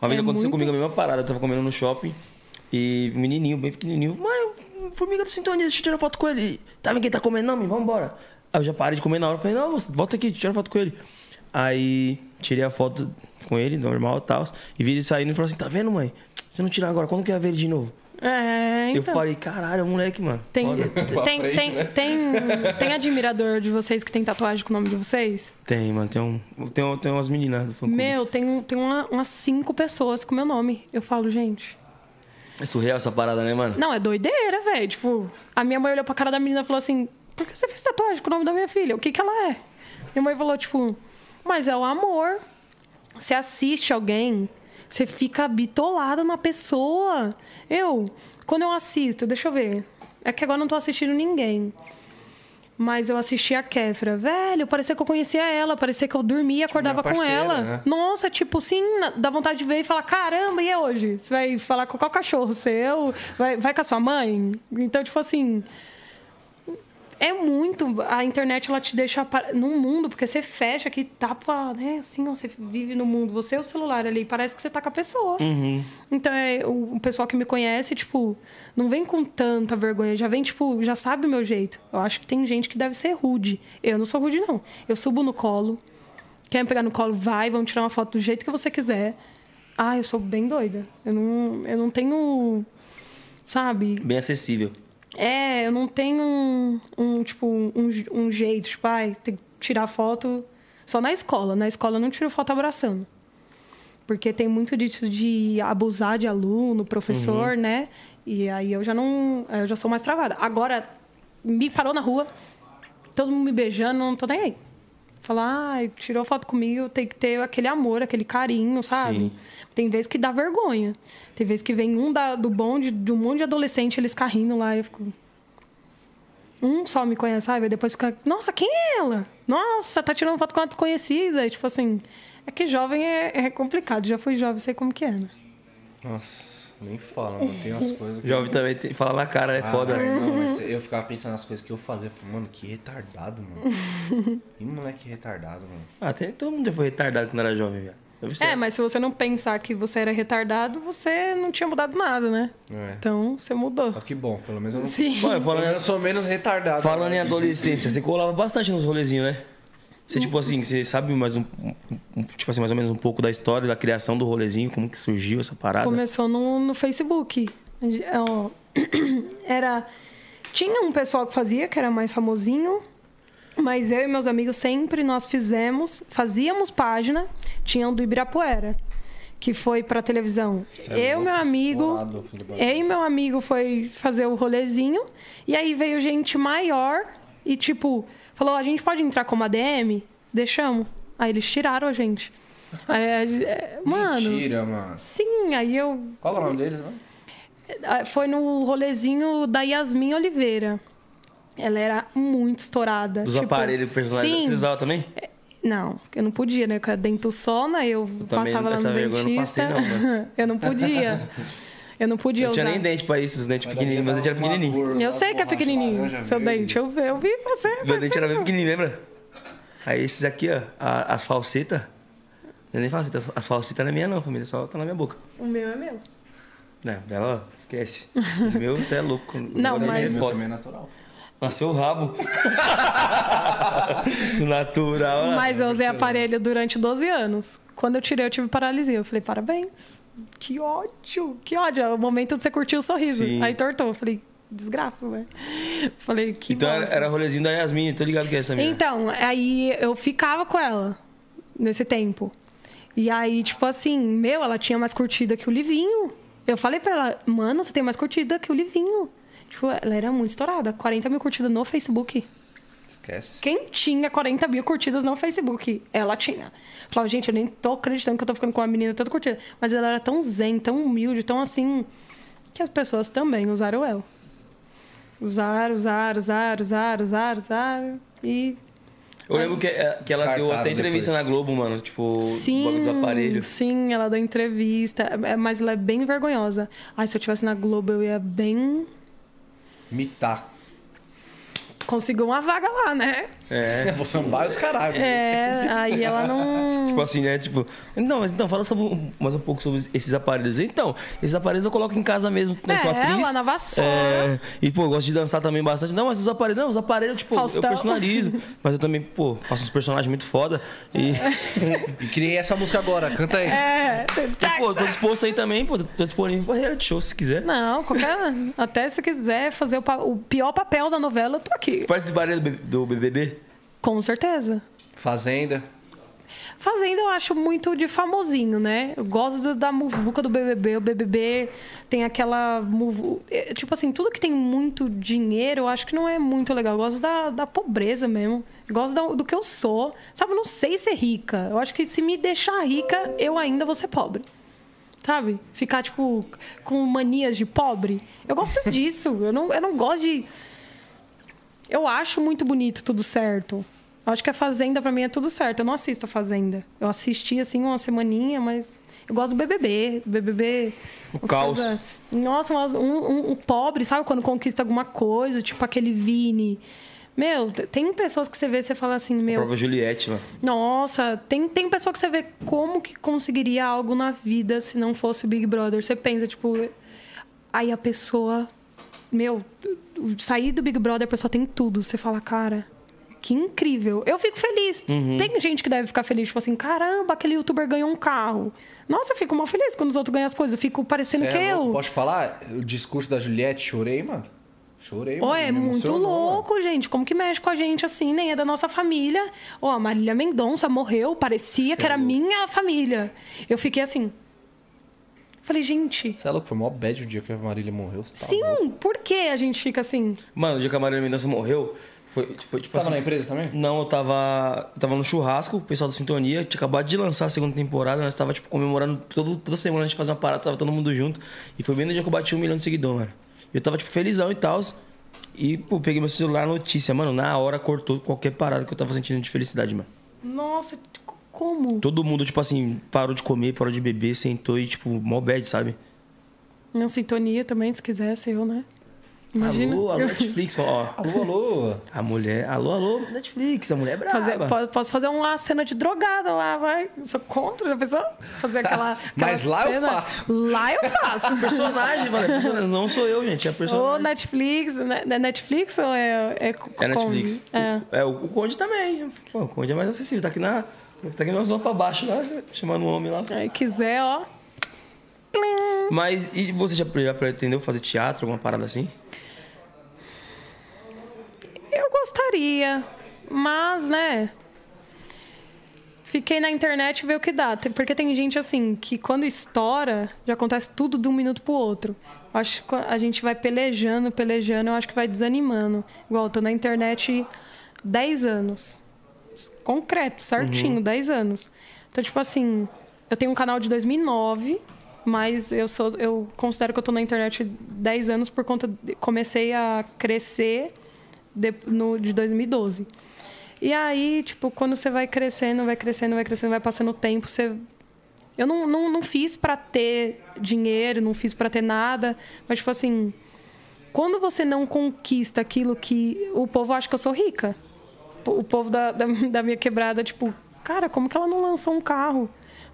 Uma vez É aconteceu muito- comigo a mesma parada, eu tava comendo no shopping e um menininho, bem pequenininho, mãe, formiga do sintonia, deixa eu tirar foto com ele. Tá vendo quem tá comendo? Não, vamos embora. Aí eu já parei de comer na hora, falei, não, você- volta aqui, tira foto com ele. Aí tirei a foto com ele, normal e tal, e vi ele saindo e falou assim, tá vendo, mãe? Se não tirar agora, quando que vai ver ele de novo? É, Eu então. falei, caralho, é moleque, mano. Tem, tem, frente, tem, né? tem, tem admirador de vocês que tem tatuagem com o nome de vocês? Tem, mano. Tem, um, tem, um- tem umas meninas do fã. Meu, tem, um- tem uma- umas cinco pessoas com meu nome. Eu falo, gente. É surreal essa parada, né, mano? Não, é doideira, velho. Tipo, a minha mãe olhou pra cara da menina e falou assim: por que você fez tatuagem com o nome da minha filha? O que que ela é? Minha mãe falou, tipo, mas é o amor. Você assiste alguém, você fica bitolada na pessoa. Eu, quando eu assisto, deixa eu ver. É que agora eu não tô assistindo ninguém. Mas eu assisti a Kéfera. Velho, parecia que eu conhecia ela, parecia que eu dormia e acordava minha com parceira, ela. né? Nossa, tipo, sim, dá vontade de ver e falar: caramba, e é hoje? Você vai falar com qual cachorro seu? Vai, vai com a sua mãe? Então, tipo assim. É muito. A internet ela te deixa num mundo, porque você fecha aqui, tapa, né? Assim, você vive no mundo. Você é o celular ali, parece que você tá com a pessoa. Então, é, o, o pessoal que me conhece, tipo, não vem com tanta vergonha, já vem, tipo, já sabe o meu jeito. Eu acho que tem gente que deve ser rude. Eu não sou rude, não. Eu subo no colo. Quer me pegar no colo? Vai, vamos tirar uma foto do jeito que você quiser. Ah, eu sou bem doida. Eu não, eu não tenho. Sabe? Bem acessível. É, eu não tenho um, um, tipo, um, um jeito, tipo, ai, tem que tirar foto só na escola. Na escola eu não tiro foto abraçando. Porque tem muito disso de abusar de aluno, professor, né? E aí eu já não. Eu já sou mais travada. Agora, me parou na rua, todo mundo me beijando, não tô nem aí. Falar, ai, tirou foto comigo, tem que ter aquele amor, aquele carinho, sabe? Sim. Tem vezes que dá vergonha. Tem vezes que vem um da- do bonde, de um monte de adolescente, eles carrindo lá, eu fico. Um só me conhece, sabe? Aí Depois fica, nossa, quem é ela? Nossa, tá tirando foto com uma desconhecida. E, tipo assim, é que jovem é, é complicado. Já fui jovem, sei como que é, né? Nossa, nem fala, mano. Tem umas coisas que. Jovem também tem, fala na cara, é Ah, foda. Não, mas eu ficava pensando nas coisas que eu fazia. Falei, mano, que retardado, mano. Que [LAUGHS] moleque retardado, mano. Ah, tem, todo mundo foi retardado quando era jovem, velho. É, mas se você não pensar que você era retardado, você não tinha mudado nada, né? É. Então, você mudou. Só que bom, pelo menos eu não. Sim. Falando, eu sou menos retardado. falando em né? adolescência, você colava bastante nos rolezinhos, né? Você, tipo assim, você sabe mais um, um- tipo assim, mais ou menos um pouco da história, da criação do rolezinho, como que surgiu essa parada? Começou no, no Facebook. É, [CLEARS THROAT] Era. Tinha um pessoal que fazia, que era mais famosinho. Mas eu e meus amigos sempre nós fizemos, fazíamos página, tinha um do Ibirapuera, que foi pra televisão. é eu, louco, meu amigo, eu e meu amigo foi fazer o rolezinho, e aí veio gente maior e tipo, falou: a gente pode entrar como ADM? Deixamos. Aí eles tiraram a gente. Aí, é, mano. Mentira, mano. Sim, aí eu. Qual é o nome deles, mano? ah, Foi no rolezinho da Yasmin Oliveira. Ela era muito estourada. Dos tipo, aparelhos personalizados. Sim. Você usava também? Não, eu não podia, né? Com a dentuçona, eu, também passava lá no eu não dentista. passei, não, mano. [LAUGHS] eu não podia. [LAUGHS] Eu não podia Não usar. tinha nem dente pra isso, os dentes pequenininhos. Meu dente era pequenininho. Eu sei que é pequenininho, seu dente. Eu vi, eu vi você. Meu dente era bem pequenininho, lembra? Aí esses aqui, ó, a- as falsetas. Não é nem falseta, as falsetas não é minha não, família, só tá na minha boca. O meu é meu. Não, dela, ó, esquece. O meu, você é louco. [LAUGHS] Não, mas- é Meu foto. também é natural. Nasceu o rabo. [LAUGHS] Natural. né? Mas eu usei aparelho durante 12 anos. Quando eu tirei, eu tive paralisia. Eu falei, parabéns. Que ódio, que ódio. É o momento de você curtir o sorriso. Sim. Aí tortou. Falei, desgraça, velho. Falei, que Então era, bosta. era rolezinho da Yasmin, tô ligado que é essa minha. Então, aí eu ficava com ela nesse tempo. E aí, tipo assim, meu, ela tinha mais curtida que o Livinho. Eu falei pra ela, mano, você tem mais curtida que o Livinho. Tipo, ela era muito estourada. 40 mil curtidas no Facebook. Esquece. Quem tinha 40 mil curtidas no Facebook? Ela tinha. Falava, gente, eu nem tô acreditando que eu tô ficando com uma menina tanto curtida. Mas ela era tão zen, tão humilde, tão assim, que as pessoas também usaram ela. Usaram, usaram, usaram, usaram, usaram, usaram. E Eu lembro que, é, que ela deu até entrevista depois. na Globo, mano. Tipo, sim, o bagulho dos aparelhos. sim, ela deu entrevista. é, Mas ela é bem vergonhosa. Ai, se eu tivesse na Globo, eu ia bem... Mitar. Conseguiu uma vaga lá, né? É. Vou sambar os caralho. É, aí ela não. [LAUGHS] Tipo assim, né? Tipo, não, mas então, fala sobre, mais um pouco sobre esses aparelhos. Então, esses aparelhos eu coloco em casa mesmo. Eu sou É, atriz. lá na vassoura. É, e, pô, eu gosto de dançar também bastante. Não, mas os aparelhos, não, os aparelhos, tipo, Faustão. eu personalizo. [LAUGHS] Mas eu também, pô, faço uns personagens muito foda. E, [LAUGHS] E criei essa música agora, canta aí. É. e, pô, tô disposto aí também, pô, tô disponível pra reality show se quiser. Não, qualquer. Até se quiser fazer o, pa- o pior papel da novela, eu tô aqui. Participaria do BBB? Com certeza. Fazenda. Fazenda eu acho muito de famosinho, né? Eu gosto da muvuca do BBB. O BBB tem aquela. Muvu... é, Tipo assim, tudo que tem muito dinheiro eu acho que não é muito legal. Eu gosto da, da pobreza mesmo. Eu gosto da- do que eu sou. Sabe, eu não sei ser rica. Eu acho que se me deixar rica, eu ainda vou ser pobre. Sabe? Ficar, tipo, com manias de pobre. Eu gosto disso. Eu não, eu não gosto de. Eu acho muito bonito tudo certo. Acho que a Fazenda pra mim é tudo certo. Eu não assisto a Fazenda. Eu assisti assim uma semaninha, mas eu gosto do BBB. BBB. umas caos. coisa- Nossa, umas- um, um- um pobre, sabe quando conquista alguma coisa, tipo aquele Vini. Meu, tem pessoas que você vê e você fala assim, A meu, própria Juliette, mano. nossa, tem, tem pessoa que você vê como que conseguiria algo na vida se não fosse o Big Brother. Você pensa, tipo, aí a pessoa, meu, sair do Big Brother, a pessoa tem tudo. Você fala, cara, que incrível. Eu fico feliz. Tem gente que deve ficar feliz, tipo assim, caramba, aquele youtuber ganhou um carro. Nossa, eu fico mal feliz quando os outros ganham as coisas. Eu fico parecendo Cê que é louco? eu. Posso falar? O discurso da Juliette, chorei, mano. Chorei, mano. é muito louco, gente. Como que mexe com a gente assim, nem é da nossa família. Ó, a Marília Mendonça morreu, parecia Cê que é era louco. minha família. Eu fiquei assim. Falei, gente, Você é louco? Foi mó bad o dia que a Marília morreu. Tá sim, louco. por que a gente fica assim? Mano, o dia que a Marília Mendonça morreu, foi, foi tipo Tava assim... na empresa também? Não, eu tava, eu tava no churrasco, o pessoal da Sintonia tinha acabado de lançar a segunda temporada, nós tava, tipo, comemorando todo, toda semana a gente fazia uma parada, tava todo mundo junto. E foi bem no dia que eu bati um milhão de seguidores, mano. E eu tava, tipo, felizão e tal. E, pô, peguei meu celular, notícia, mano, na hora cortou qualquer parada que eu tava sentindo de felicidade, mano. Nossa, como? Todo mundo, tipo assim, parou de comer, parou de beber, sentou e, tipo, mó bad, sabe? Na sintonia também, se quisesse eu, né? Imagina. Alô, alô, [LAUGHS] Netflix, ó. Alô, alô. A mulher, alô, alô, Netflix, a mulher é brava. Fazer, po- posso fazer uma cena de drogada lá, vai. Eu sou contra, já pensou? Fazer aquela. [LAUGHS] aquela Mas lá eu cena. faço. Lá eu faço. [LAUGHS] Personagem, mano, é personagem. Não sou eu, gente, é Ou personagem. Netflix. né? É Netflix ou é. É, É Netflix. Kombi? É. O, é, o Conde também. Pô, o Conde é mais acessível. Tá aqui na. Tá aqui nós vamos pra baixo lá, chamando o homem lá. Aí quiser, ó. Mas e você já, já pretendeu fazer teatro, alguma parada assim? Eu gostaria, mas, né? Fiquei na internet e ver o que dá. Porque tem gente assim que quando estoura, já acontece tudo de um minuto pro outro. Acho que a gente vai pelejando, pelejando, eu acho que vai desanimando. Igual, tô na internet 10 anos. Concreto, certinho, 10 anos. Então, tipo assim, eu tenho um canal de 2009, mas eu sou eu considero que eu tô na internet 10 anos por conta de, comecei a crescer de, no, de 2012. E aí, tipo, quando você vai crescendo, vai crescendo, vai crescendo, vai passando o tempo, você eu não, não, não fiz pra ter dinheiro, não fiz pra ter nada, mas tipo assim, quando você não conquista aquilo que o povo acha que eu sou rica. O povo da, da, [LAUGHS] da minha quebrada, tipo, cara, como que ela não lançou um carro?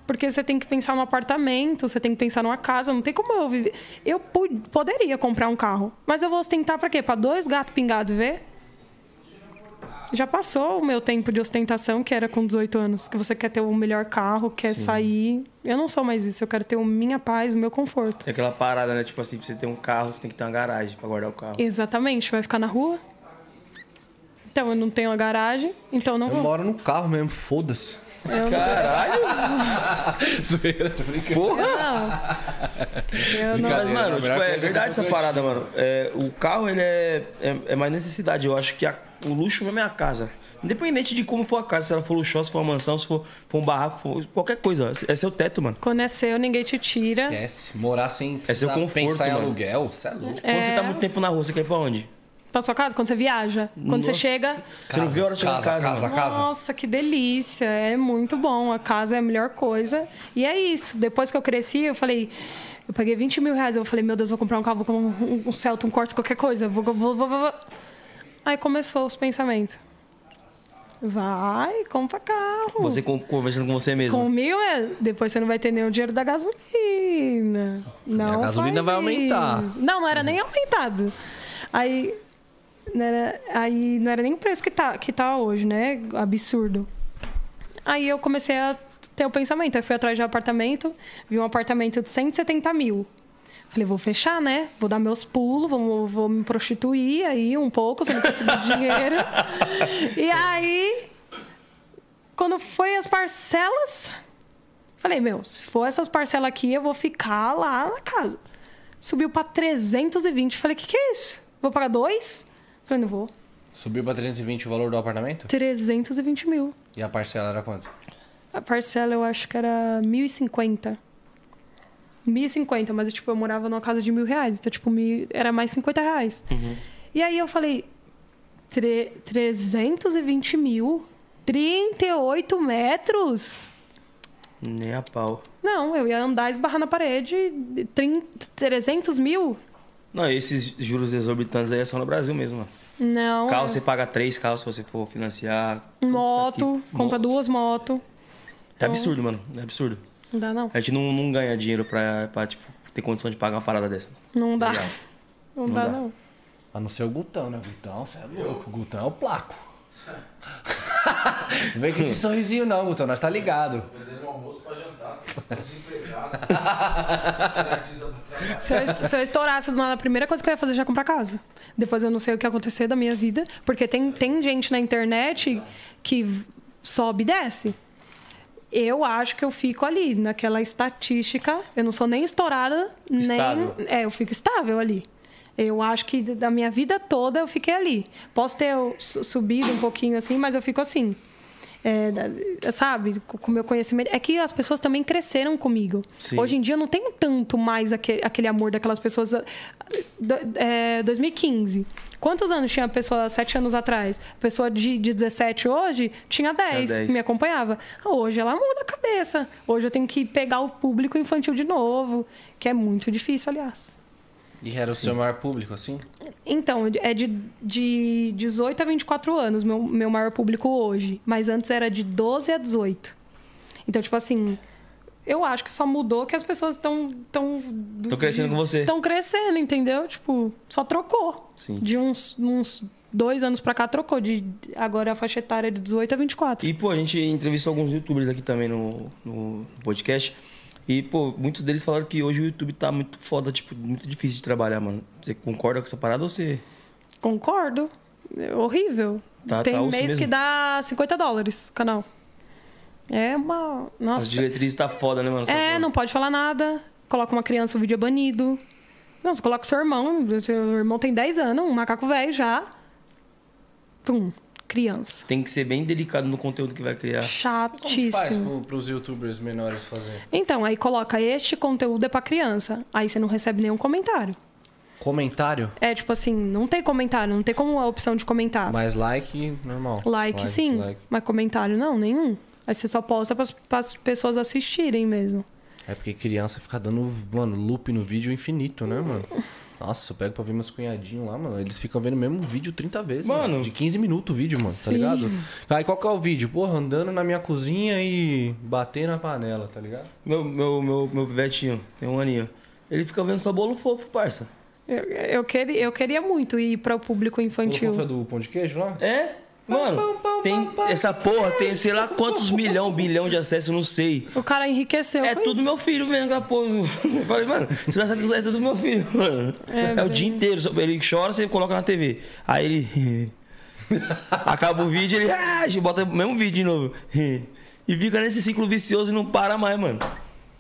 Porque você tem que pensar no apartamento, você tem que pensar numa casa, não tem como eu viver. Eu poderia comprar um carro, mas eu vou ostentar pra quê? Pra dois gatos pingados ver? Já passou o meu tempo de ostentação, que era com 18 anos, que você quer ter o melhor carro, quer sair. Eu não sou mais isso, eu quero ter a minha paz, o meu conforto. Tem aquela parada, né? Tipo assim, pra você ter um carro, você tem que ter uma garagem pra guardar o carro. Exatamente, vai ficar na rua? Então eu não tenho a garagem, então eu não Eu vou. moro no carro mesmo, foda-se. Caralho! [LAUGHS] Zoeira, tô brincando. Porra! Não. Eu não. Mas, mano, tipo, é eu verdade essa parada, mano. É, o carro, ele é, é, é mais necessidade. Eu acho que a- o luxo mesmo é a casa. Independente de como for a casa, se ela for luxuosa, se for uma mansão, se for, for um barraco, for qualquer coisa. É seu teto, mano. Quando é seu, ninguém te tira. Esquece. Morar sem É seu conforto, pensar em mano. aluguel, você é louco. Quando você tá muito tempo na rua, você quer ir pra onde? Pra sua casa, quando você viaja. Quando você Nossa. chega. Você não vê a hora de chegar casa, em casa, casa, mano. casa. Nossa, que delícia. É muito bom. A casa é a melhor coisa. E é isso. Depois que eu cresci, eu falei. Eu paguei 20 mil reais. Eu falei, meu Deus, vou comprar um carro, vou comprar um, um Celta, um Corsa, qualquer coisa. Vou, vou, vou, vou. Aí começou os pensamentos. Vai, compra carro. Você con- conversando com você mesmo. Comigo é. Depois você não vai ter nem o dinheiro da gasolina. Não A gasolina faz vai aumentar. isso. Não, não era nem aumentado. Aí não era, aí não era nem o preço que tá, que tá hoje, né? Absurdo. Aí eu comecei a ter o pensamento. Aí fui atrás de um apartamento, vi um apartamento de 170 mil. Falei, vou fechar, né? Vou dar meus pulos, vou, vou me prostituir aí um pouco, se não conseguir dinheiro. [LAUGHS] E aí, quando foi as parcelas, falei, meu, se for essas parcelas aqui, eu vou ficar lá na casa. Subiu pra 320. Falei, que que é isso? Vou pagar dois? Falei, não vou. Subiu pra 320 o valor do apartamento? 320 mil. E a parcela era quanto? A parcela eu acho que era 1.050. 1.050, mas tipo, eu morava numa casa de mil reais. Então, tipo, mil, era mais 50 reais. E aí eu falei, tre, 320 mil? 38 metros? Nem a pau. Não, eu ia andar e esbarrar na parede. 30, 300 mil? Não, esses juros exorbitantes aí é só no Brasil mesmo, mano. Não. Carro é. você paga três carros se você for financiar. Moto, compra duas motos. É absurdo, mano. É absurdo. Não dá, não. A gente não, não ganha dinheiro pra, pra, tipo, ter condição de pagar uma parada dessa. Não dá. Legal. [LAUGHS] Não, Não dá, dá. não. A não ser o Gutão, né? Gutão, você é louco. O Gutão é o placo. [LAUGHS] não vem com esse sorrisinho não, Gutão. Nós tá ligado. Almoço pra jantar. Desempregado. [LAUGHS] Se eu, se eu estourasse do nada, a primeira coisa que eu ia fazer é já comprar casa. Depois eu não sei o que ia acontecer da minha vida. Porque tem, tem gente na internet que sobe e desce. Eu acho que eu fico ali, naquela estatística. Eu não sou nem estourada, Estável. nem. É, eu fico estável ali. Eu acho que da minha vida toda eu fiquei ali. Posso ter su- subido um pouquinho assim, mas eu fico assim. É, sabe, com o meu conhecimento. É que as pessoas também cresceram comigo. Sim. Hoje em dia eu não tenho tanto mais aquele, aquele amor daquelas pessoas. ah, é, 2015. Quantos anos tinha a pessoa sete anos atrás? A pessoa de, de 17 hoje tinha 10, 10. que me acompanhava. Ah, Hoje ela muda a cabeça. Hoje eu tenho que pegar o público infantil de novo, que é muito difícil, aliás. E era o seu maior público, assim? Então, é de, de 18 a 24 anos, meu, meu maior público hoje. Mas antes era de 12 a 18. Então, tipo assim, eu acho que só mudou que as pessoas estão. Estão crescendo com você. Estão crescendo, entendeu? Tipo, só trocou. Sim. De uns, uns dois anos pra cá trocou. De, agora a faixa etária é de 18 a 24. E, pô, a gente entrevistou alguns youtubers aqui também no, no podcast. E, pô, muitos deles falaram que hoje o YouTube tá muito foda, tipo, muito difícil de trabalhar, mano. Você concorda com essa parada ou você. Concordo. É horrível. Tá- Tem tá mês mesmo. que dá 50 dólares o canal. É uma. Nossa. As diretrizes tá foda, né, mano? Você tá É, não pode falar nada. Coloca uma criança, o vídeo é banido. Não, você coloca o seu irmão. O seu irmão tem 10 anos, um macaco velho já. Pum, criança. Tem que ser bem delicado no conteúdo que vai criar. Como faz Chatíssimo. pro, pros youtubers menores fazer? Então, aí coloca este conteúdo é pra criança. Aí você não recebe nenhum comentário. Comentário? É tipo assim, não tem comentário, não tem como a opção de comentar. Mais like, normal. like, sim, dislike. mas comentário não, nenhum. Aí você só posta para as pessoas assistirem mesmo. É porque criança fica dando, mano, loop no vídeo infinito, né, mano? Nossa, eu pego pra ver meus cunhadinhos lá, mano. Eles ficam vendo o mesmo vídeo 30 vezes, mano. Mano. De 15 minutos o vídeo, mano, tá Sim. ligado? Aí qual que é o vídeo? Porra, andando na minha cozinha e bater na panela, tá ligado? Meu, meu, meu, meu pivetinho, tem um aninho. Ele fica vendo só bolo fofo, parça. Eu, eu, queria, eu queria muito ir para o público O infantil. fofa do pão de queijo lá? É? Mano, tem essa porra, tem sei lá quantos [LAUGHS] milhão, bilhão de acessos, não sei. O cara enriqueceu. É com tudo isso. meu filho vendo aquela porra. Eu falei, mano, esse acesso é tudo meu filho, mano. É, É, o dia inteiro. Ele chora, você coloca na TV. Aí ele. [LAUGHS] Acaba o vídeo, ele. Ah, bota o mesmo vídeo de novo. E fica nesse ciclo vicioso e não para mais, mano.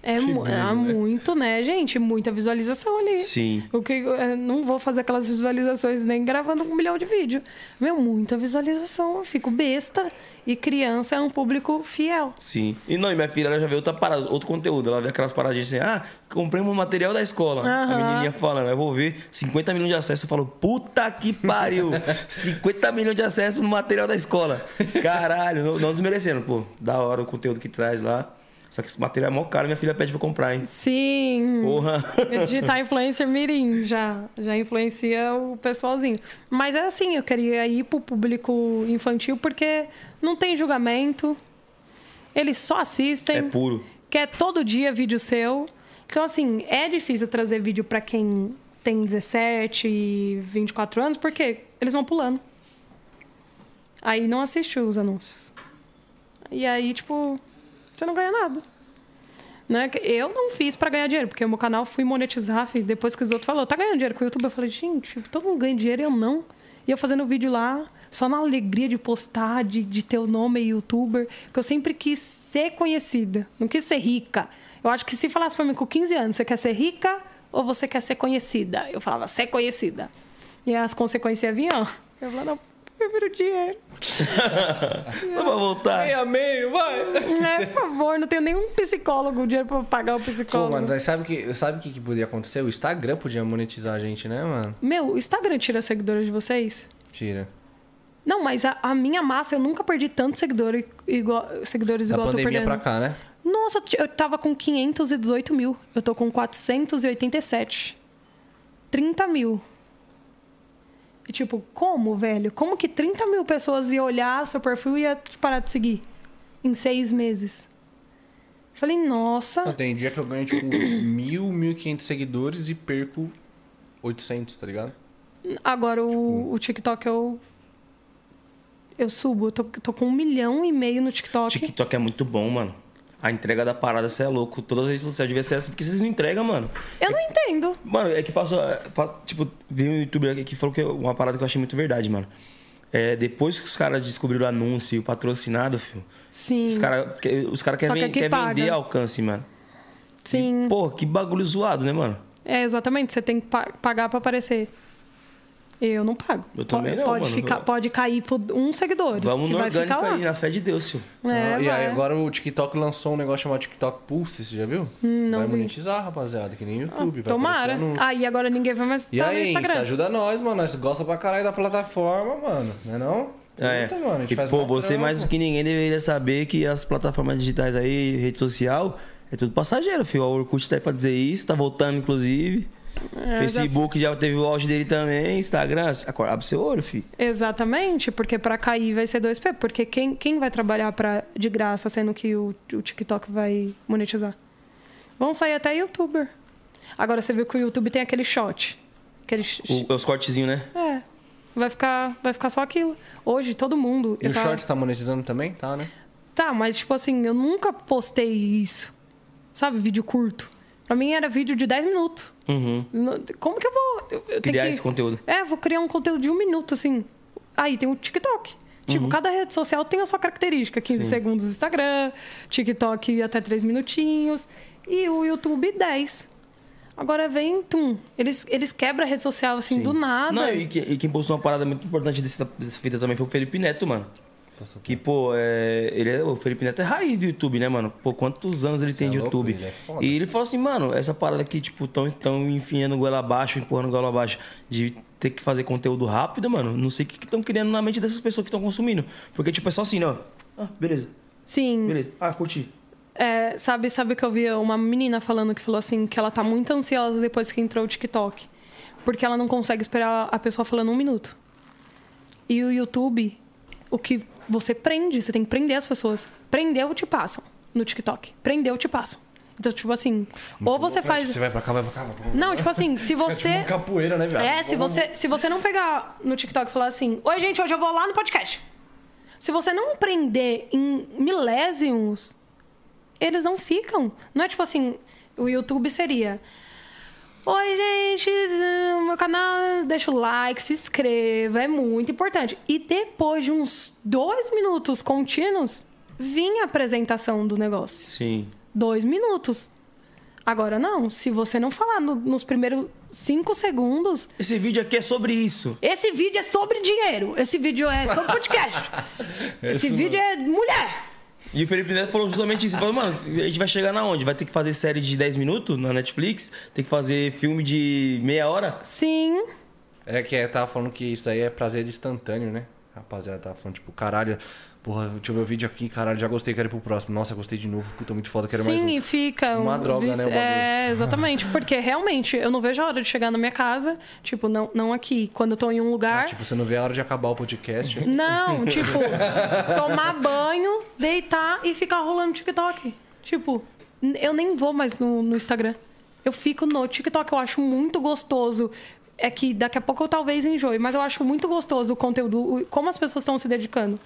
É, mu- é muito, né, gente? Muita visualização ali. Sim. O que eu não vou fazer aquelas visualizações nem gravando um milhão de vídeo. Meu, muita visualização. Eu fico besta. E criança é um público fiel. Sim. E não, e minha filha ela já vê outra parada, outro conteúdo. Ela vê aquelas paradinhas assim, ah, comprei um material da escola. A Aham. menininha falando, eu vou ver 50 milhões de acessos. Eu falo, puta que pariu! [LAUGHS] 50 milhões de acessos no material da escola. [LAUGHS] Caralho, não, não desmerecendo, pô. Da hora o conteúdo que traz lá. Só que esse material é mó caro, minha filha pede pra comprar, hein? Sim. Porra. Digitar influencer mirim já, já influencia o pessoalzinho. Mas é assim, eu queria ir pro público infantil porque não tem julgamento. Eles só assistem. É puro. Quer todo dia vídeo seu. Então, assim, é difícil trazer vídeo pra quem tem 17 e 24 anos, porque eles vão pulando. Aí não assiste os anúncios. E aí, tipo, você não ganha nada. Né? Eu não fiz pra ganhar dinheiro, porque o meu canal fui monetizar, depois que os outros falaram, tá ganhando dinheiro com o YouTube? Eu falei, gente, todo mundo ganha dinheiro eu não. E eu fazendo vídeo lá, só na alegria de postar, de, de ter o nome youtuber, que eu sempre quis ser conhecida, não quis ser rica. Eu acho que se falasse pra mim com 15 anos, você quer ser rica ou você quer ser conhecida? Eu falava, ser conhecida. E as consequências vinham, eu falava, não, prefiro dinheiro. [LAUGHS] Vamos voltar. Meia meio, vai! É, por favor, não tenho nenhum psicólogo, dinheiro pra pagar o Pô, psicólogo. mano, mas sabe o que, sabe que que podia acontecer? O Instagram podia monetizar a gente, né, mano? Meu, o Instagram tira seguidores de vocês? Tira. Não, mas a, a minha massa, eu nunca perdi tantos seguidores igual, seguidores Da igual eu tô pandemia perdendo. pra cá, né? Nossa, eu tava com 518 mil. Eu tô com 487. 30 mil. E tipo, como, velho? Como que 30 mil pessoas iam olhar seu perfil e ia te parar de seguir? Em seis meses. Falei, nossa. Não, tem dia que eu ganho, tipo, mil, mil e quinhentos seguidores e perco 800, tá ligado? Agora o, o TikTok eu. Eu subo. Eu tô, tô com um milhão e meio no TikTok. TikTok é muito bom, mano. A entrega da parada, você é louco. Todas as redes sociais devia ser essa, porque vocês não entregam, mano. Eu não entendo. Mano, é que passou. é, Tipo, veio um youtuber aqui que falou que é uma parada que eu achei muito verdade, mano. É, depois que os caras descobriram o anúncio e o patrocinado, filho, Sim. os caras os cara querem que aqui quer paga. vender alcance, mano. Sim. Pô, que bagulho zoado, né, mano? É, exatamente. Você tem que pa- pagar pra aparecer. Eu não pago. Eu também pode, não, Pode, mano. ficar, pode cair por um seguidor. Vamos que no vai ficar orgânico lá. aí, na fé de Deus, filho. É, Ah, e aí agora o TikTok lançou um negócio chamado TikTok Pulse, você já viu? não vai vi. monetizar, rapaziada, que nem YouTube. vai Tomara. aparecer anúncio. Aí agora ninguém vai mais E estar no aí, Insta, Instagram. ajuda nós, mano. Nós gosta pra caralho da plataforma, mano. Não é não? É. Puta, mano, a gente E, faz pô, você mais do que ninguém deveria saber que as plataformas digitais aí, rede social, é tudo passageiro, filho. O Orkut tá aí pra dizer isso, tá voltando, inclusive. É, Facebook já teve o auge dele também, Instagram, acorda abre seu olho, filho. Exatamente, porque pra cair vai ser 2P. Porque quem, quem vai trabalhar pra, de graça, sendo que o, o TikTok vai monetizar? Vão sair até youtuber. Agora você viu que o YouTube tem aquele shot. Aquele sh- O- os cortezinhos, né? É. Vai ficar, vai ficar só aquilo. Hoje, todo mundo. E o tava- Shorts tá monetizando também? Tá, né? Tá, mas tipo assim, eu nunca postei isso. Sabe, vídeo curto. Pra mim era vídeo de 10 minutos. Uhum. Como que eu vou. Eu, eu Criar que- esse conteúdo. É, vou criar um conteúdo de um minuto, assim. Aí tem o TikTok. Tipo, cada rede social tem a sua característica. 15 Sim. segundos Instagram, TikTok até 3 minutinhos. E o YouTube 10. Agora vem, tum. Eles, eles quebram a rede social assim do nada. Não, e, e quem postou uma parada muito importante dessa, dessa fita também foi o Felipe Neto, mano. Que, pô, é, ele é, o Felipe Neto é raiz do YouTube, né, mano? Pô, quantos anos ele tem é de louco, YouTube? ele é e ele falou assim, mano, essa parada aqui, tipo, tão, tão enfiando goela abaixo, empurrando goela abaixo, de ter que fazer conteúdo rápido, mano. Não sei o que estão criando na mente dessas pessoas que estão consumindo. Porque, tipo, é só assim, ó. Ah, beleza, Sim. beleza. Ah, curti. É, sabe, sabe que eu vi uma menina falando que falou assim que ela tá muito ansiosa depois que entrou o TikTok. Porque ela não consegue esperar a pessoa falando um minuto. E o YouTube, o que você prende, você tem que prender as pessoas. Prendeu, te passam no TikTok. Prendeu, te passam. Então, tipo assim, ou você faz. Você vai pra cá, vai pra cá, vai pra cá. Não, tipo assim, se [LAUGHS] É tipo você. uma capoeira, né, viado? É, se você, se você não pegar no TikTok e falar assim, oi gente, hoje eu vou lá no podcast. Se você não prender em milésimos, eles não ficam. Não é tipo assim, o YouTube seria. Oi, gente, meu canal, deixa o like, se inscreva, é muito importante. E depois de uns dois minutos contínuos, vinha a apresentação do negócio Sim. dois minutos. Agora não, se você não falar no- nos primeiros cinco segundos, Esse vídeo aqui é sobre isso. esse vídeo é sobre dinheiro, esse vídeo é sobre podcast, [LAUGHS] esse Isso vídeo é mulher. E o Felipe Neto falou justamente isso. Ele falou, mano, a gente vai chegar na onde? Vai ter que fazer série de 10 minutos na Netflix? Tem que fazer filme de meia hora? Sim, É que é, tava falando que isso aí é prazer instantâneo, né? Rapaziada, tá falando, tipo, caralho, porra, deixa eu ver o vídeo aqui, caralho, já gostei, quero ir pro próximo. Nossa, gostei de novo, puta, muito foda, quero mais Sim, um. e fica. Uma um droga, né, o bagulho. É, exatamente. Porque realmente eu não vejo a hora de chegar na minha casa. Tipo, não, não aqui. Quando eu tô em um lugar. Tipo, você não vê a hora de acabar o podcast. hein? Não, [LAUGHS] tipo, tomar banho, deitar e ficar rolando TikTok. Tipo, eu nem vou mais no, no Instagram. Eu fico no TikTok, eu acho muito gostoso. É que daqui a pouco eu talvez enjoe, mas eu acho muito gostoso o conteúdo, como as pessoas estão se dedicando.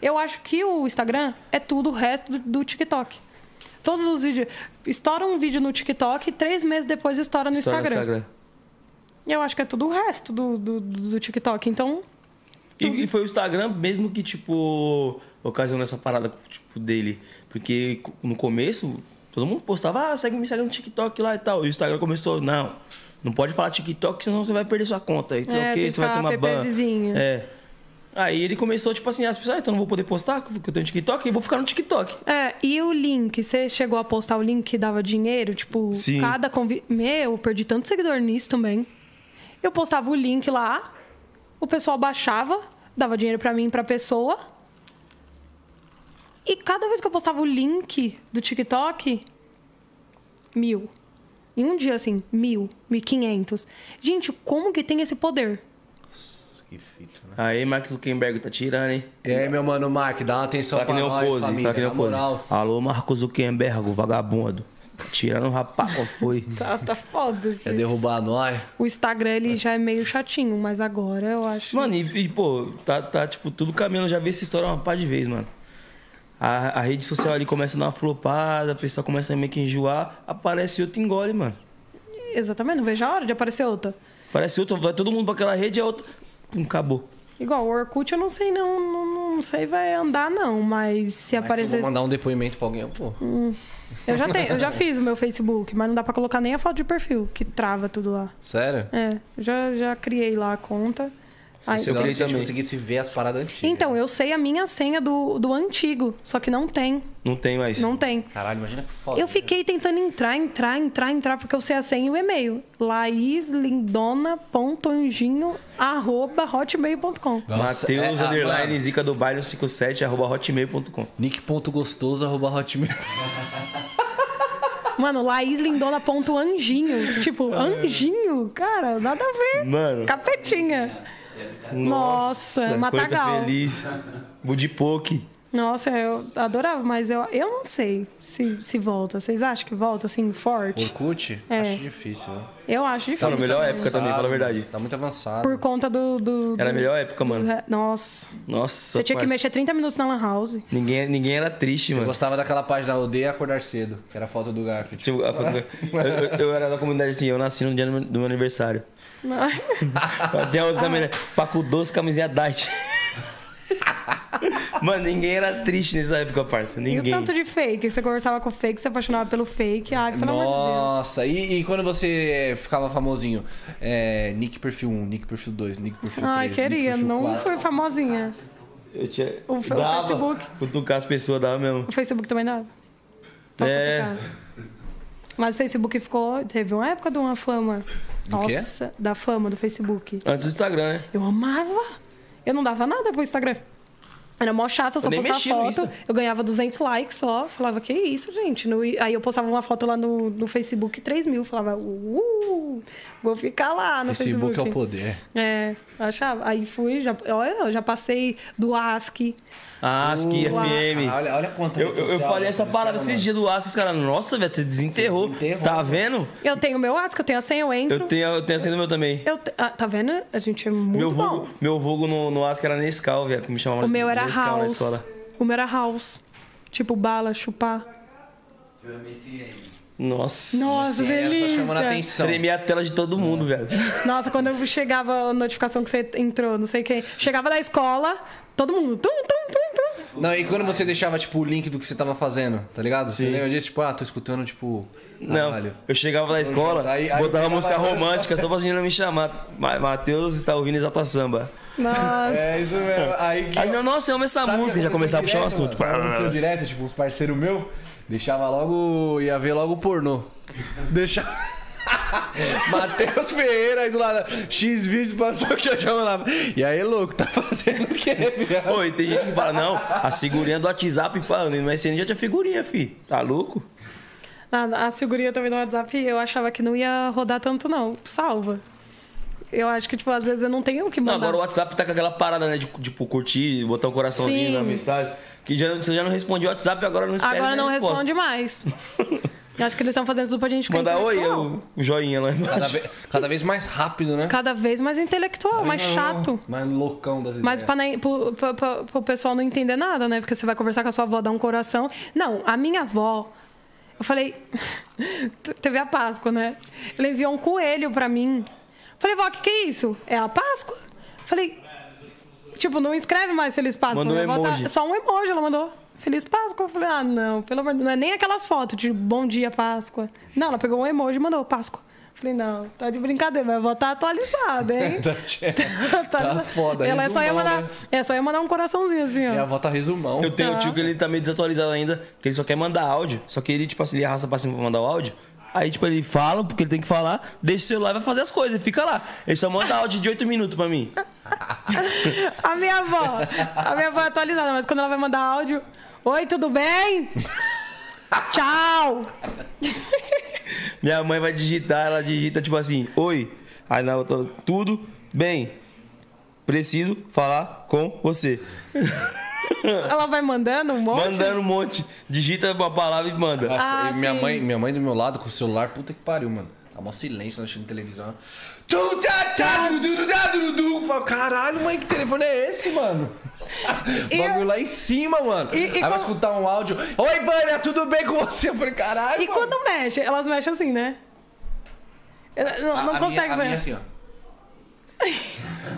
Eu acho que o Instagram é tudo o resto do, do TikTok. Todos os vídeos. Estoura um vídeo no TikTok, três meses depois estoura no História no Instagram. Eu acho que é tudo o resto do, do, do TikTok. Então, E, e foi o Instagram mesmo que, tipo, ocasionou essa parada, tipo, dele. Porque no começo, todo mundo postava, ah, segue, me segue no TikTok lá e tal. E o Instagram começou, não, não pode falar TikTok, senão você vai perder sua conta. E sei É, o quê, tem que você vai tomar ban. É. Aí ele começou, tipo assim, as pessoas, ah, então não vou poder postar, porque eu tenho TikTok, e vou ficar no TikTok. É, e o link? Você chegou a postar o link que dava dinheiro? Tipo, Sim. cada convite. Meu, eu perdi tanto seguidor nisso também. Eu postava o link lá, o pessoal baixava, dava dinheiro pra mim e pra pessoa. E cada vez que eu postava o link do TikTok, mil. Em um dia, assim, mil, mil e quinhentos. Gente, como que tem esse poder? Aí Mark Zuckerberg tá tirando, hein? E aí, meu mano Mark, dá uma atenção Tá que pra nem o nós, pose, família, tá que nem na o pose. moral. Alô, Marco Zuckerberg, vagabundo. Tirando o rapaz, qual foi? [LAUGHS] Tá, tá foda. Quer Assim. derrubar nós? O Instagram, ele já é meio chatinho, mas agora eu acho... Mano, e, e, pô, tá, tá, tipo, tudo caminhando. Já vi essa história uma par de vezes, mano. A, a rede social ali começa a dar uma flopada, a pessoa começa a meio que enjoar, aparece outro engole, mano. Exatamente, não vejo a hora de aparecer outra. Aparece outro, vai todo mundo pra aquela rede, é outro. Pum, acabou. Igual o Orkut, eu não sei não, não, não sei vai andar não, mas se Mas eu aparecer... vou mandar um depoimento pra alguém, pô. Eu já tenho, eu já [LAUGHS] fiz o meu Facebook, mas não dá pra colocar nem a foto de perfil, que trava tudo lá. Sério? É, eu já, já criei lá a conta. Aí- Se eu criei se a gente conseguisse ver as paradas antigas. Então, eu sei a minha senha do, do antigo, só que não tem, Não tem mais. não tem. Caralho, imagina que foda. Eu fiquei tentando entrar, entrar, entrar, entrar, porque eu sei a senha e o e-mail. laislindona.anjinho.hotmail.com Mateus, é, ah, underline, mano. zica do baile 57, arroba hotmail.com. Nick.gostoso, arroba hotmail. [LAUGHS] Mano, laislindona.anjinho. Tipo, anjinho? Cara, nada a ver. Mano. Capetinha. Nossa, Matagal. feliz. Budipoke. Nossa, eu adorava, mas eu, eu não sei se, se volta. Vocês acham que volta assim, forte? Orkut? É. Acho difícil, né? Eu acho Tá difícil. na melhor também. época também, fala a verdade. Tá muito avançado. Por conta do. do, Era a do- melhor época, mano. re- Nossa. Nossa, Você tinha que mexer 30 minutos na Lan House. Ninguém, ninguém era triste, Eu mano. gostava daquela página Odeia Acordar Cedo, que era a foto do Garfield. Tipo, a foto- eu, [LAUGHS] eu- eu era da comunidade assim, eu nasci no dia do meu, do aniversário. Tem outra também, né? Paco doce, camisinha Diet. [LAUGHS] Mano, ninguém era triste nessa época, parça. E o Ninguém. tanto de fake? Você conversava com o fake, você apaixonava pelo fake. Ai, pelo amor de Deus. Nossa, e, e quando você ficava famosinho? É, Nick Perfil 1, Nick Perfil 2, Nick Perfil 3. Ai, queria. Não 4. fui famosinha. Eu tinha. O dava, Facebook. Cutucar as pessoas dava mesmo. O Facebook também dava. Pra É. cutucar. Mas o Facebook ficou. Teve uma época de uma fama. Nossa, da fama do Facebook. Antes do Instagram, né? Eu amava. Eu não dava nada pro Instagram. Era mó chato, eu só Eu nem postava foto. Eu ganhava 200 likes só. Falava, que isso, gente? No- aí eu postava uma foto lá no, no Facebook, 3 mil. Falava, uh, vou ficar lá no Facebook Facebook. é o poder. É, achava. Aí fui, já, olha, eu já passei do ASCII. ASCII, Uau. FM. olha, olha quanto Eu, eu, eu falei essa parada esses dias do ASCII, os caras, nossa, velho, você desenterrou. Você desenterrou, Tá vendo? Eu tenho meu ASCII, eu tenho a senha, eu entro. Eu tenho, eu tenho a senha do meu também. Eu te- ah, tá vendo? A gente é muito Meu bom. vulgo, meu vulgo no, no ASCII era Nescau, velho, que me chamava O meu era Nescau na House. escola. O meu era House. Tipo, bala, chupar. Nossa. Nossa, Sim, só delícia. chamando a atenção. Tremia a tela de todo mundo, velho. Nossa, quando eu chegava a notificação que você entrou, não sei quem. Chegava da escola, todo mundo. Tum, tum, tum, tum. Não, e quando você deixava, tipo, o link do que você tava fazendo, tá ligado? Você Sim. lembra disso? Tipo, ah, tô escutando, tipo... Não, Caralho. eu chegava da escola, Aí- aí botava eu música romântica só para as meninas me chamar. Ma- Matheus está ouvindo Exalta Samba. Nossa. É isso mesmo. Aí, que- Aí, não, nossa, eu amo essa Sabe música, já começava a puxar o direto, assunto. Sabe direto, tipo, uns parceiros meus, deixava logo, ia ver logo pornô. Deixava... [LAUGHS] Matheus Ferreira aí do lado. X vídeos para só que eu já mandava. E aí, louco, tá fazendo o quê, viado? Oi, tem gente que fala, não, a figurinha do WhatsApp, pá, no MSN já tinha figurinha, fi. Tá louco? A, a figurinha também no WhatsApp, eu achava que não ia rodar tanto, não. Salva. Eu acho que, tipo, às vezes eu não tenho o que Não, mandar. agora o WhatsApp tá com aquela parada, né, de, tipo, curtir, botar um coraçãozinho Sim. na mensagem. Que já, você já não responde o WhatsApp, agora não espera Agora não resposta. responde mais. [LAUGHS] Eu acho que eles estão fazendo tudo pra gente ficar Mandar oi, eu, o joinha lá embaixo. Cada, ve- cada vez mais rápido, né? Cada vez mais intelectual, mais chato. Mais loucão das ideias. Mas pra, nem- pro, pro- pro- pro pessoal não entender nada, né? Porque você vai conversar com a sua avó, dar um coração. Não, a minha avó, eu falei. [LAUGHS] Teve a Páscoa, né? Ela enviou um coelho pra mim. Falei, vó, o que, que é isso? É a Páscoa? Falei. Tipo, não escreve mais Feliz Páscoa. Manda um Minha avó tá- emoji. Só um emoji ela mandou. Feliz Páscoa. Eu falei, ah, não, pelo amor de Deus. Não é nem aquelas fotos de bom dia, Páscoa. Não, ela pegou um emoji e mandou Páscoa. Falei, não, tá de brincadeira, mas vou estar atualizada, hein? [LAUGHS] [LAUGHS] Tá foda, Ela é só, ia resumão, mandar, né? é só ia mandar um coraçãozinho assim, ó. Minha avó tá resumão. Eu tenho um Tá. tio que ele tá meio desatualizado ainda, que ele só quer mandar áudio. Só que ele, tipo assim, ele arrasta pra cima pra mandar o áudio. Aí, tipo, ele fala, porque ele tem que falar, deixa o celular e vai fazer as coisas, fica lá. Ele só manda áudio de 8 minutos pra mim. [LAUGHS] A minha avó, a minha avó é atualizada, mas quando ela vai mandar áudio, oi, tudo bem? Tchau! Minha mãe vai digitar, ela digita, tipo assim, oi. Aí na outra, tudo bem. Preciso falar com você. Ela vai mandando um monte. Mandando um monte. Digita uma palavra e manda. Nossa, Ah, e minha, sim. mãe, minha mãe do meu lado com o celular, puta que pariu, mano. Tá mó silêncio assistindo televisão. Caralho, mãe, que telefone é esse, mano? O E- bagulho lá em cima, mano. E- e Aí vai como- escutar um áudio. Oi, Vânia, tudo bem com você? Eu falei, caralho. E mano. quando mexe, elas mexem assim, né? Eu Não, A- não a consegue minha, a ver. minha assim, ó.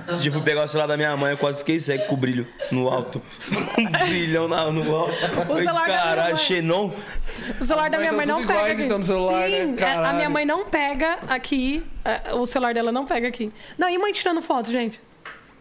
Esse dia eu fui pegar o celular da minha mãe, eu quase fiquei cego com o brilho no alto. [LAUGHS] Um brilhão na- no alto. Falei, celular da minha Caralho. Xenon. O celular da minha são mãe não pega iguais, aqui. então, no celular, Sim, né? a- a minha mãe não pega aqui. é, O celular dela não pega aqui. Não, e mãe tirando foto, gente?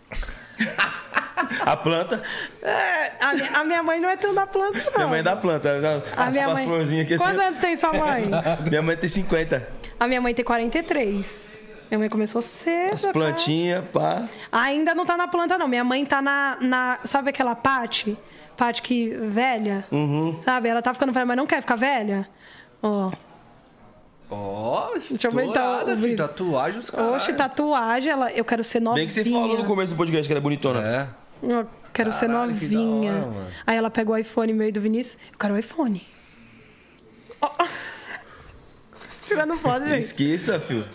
[LAUGHS] A planta. É, a, minha, a minha mãe não é tão da planta, não. Minha mãe é da planta. A As, minha as mãe... florzinhas aqui assim. Quantos anos tem sua mãe? [LAUGHS] Minha mãe tem 50. A minha mãe tem 43. Minha mãe começou cedo. As plantinhas, pá. Ainda não tá na planta, não. Minha mãe tá na. na sabe aquela Pati? Pati que velha? Uhum. Sabe? Ela tá ficando velha, mas não quer ficar velha? Ó. Ó, eu aumentar o estourada, filho. Tatuagem, os caras. Oxe, tatuagem, ela, eu quero ser novinha. Bem que você falou no começo do podcast que era bonitona. É. Eu quero ser Caralho, que da novinha. hora. Aí ela pega o iPhone meio do Vinícius. Eu quero o iPhone. Ó. Tirando foto, gente. Esqueça, filho.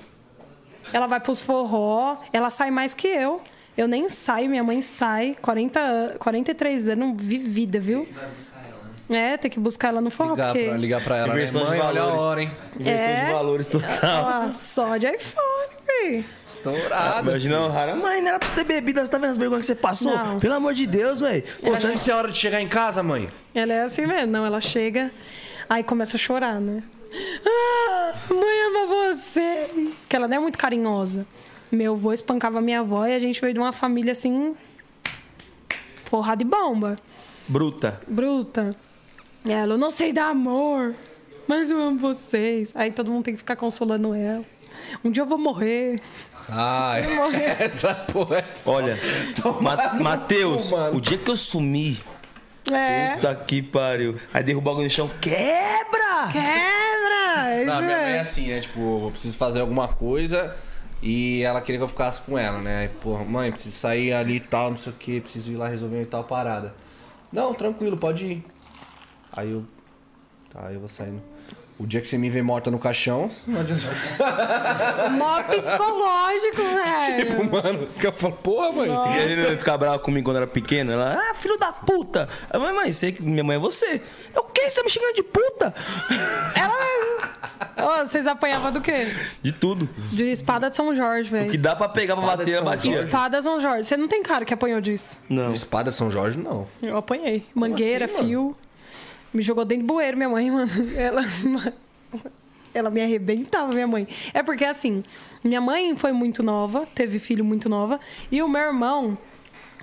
Ela vai pros forró, ela sai mais que eu. Eu nem saio, minha mãe sai. 40, an- 43 anos, vivida, viu? É, tem que buscar ela no forró, Ligar, porque... pra, ligar pra ela, né? Inversão de Mãe, olha a valores. hora, hein? Inversão É. de valores total. Ó, só de iPhone, fi. Estourada. Imagina o rara. Mãe, não era pra você ter bebido, você tá vendo as vergonhas que você passou? Não. Pelo amor de Deus, velho. Pô, Pô, tá- tá é hora de chegar em casa, mãe? Ela é assim mesmo, não, ela chega, aí começa a chorar, né? Ah, mãe ama vocês. Que ela não é muito carinhosa. Meu avô espancava minha avó e a gente veio de uma família assim. Porrada de bomba. Bruta. Bruta. Ela, eu não sei dar amor, mas eu amo vocês. Aí todo mundo tem que ficar consolando ela. Um dia eu vou morrer. Ah, [LAUGHS] essa porra é. Olha, Ma Matheus, o dia que eu sumi, É. puta que pariu. Aí derruba algo no chão, quebra! Quebra! Isso Não, minha mãe é é. assim, né? Tipo, eu preciso fazer alguma coisa e ela queria que eu ficasse com ela, né? Aí, porra, mãe, preciso sair ali e tal, não sei o que, preciso ir lá resolver e tal parada. Não, tranquilo, pode ir. Aí eu. Tá, eu vou saindo. O dia que você me vê morta no caixão, não adianta. [LAUGHS] Mó psicológico, velho. Tipo, mano, que eu falo, porra, mãe. E ele ia ficar bravo comigo quando era pequeno. Ela, ah, filho da puta. Eu, mãe, mãe, sei que minha mãe é você. Eu, o que? Você tá me xingando de puta? Ela mesmo. Ô, vocês apanhavam do quê? De tudo. De espada de São Jorge, O que velho. dá pra pegar pra Espada de bater, ela São batia. Espada São Jorge. Você não tem cara que apanhou disso. Não. Espada São Jorge, não. Eu apanhei. Mangueira, assim, mano? Me jogou dentro do bueiro, minha mãe, [LAUGHS] mano. Ela. Ela me arrebentava, minha mãe. É porque, assim, minha mãe foi muito nova, teve filho muito nova. E o meu irmão,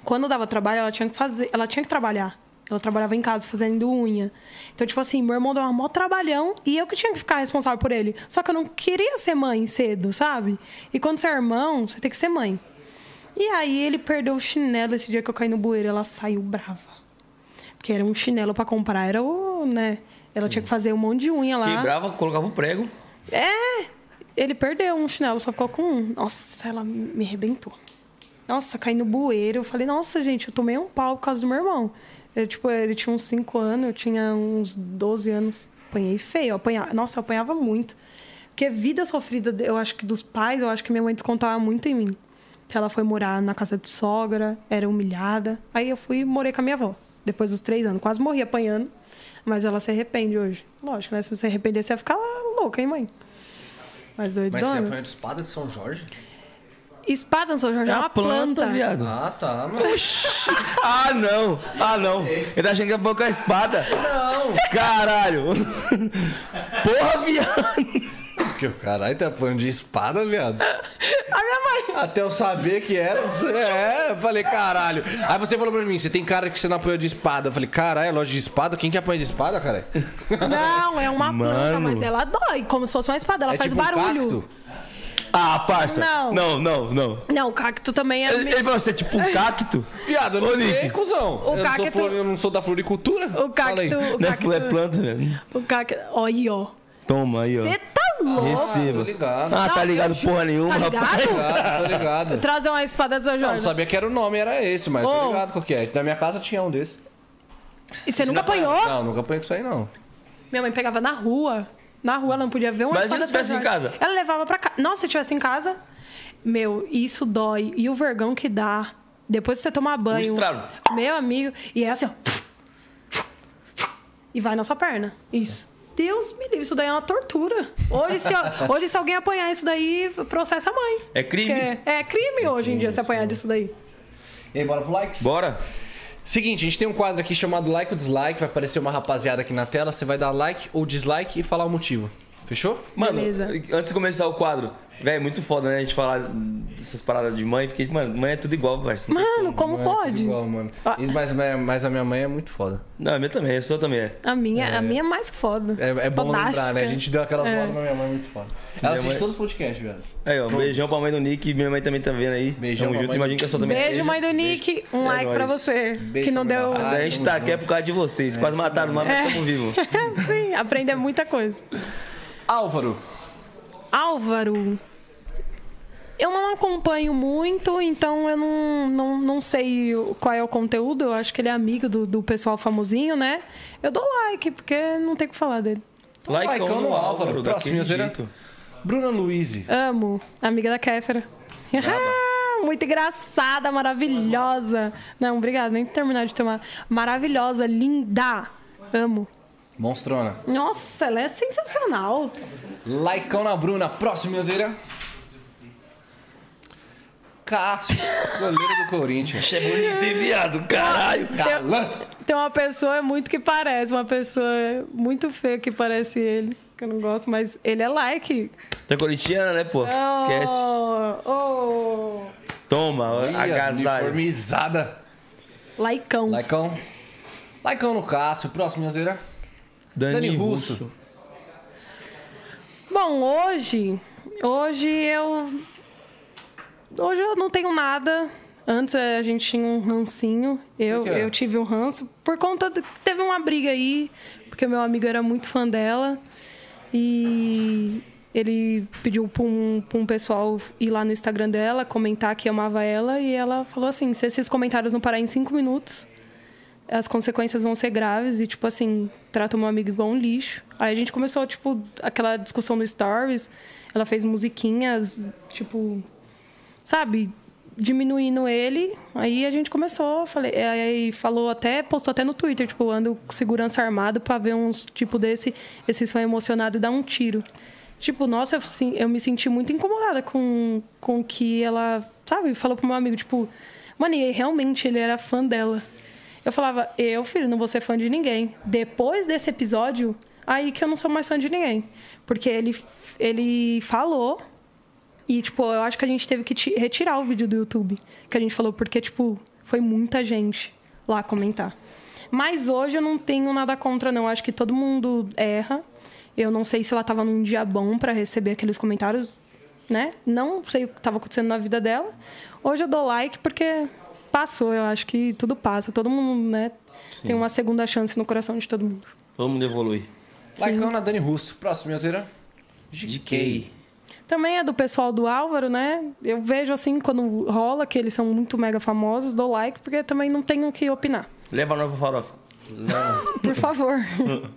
quando dava trabalho, ela tinha que fazer. Ela tinha que trabalhar. Ela trabalhava em casa fazendo unha. Então, tipo assim, meu irmão deu um maior trabalhão e eu que tinha que ficar responsável por ele. Só que eu não queria ser mãe cedo, sabe? E quando você é irmão, você tem que ser mãe. E aí ele perdeu o chinelo esse dia que eu caí no bueiro. Ela saiu brava. Porque era um chinelo pra comprar, era o, né? Ela tinha que fazer um monte de unha lá. Quebrava, colocava o prego. É! Ele perdeu um chinelo, só ficou com um. Nossa, ela me arrebentou. Nossa, caí no bueiro. Eu falei, nossa, gente, eu tomei um pau por causa do meu irmão. Eu, tipo, ele tinha uns 5 anos, eu tinha uns 12 anos. Apanhei feio. Eu apanhava, nossa, eu apanhava muito. Porque vida sofrida, eu acho que dos pais, eu acho que minha mãe descontava muito em mim. Que ela foi morar na casa de sogra, era humilhada. Aí eu fui e morei com a minha avó. Depois dos três anos. Quase morri apanhando. Mas ela se arrepende hoje. Lógico, né? Se você arrepender, você vai ficar lá louca, hein, mãe? Mas Mas você doidona. apanhou de espada de São Jorge? Espada no São Jorge é uma planta. viado. Ah, tá, mano. Ah, não. Ah, não. Ele tá achando que é pouco a espada. Não! Caralho. Porra, viado. Porque o caralho tá apanhando de espada, viado. [LAUGHS] A minha mãe. Até eu saber que era. É, eu falei, caralho. Aí você falou pra mim, você tem cara que você não apanhou de espada. Eu falei, caralho, é loja de espada? Quem que apanha de espada, cara? [LAUGHS] Não, é uma planta, Mano. mas ela dói, como se fosse uma espada. Ela é faz tipo um barulho. cacto? Ah, parça. Não. Não, não, não. Não, o cacto também é. Ele, ele falou, você é tipo um cacto? Viado, eu não Ô, sei, cuzão. O eu, não sou cacto- flor- eu não sou da floricultura. O cacto. O Não é, cacto. é planta, velho. O cacto. Olha aí, ó. Toma aí, ó. Você tá louco? Receba. Tô ligado. Ah, tá ligado ju- porra nenhuma, Tá ligado? rapaz. Tô ligado, tô ligado. [LAUGHS] Trazer uma espada de São Não, Jorge. não sabia que era o nome, era esse, mas Ô. tô ligado qual que é. Na minha casa tinha um desse. E você nunca apanhou? Não, nunca apanhei com isso aí, não. Minha mãe pegava na rua. Na rua ela não podia ver uma Mas espada se tivesse de São em casa? Ela levava pra casa. Nossa, se tivesse em casa, meu, isso dói. E o vergão que dá. Depois que você tomar banho. estralo. Meu amigo. E é assim, ó. E vai na sua perna. Isso. Deus me livre, isso daí é uma tortura. Hoje, se, hoje, se alguém apanhar isso daí, processa a mãe. É crime? Porque É, crime hoje em dia se apanhar disso daí. E aí, bora pro likes? Bora. Seguinte, a gente tem um quadro aqui chamado Like ou Dislike. Vai aparecer uma rapaziada aqui na tela. Você vai dar like ou dislike e falar o motivo. Fechou? Mano, Beleza. antes de começar o quadro, velho, é muito foda, né? A gente falar dessas paradas de mãe, porque, mano, mãe é tudo igual, parceiro. Mano, como Não é tudo pode? igual, mano. Ah. E- Mas, mas a minha mãe é muito foda. Não, a minha também, a sua também é. A minha, a minha é mais foda. É, é bom lembrar, né? A gente deu aquelas É. voltas na minha mãe muito foda. Ela assiste mãe- todos os podcasts, velho. Aí, ó, um beijão pra mãe do Nick minha mãe também tá vendo aí. Beijão Tamo junto, mãe do imagino que a sua também Beijo, mãe do Nick. Um É like pra você. Beijo que não minha deu. Mas a gente tá aqui é por causa de vocês. Quase mataram mas estamos vivos. [LAUGHS] Sim, aprender muita coisa. Álvaro. Álvaro. Eu não acompanho muito, então eu não, não, não sei qual é o conteúdo. Eu acho que ele é amigo do, do pessoal famosinho, né? Eu dou like, porque não tem o que falar dele. Likeão no Álvaro. Próximo, daquele Zera. jeito. Bruna Luiz. Amo. Amiga da Kéfera. [LAUGHS] Muito engraçada, maravilhosa. Não, obrigada, nem terminar de tomar. Maravilhosa, linda. Amo. Monstrona. Nossa, ela é sensacional. Likeão na Bruna. Próximo, Zera. Cássio, goleiro do Corinthians. É bonito, hein, viado? Caralho. Galã. Tem uma pessoa muito que parece, uma pessoa muito feia que parece ele, que eu não gosto, mas ele é like. Tu é corintiana, né, pô? Esquece. Oh, oh. Toma, agasalho. Uniformizada. Laicão. Likeão. Likeão no Cássio. Próximo, Zera. Dani, Dani Russo. Russo. Bom, hoje, hoje eu hoje eu não tenho nada. Antes a gente tinha um rancinho. Eu, eu tive um ranço por conta de, teve uma briga aí, porque meu amigo era muito fã dela e ele pediu para um, pra um pessoal ir lá no Instagram dela, comentar que amava ela e ela falou assim: se esses comentários não parar em cinco minutos, as consequências vão ser graves e, tipo assim, trata meu amigo igual um lixo. Aí a gente começou, tipo, aquela discussão no Stories. Ela fez musiquinhas, tipo, sabe, diminuindo ele. Aí a gente começou, falei, aí falou até, postou até no Twitter, tipo, ando com segurança armado pra ver uns tipo desse, esses foi emocionado e dar um tiro. Tipo, nossa, eu, eu me senti muito incomodada com com que ela, sabe, falou pro meu amigo, tipo, mano, e realmente ele era fã dela. Eu falava, eu, filho, não vou ser fã de ninguém. Depois desse episódio, aí que eu não sou mais fã de ninguém. Porque ele, ele falou. E, tipo, eu acho que a gente teve que ti- retirar o vídeo do YouTube. Que a gente falou, porque, tipo, foi muita gente lá comentar. Mas hoje eu não tenho nada contra, não. Acho que todo mundo erra. Eu não sei se ela tava num dia bom para receber aqueles comentários, né? Não sei o que tava acontecendo na vida dela. Hoje eu dou like porque passou. Eu acho que tudo passa. Todo mundo, né? Tem uma segunda chance no coração de todo mundo. Todo mundo evolui. Likeão na Dani Russo. Próximo, Minhozeira. GK. Também é do pessoal do Álvaro, né? Eu vejo assim, quando rola, que eles são muito mega famosos, dou like, porque também não tenho o que opinar. Leva nós pro farofa. Por favor.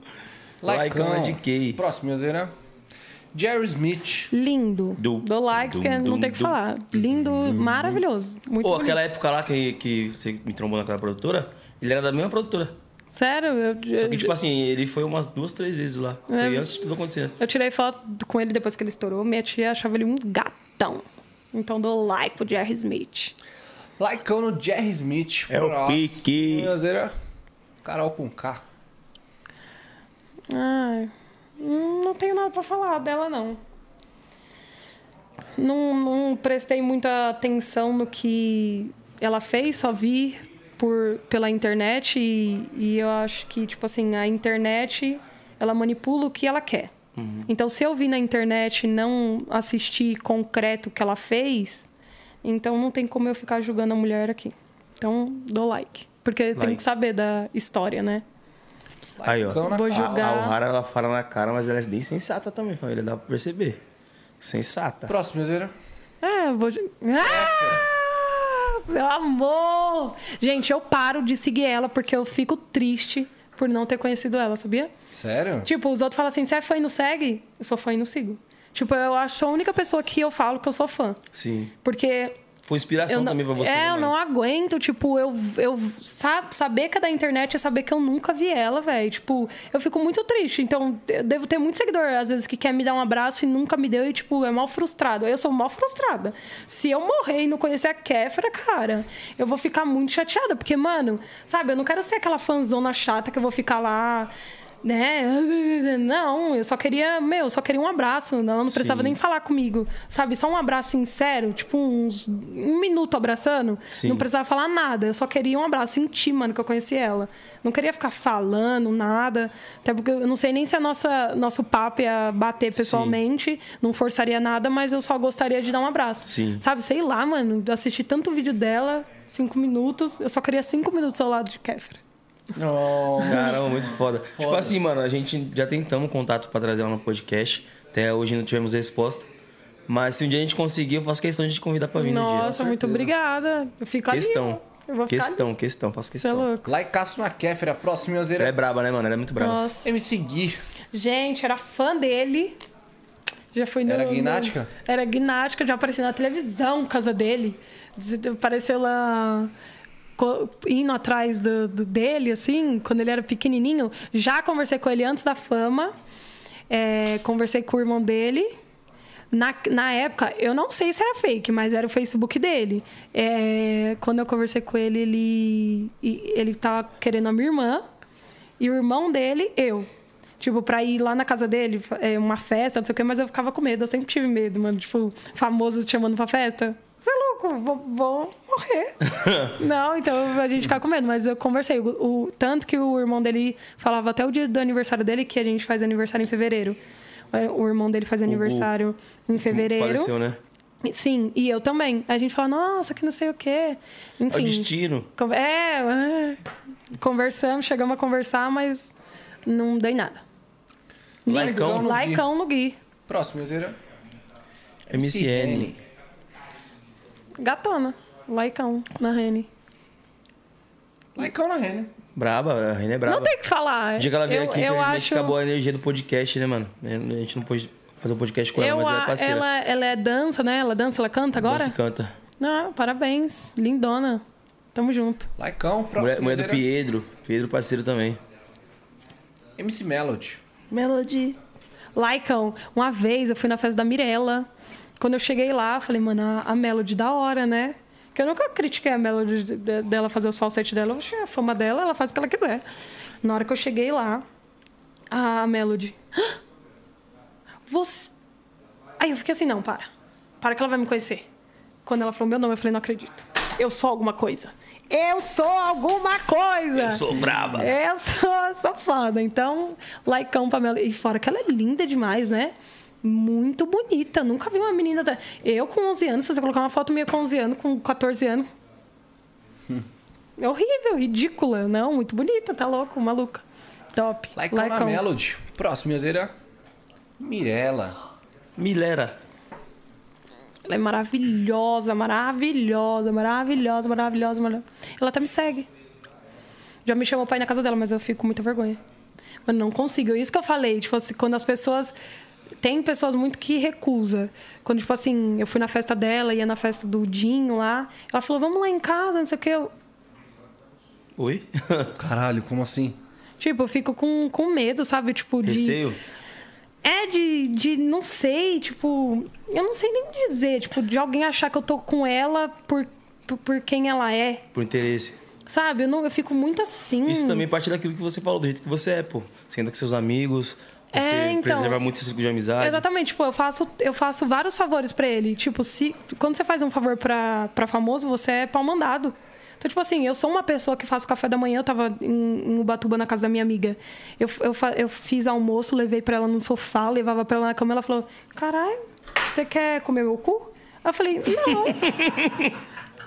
[LAUGHS] Likeão na GK. Próximo, Minhozeira. Jerry Smith. Lindo. Dum, dou like, porque não dum, tem o que falar. Lindo, maravilhoso. Muito Pô, bonito. aquela época lá que, que você me trombou naquela produtora, ele era da mesma produtora. Sério, eu, Só que, tipo assim, ele foi umas duas, três vezes lá. Foi É. antes de tudo acontecer. eu tirei foto com ele depois que ele estourou. Minha tia achava ele um gatão. Então dou like pro Jerry Smith. Likeão no Jerry Smith. É o pique. Carol com K. Ai, não tenho nada pra falar dela, não. Não, não prestei muita atenção no que ela fez, só vi por, pela internet e, e eu acho que, tipo assim, a internet, ela manipula o que ela quer. Então, se eu vi na internet e não assistir concreto o que ela fez, então não tem como eu ficar julgando a mulher aqui. Então, dou like. Porque tem Like. que saber da história, né? Aí, ó. Vou K. julgar. A O'Hara, ela fala na cara, mas ela é bem sensata também, família. Dá pra perceber. Sensata. Próximo, Minhozeira. É, vou. Ah! Meu amor! Gente, eu paro de seguir ela porque eu fico triste por não ter conhecido ela, sabia? Sério? Tipo, os outros falam assim: você é fã e não segue? Eu sou fã e não sigo. Tipo, eu acho a única pessoa que eu falo que eu sou fã. Sim. Porque Foi inspiração não, também pra você. é, né, eu não aguento, tipo, eu, eu sabe, saber que é da internet é saber que eu nunca vi ela, velho. Tipo, eu fico muito triste. Então, eu devo ter muito seguidor, às vezes, que quer me dar um abraço e nunca me deu e, tipo, é mal frustrado. Eu sou mal frustrada. Se eu morrer e não conhecer a Kéfera, cara, eu vou ficar muito chateada. Porque, mano, sabe, eu não quero ser aquela fanzona chata que eu vou ficar lá. Né? [LAUGHS] Não, eu só queria, meu, eu só queria um abraço. Ela não precisava Sim. nem falar comigo, sabe? Só um abraço sincero, tipo uns um minuto abraçando. Sim. Não precisava falar nada. Eu só queria um abraço, sentir, mano, que eu conheci ela. Não queria ficar falando nada. Até porque eu não sei nem se a nossa nosso papo ia bater pessoalmente. Não forçaria nada, mas eu só gostaria de dar um abraço. Sim. Sabe? Sei lá, mano. Assisti tanto vídeo dela, cinco minutos. Eu só queria cinco minutos ao lado de Kéfera. Não. Caramba, muito foda. Tipo assim, mano, a gente já tentamos contato pra trazer ela no podcast. Até hoje não tivemos resposta. Mas se um dia a gente conseguir, eu faço questão de te convidar pra vir no dia. Nossa, muito obrigada. Eu fico Questão. ali. Eu vou ficar Questão, ali. questão, faço Você é questão. louco. Likeaço na Kéfera. Próximo, Ela é braba, né, mano? Ela é muito braba. Nossa. MC Gui. Gente, era fã dele. Já fui no. Era no- guinática? Era guinática, já apareceu na televisão, casa dele. Apareceu lá indo atrás do, do- dele, assim, quando ele era pequenininho. Já conversei com ele antes da fama. É, conversei com o irmão dele. Na, na época, eu não sei se era fake, mas era o Facebook dele. É, quando eu conversei com ele, ele, ele tava querendo a minha irmã. E o irmão dele, eu. Tipo, pra ir lá na casa dele, é, uma festa, não sei o quê, mas eu ficava com medo. Eu sempre tive medo, mano. Tipo, famoso te chamando pra festa. Vou, vou morrer. [LAUGHS] não, então a gente ficava com medo. Mas eu conversei. O, o- tanto que o irmão dele falava até o dia do aniversário dele, que a gente faz aniversário em fevereiro. É, O irmão dele faz aniversário em fevereiro. Faleceu, né? Sim, e eu também. A gente fala, nossa, que não sei o quê. É o Enfim. destino. É, é, conversamos, chegamos a conversar, mas não dei nada. Laicão no Gui. Laicão no Gui. Próximo, Minhozeira. MCN. Gatona. Laicão na Rene. Likeão na Rene. Braba, a René é braba. Não tem o que falar. O dia que ela veio eu, aqui, eu acho... acabou a energia do podcast, né, mano? A gente não pôde fazer o podcast com ela, Eu, mas ela é parceira. ela, ela é dança, né? Ela dança, ela canta agora? Dança e canta. Não, parabéns. Lindona. Tamo junto. Likeão. Próximo, Mulher, mulher do. Pedro. Pedro parceiro também. MC Melody. Melody. Laicão, uma vez eu fui na festa da Mirella. Quando eu cheguei lá, falei, mano, a, a Melody da hora, né? Que eu nunca critiquei a Melody de- de- dela fazer os falsetes dela. Eu achei a fama dela, ela faz o que ela quiser. Na hora que eu cheguei lá, a Melody. "Ah, Você. Aí eu fiquei assim, não, para. Para que ela vai me conhecer. Quando ela falou meu nome, eu falei, não acredito. eu sou alguma coisa. Eu sou alguma coisa. Eu sou braba. Eu sou, foda. Então, likeão Pamela. E fora que ela é linda demais, né? Muito bonita. Nunca vi uma menina. Da... Eu com 11 anos, se você colocar uma foto minha com 11 anos, com 14 anos. É horrível, ridícula. Não, muito bonita, tá louco, maluca. Top. Like na Melody. Próximo, Yazeira. Mirella. Milera. Ela é maravilhosa, maravilhosa, maravilhosa, maravilhosa, maravilhosa. Ela até me segue. Já me chamou pra ir na casa dela, mas eu fico com muita vergonha. Mas não consigo. É isso que eu falei. Tipo assim, quando as pessoas. Tem pessoas muito que recusa. Quando, tipo assim, eu fui na festa dela, ia na festa do Dinho lá. Ela falou, vamos lá em casa, não sei o quê. Eu, Oi? [LAUGHS] Caralho, como assim? tipo, eu fico com, com medo, sabe? Tipo, de. Receio? É de, de, não sei, tipo, eu não sei nem dizer, tipo, de alguém achar que eu tô com ela por, por, por quem ela é, Por interesse. sabe? Eu, não, eu fico muito assim. Isso também parte daquilo que você falou, do jeito que você é, pô. Você anda com seus amigos, você É, então. preserva muito seu ciclo de amizade. Exatamente, tipo, eu faço, eu faço vários favores pra ele. Tipo, se, quando você faz um favor pra, pra famoso, você é pau mandado. Então, tipo assim, eu sou uma pessoa que faço café da manhã, eu tava em, em Ubatuba na casa da minha amiga. Eu, eu, eu fiz almoço, levei pra ela no sofá, levava pra ela na cama, ela falou: Caralho, você quer comer meu cu? Eu falei, não.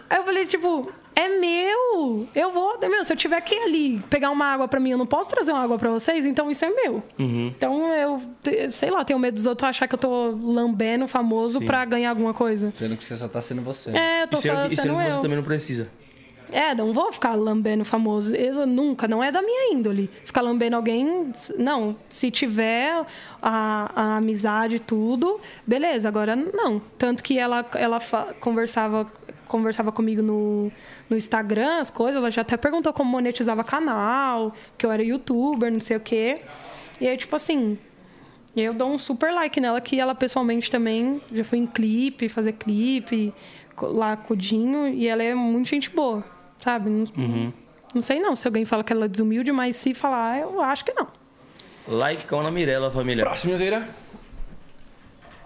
Aí [LAUGHS] eu falei, tipo, é meu. Eu vou. Meu, se eu tiver que ir ali pegar uma água pra mim, eu não posso trazer uma água pra vocês, então isso é meu. Então eu, sei lá, tenho medo dos outros achar que eu tô lambendo famoso pra ganhar alguma coisa. Sendo que você só tá sendo você. É, eu tô E sendo, só que- e sendo sendo eu. você também não precisa. É, não vou ficar lambendo famoso. Eu nunca, não é da minha índole. Ficar lambendo alguém, não. Se tiver a, a amizade e tudo, beleza. Agora, não. Tanto que ela, ela conversava, conversava comigo no, no Instagram, as coisas. Ela já até perguntou como monetizava canal, que eu era youtuber, não sei o quê. E aí, tipo assim, eu dou um super like nela, que ela pessoalmente também já foi em clipe, fazer clipe lá com o Dinho, e ela é muito gente boa, sabe? Não, não sei não se alguém fala que ela é desumilde, mas se falar, eu acho que não. Likeão na Mirella, família. Próximo, Yazeira.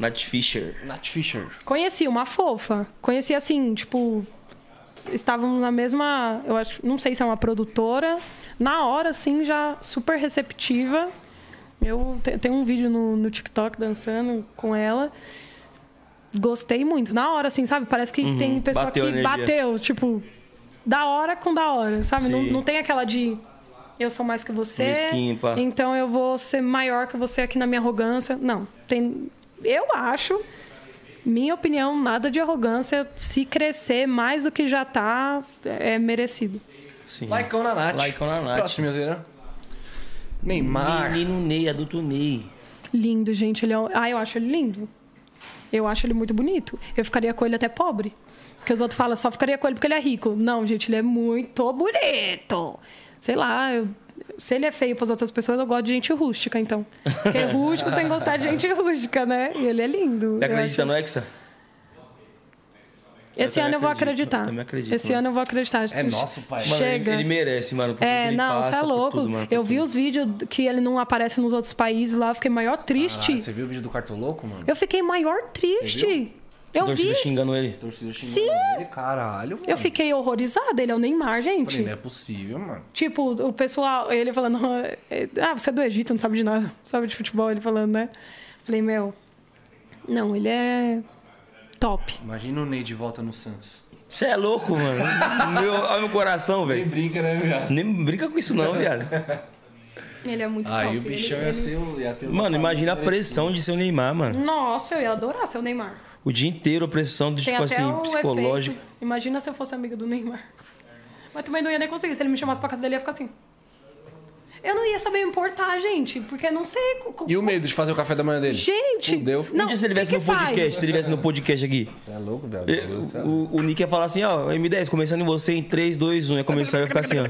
Nath Fisher. Nath Fisher. Conheci uma fofa, conheci assim, tipo, estávamos na mesma, eu acho, não sei se é uma produtora, na hora assim já super receptiva. Eu te- tenho um vídeo no, no TikTok dançando com ela. Gostei muito. Na hora, assim, sabe? Parece que tem pessoa Bateu que energia. bateu, tipo, da hora com da hora, sabe? Não, não tem aquela de eu sou mais que você, Mesquinho, pá. então eu vou ser maior que você aqui na minha arrogância. Não. Tem, eu acho, minha opinião, nada de arrogância. Se crescer mais do que já tá, é merecido. Sim. Likeão na Nath. Likeão na Nath. Próximo, Yazeira. Neymar. Menino Ney, adulto Ney. Lindo, gente. Ele é... um- Ah, eu acho ele lindo. Eu acho ele muito bonito. Eu ficaria com ele até pobre. Porque os outros falam, só ficaria com ele porque ele é rico. Não, gente, ele é muito bonito. Sei lá, eu- se ele é feio para as outras pessoas, eu gosto de gente rústica, então. Porque [LAUGHS] rústico tem que gostar de gente rústica, né? E ele é lindo. Você acredita acho- no Hexa? Esse Eu ano eu vou acredito, acreditar. eu acredito, Esse mano. ano eu vou acreditar. É nosso, pai. Mano, Chega. Ele, ele merece, mano. por tudo que É, ele não, passa, você é louco. tudo, mano, eu vi tudo. os vídeos que ele não aparece nos outros países lá, eu fiquei maior triste. Ah, você viu o vídeo do Cartoloco, mano? Eu fiquei maior triste. Eu Torcida vi. xingando ele. Torcida Sim. xingando ele. Caralho, mano. Eu fiquei horrorizada. Ele é o Neymar, gente. Falei, não é possível, mano. Tipo, o pessoal, ele falando, ah, você é do Egito, não sabe de nada, sabe de futebol, ele falando, né? Falei, meu, não, ele é top. Imagina o Ney de volta no Santos. Você é louco, mano. [LAUGHS] meu, olha meu coração, velho. brinca, né, viado? Nem brinca com isso não, viado. Ele é muito top. Aí o bichão ele, ia ele- ser o. Ia ter o- Mano, imagina a pressão de ser o Neymar, mano. Nossa, eu ia adorar ser o Neymar. O dia inteiro a pressão de, Tem tipo até assim, efeito. Imagina se eu fosse amiga do Neymar. Mas também não ia nem conseguir. Se ele me chamasse pra casa dele, eu ia ficar assim. Eu não ia saber me importar, gente, porque eu não sei. E o medo de fazer o café da manhã dele? Gente! Fudeu. Não, um se ele que no faz? podcast, se ele estivesse no podcast aqui, Você é louco, velho? eu- é o, o Nick ia falar assim, ó, M10, começando em você em 3, 2, 1. Ia começar e ia ficar assim, ó.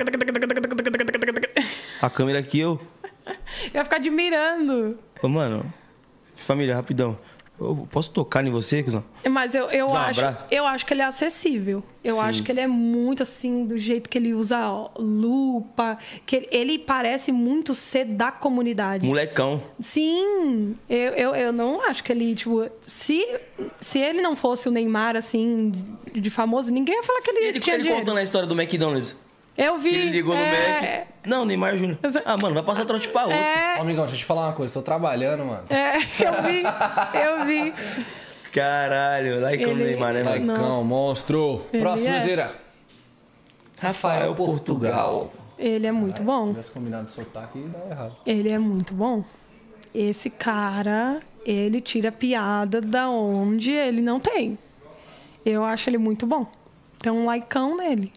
A câmera aqui, eu. Eu [LAUGHS] ia ficar admirando. Ô, mano, família, rapidão. Eu posso tocar em você, cuzão? Mas eu, eu, um acho, abraço. eu acho que ele é acessível. Eu Sim. acho que ele é muito assim, do jeito que ele usa lupa. Que ele, ele parece muito ser da comunidade. Molecão. Sim, eu, eu, eu não acho que ele, tipo, se, se ele não fosse o Neymar, assim, de, de famoso, ninguém ia falar que ele, E ele, tinha ele dinheiro. contando a história do McDonald's. Eu vi. Que ele ligou no é, Mac. Não, Neymar Júnior. Ah, mano, vai passar trote pra outro. É, Ó, amigão, deixa eu te falar uma coisa. Tô trabalhando, mano. é, eu vi, eu vi. Caralho, lá e como Ele- Neymar, né, mano? Laicão, Nossa. monstro. Ele Próximo, é. Zera. Rafael Portugal. Ele é muito bom. Se tivesse combinado de soltar aqui, dá errado. Ele é muito bom. Esse cara, ele tira piada da onde ele não tem. Eu acho ele muito bom. Tem um laicão nele.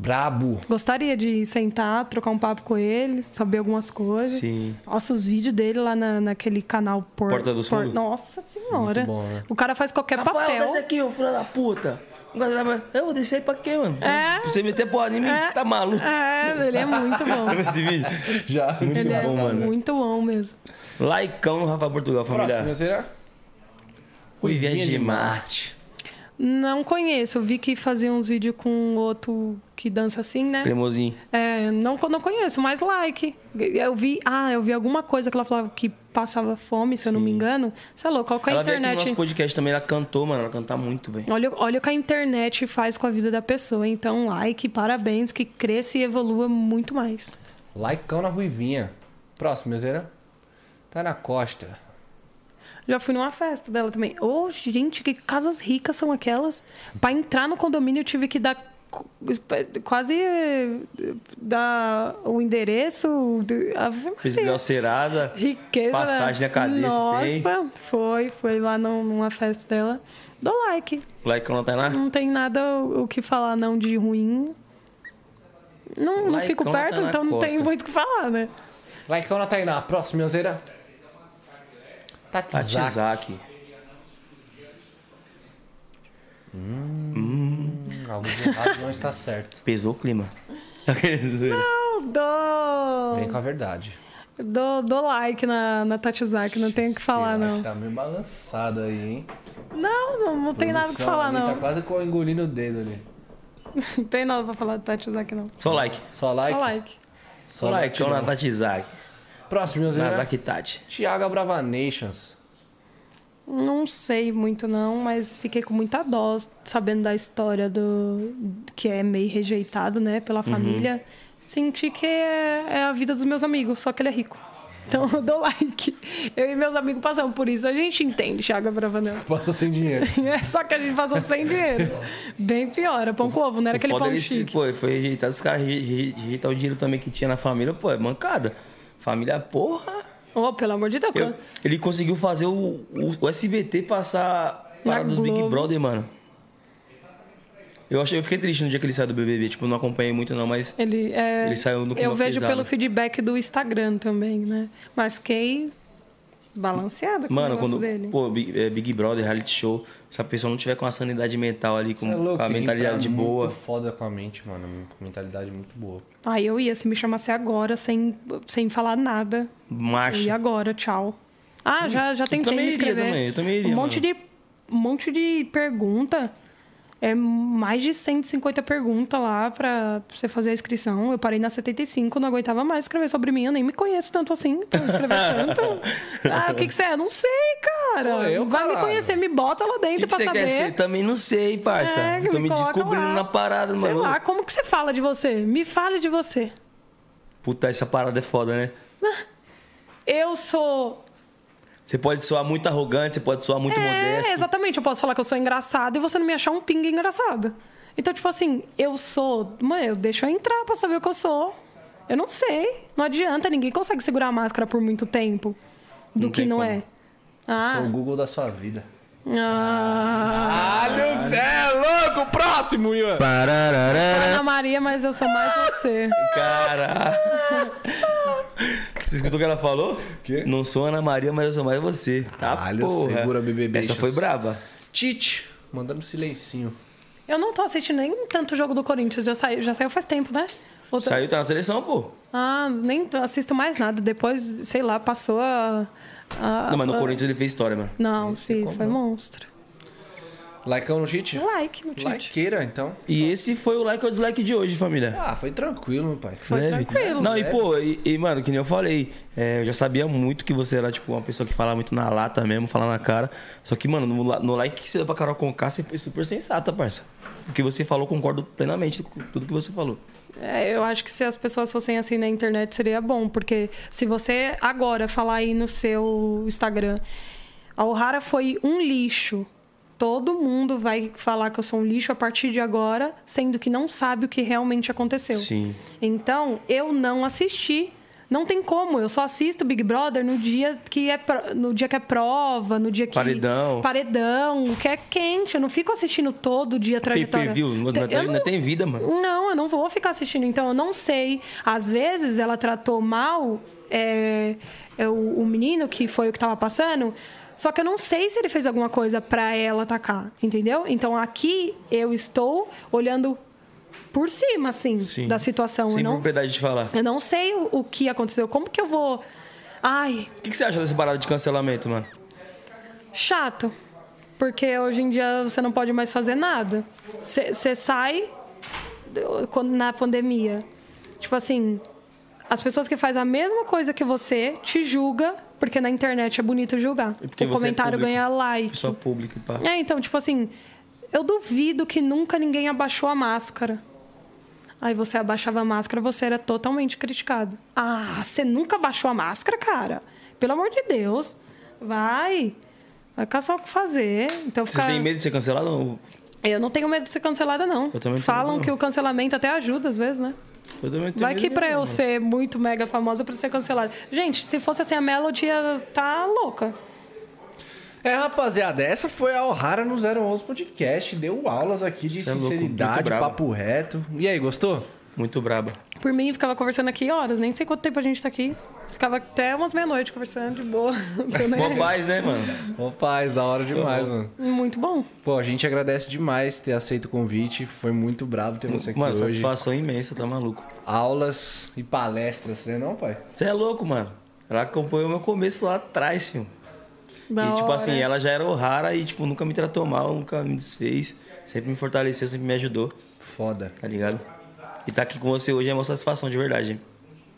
Brabo. Gostaria de sentar, trocar um papo com ele, saber algumas coisas. Sim. Nossa, os vídeos dele lá na, naquele canal por, Porta dos por- Fundos? Nossa senhora. Muito bom, né? O cara faz qualquer Rafael, papel. desce aqui, ô filho da puta. Eu vou descer aí pra quê, mano? É. Pra você meter porra em mim? É. Tá maluco? É, ele é muito bom. [LAUGHS] Esse vídeo? Já. Muito ele é bom, mano. muito bom mesmo. Laicão no Rafael Portugal, Próximo, família. Zera. Ruivinha Ruivinha de de Marte. Não conheço. Eu vi que fazia uns vídeos com outro que dança assim, né? Cremosinho. É, não, não conheço, mas like. Eu vi, ah, eu vi alguma coisa que ela falava que passava fome, se eu não me engano. Sei lá, qual que é a Ela veio aqui no internet. nosso podcast também, ela cantou, mano. Ela canta muito, velho. Olha, olha o que a internet faz com a vida da pessoa. Então, like, parabéns, que cresça e evolua muito mais. Laicão na Ruivinha. Próximo, Zera. Tá na Costa. Já fui numa festa dela também. Ô, gente, que casas ricas são aquelas? Pra entrar no condomínio, eu tive que dar qu- quase dar o endereço. Precisar o Serasa. Riqueza. Passagem da cadeia, se tem. Nossa, foi, foi lá num- numa festa dela. Dou like. Laicão não tá lá? Não tem nada o que falar não de ruim. Não, não Laicão fico tá perto, então não tem muito o que falar, né? Laicão na Tainá. Zera. Tatizaki. Tatizaki. Algo de errado não está certo. [LAUGHS] Pesou o clima. Eu dou, Vem com a verdade. dou, dou like na, na Tatizaki, não tenho o que falar, não. like Tá meio balançado aí, hein? Não, não, não tem nada o que falar, ali não. Tá quase com engolindo o dedo ali. [LAUGHS] Não tem nada pra falar de Tatizaki, não. Só like. Só like? Só like. Só laicão na Tatizaki. Próximo, Zera. Nazaki Tati. Thiago Brava Nations. Não sei muito não, mas fiquei com muita dó sabendo da história do que é meio rejeitado, né, pela família. Senti que é, é a vida dos meus amigos, só que ele é rico. Então eu dou like. Eu e meus amigos passamos por isso. A gente entende, Thiago Bravanel. Passa sem dinheiro. [LAUGHS] É só que a gente passou sem dinheiro. Bem pior. É pão com ovo, não era O aquele pão se- chique. Pô, foi rejeitado. Os caras re- re- rejeitar o dinheiro também que tinha na família. Pô, é mancada. Família, porra. Oh, pelo amor de Deus. Eu- ele conseguiu fazer o, o, o SBT passar Na parada do Big. Brother, mano. Eu, achei, eu fiquei triste no dia que ele saiu do BBB. Tipo, não acompanhei muito não, mas... Ele, é, Ele saiu no Eu vejo pesado. pelo feedback do Instagram também, né? Mas fiquei balanceada com o Mano, negócio quando... dele. Pô, Big, é, Big Brother, reality show... Se a pessoa não tiver com a sanidade mental ali, com, é louco, com a que mentalidade entrar boa... Muito foda com a mente, mano. Mentalidade muito boa. Aí eu ia, se me chamasse agora, sem, sem falar nada. Eu Marcha. ia agora, tchau. Ah, já, já tentei também me iria inscrever. também, eu também iria, Um monte, mano. de, um monte de pergunta. É mais de 150 perguntas lá pra você fazer a inscrição. Eu parei na 75, não aguentava mais escrever sobre mim. Eu nem me conheço tanto assim pra eu escrever [LAUGHS] tanto. Ah, o que, que você é? Não sei, cara. Sou eu, Vai me caralho. conhecer, me bota lá dentro que, que pra você saber. quer ser? Também não sei, parça. É, Tô me, coloca descobrindo lá. na parada, Sei mano. lá, como que você fala de você? Me fale de você. Puta, essa parada é foda, né? Eu sou Você pode soar muito arrogante, você pode soar muito É, modesto. exatamente. Eu posso falar que eu sou engraçada e você não me achar um pinga engraçado. Então, tipo assim, eu sou. Mãe, eu deixo eu entrar pra saber o que eu sou. Eu não sei. Não adianta, ninguém consegue segurar a máscara por muito tempo. Do Não que tem não como. é. Sou Ah. o Google da sua vida. ah. Ah, Deus, cê é louco! Próximo, Ian! Sou Ana Maria, mas eu sou mais você. Cara. [LAUGHS] Você escutou o que ela falou? Quê? Não sou Ana Maria, mas eu sou mais você. Tá, Caralho, porra. segura, BBB. Essa foi braba. Tite, mandando silencinho. Eu não tô assistindo nem tanto jogo do Corinthians. Já saiu, já saiu faz tempo, né? Outra- Saiu, tá na seleção, pô. Ah, nem assisto mais nada. Depois, sei lá, passou a. a- Não, mas no a- Corinthians ele fez história, mano. Não, sim, foi monstro. Likeão no cheat? Like no Tite. Likeira, então. E esse foi o like ou dislike de hoje, família. Ah, foi tranquilo, meu pai. Foi Leve. tranquilo. Não, e pô, e, e, mano, que nem eu falei, é, eu já sabia muito que você era, tipo, uma pessoa que fala muito na lata mesmo, falar na cara. Só que, mano, no, no like que você deu pra Carol Conká, você foi super sensata, parça. O que você falou, concordo plenamente com tudo que você falou. É, eu acho que se as pessoas fossem assim na internet seria bom, porque se você agora falar aí no seu Instagram, a O'Hara foi um lixo. Todo mundo vai falar que eu sou um lixo a partir de agora, sendo que não sabe o que realmente aconteceu. Sim. Então, eu não assisti. Não tem como, eu só assisto Big Brother no dia que é no dia que é prova, no dia que Paredão. paredão, que é quente, eu não fico assistindo todo dia trajetória. Pay-per-view, não, Eu não, tem vida, mano. não, eu não vou ficar assistindo. Então, eu não sei. Às vezes, ela tratou mal é, é, o, o menino que foi o que tava passando. Só que eu não sei se ele fez alguma coisa pra ela atacar, entendeu? Então, aqui eu estou olhando por cima, assim, Sim. da situação. Sem Eu não, propriedade de falar. eu não sei o, o que aconteceu. Como que eu vou... Ai, O que, que você acha dessa parada de cancelamento, mano? chato. Porque hoje em dia você não pode mais fazer nada. Você sai na pandemia. Tipo assim, as pessoas que fazem a mesma coisa que você te julga, porque na internet é bonito julgar. E porque o é comentário público. ganha like. Pessoa pública pá. É, então, tipo assim, eu duvido que nunca ninguém abaixou a máscara. Aí você abaixava a máscara, você era totalmente criticado. Ah, você nunca abaixou a máscara, cara? Pelo amor de Deus. Vai. Vai caçar o que fazer. Então Você tem medo de ser cancelado? Ou- Eu não tenho medo de ser cancelada, não. Eu também Falam que o cancelamento até ajuda, às vezes, né? Eu também tenho Vai que pra eu ser muito mega famosa pra ser cancelada. Gente, se fosse assim, a Melody ia tá louca. É, rapaziada, essa foi a O'Hara no 011 Podcast. Deu aulas aqui de Cê é louco, sinceridade, papo reto. E aí, gostou? Muito braba. Por mim, ficava conversando aqui horas. Nem sei quanto tempo a gente tá aqui. Ficava até umas meia-noite conversando de boa. [LAUGHS] Mó paz, né, mano? Ô, paz, da hora demais, mano. Muito bom. Pô, a gente agradece demais ter aceito o convite. Foi muito bravo ter você aqui Mano, hoje. satisfação imensa, tá maluco. Aulas e palestras, né não, pai? Você é louco, mano. Ela acompanhou meu começo lá atrás, filho. Da e, tipo hora. assim, ela já era rara e, tipo, nunca me tratou mal, nunca me desfez. Sempre me fortaleceu, sempre me ajudou, Foda. tá ligado? E tá aqui com você hoje é uma satisfação de verdade.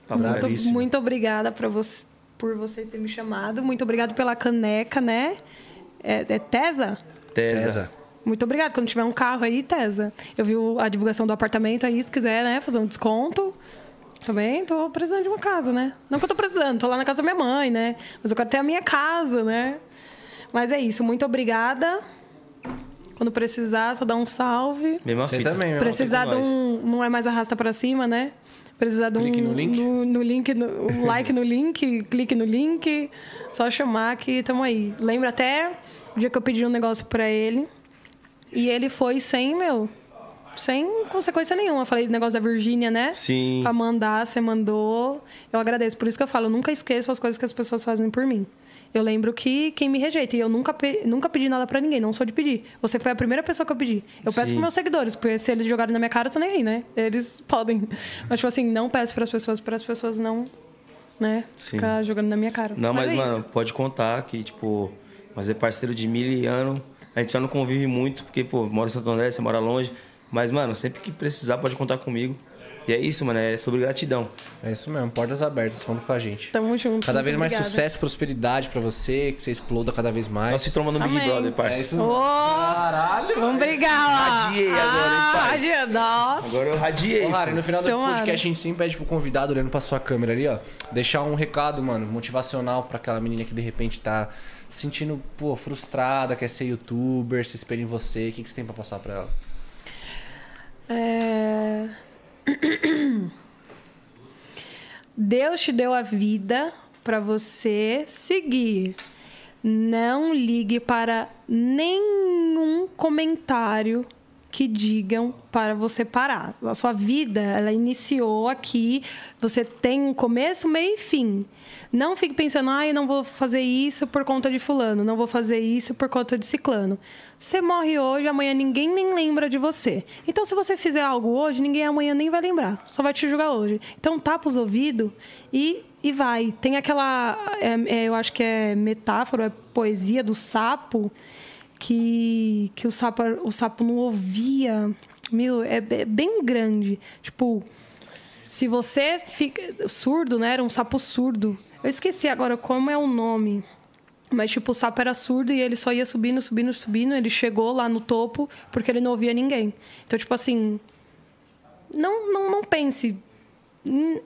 Papo. Muito, muito obrigada pra você, por vocês terem me chamado. Muito obrigada pela caneca, né? É, é Tesa? Tesa. Tesa. Muito obrigada. Quando tiver um carro aí, Tesa. Eu vi a divulgação do apartamento aí, se quiser, né, fazer um desconto. Também tô precisando de uma casa, né? Não que eu tô precisando, tô lá na casa da minha mãe, né? Mas eu quero ter a minha casa, né? Mas é isso, muito obrigada. Quando precisar, só dá um salve. Mesma Você fita. também, Precisar de um. Não é mais arrasta pra cima, né? Precisar de um. Clique no link? No, no link, no, um [LAUGHS] like no link, clique no link. Só chamar que tamo aí. Lembra até o dia que eu pedi um negócio pra ele. E ele foi sem, meu. Sem consequência nenhuma. Eu falei do negócio da Virgínia, né? Sim. Pra mandar, você mandou. Eu agradeço. Por isso que eu falo, eu nunca esqueço as coisas que as pessoas fazem por mim. Eu lembro que quem me rejeita, e eu nunca, pe- nunca pedi nada pra ninguém, não sou de pedir. Você foi a primeira pessoa que eu pedi. Eu peço pros meus seguidores, porque se eles jogarem na minha cara, eu tô nem aí, né? Eles podem. Mas, tipo assim, não peço pras pessoas, para as pessoas não, né? Sim. Ficar jogando na minha cara. Não, mas, é mano, pode contar que, tipo, mas é parceiro de mil e ano. A gente já não convive muito, porque, pô, mora em Santo André, você mora longe. Mas, mano, sempre que precisar, pode contar comigo. E é isso, mano, é sobre gratidão. É isso mesmo, portas abertas, conta com a gente. Tamo junto. Cada muito vez mais obrigada. sucesso, prosperidade pra você, que você exploda cada vez mais. Nós se tromba no Big Amém. Brother, É parça. isso Ô, Caralho! vamos brigar lá. Radiei agora, hein, ah, pai? radia- Nossa. Agora eu radiei. Ô, Harry, no final do Tomara. podcast a gente sempre pede pro convidado, olhando pra sua câmera ali, ó, deixar um recado, mano, motivacional pra aquela menina que de repente tá se sentindo, pô, frustrada, quer ser youtuber, se espelha em você. O que, que você tem pra passar pra ela? É... [COUGHS] Deus te deu a vida para você seguir. Não ligue para nenhum comentário que digam para você parar. A sua vida, ela iniciou aqui, você tem um começo, meio e fim. Não fique pensando, ah, eu não vou fazer isso por conta de fulano, não vou fazer isso por conta de ciclano. Você morre hoje, amanhã ninguém nem lembra de você. Então, se você fizer algo hoje, ninguém amanhã nem vai lembrar, só vai te julgar hoje. Então, tapa os ouvidos e, e vai. Tem aquela, é, é, eu acho que é metáfora, é poesia do sapo, que, que o, sapo, o sapo não ouvia. Meu, é, é bem grande. Tipo, se você fica surdo, né? Era um sapo surdo. Eu esqueci agora como é o nome. Mas, tipo, o sapo era surdo e ele só ia subindo, subindo, subindo. Ele chegou lá no topo porque ele não ouvia ninguém. Então, tipo assim, não, não, não pense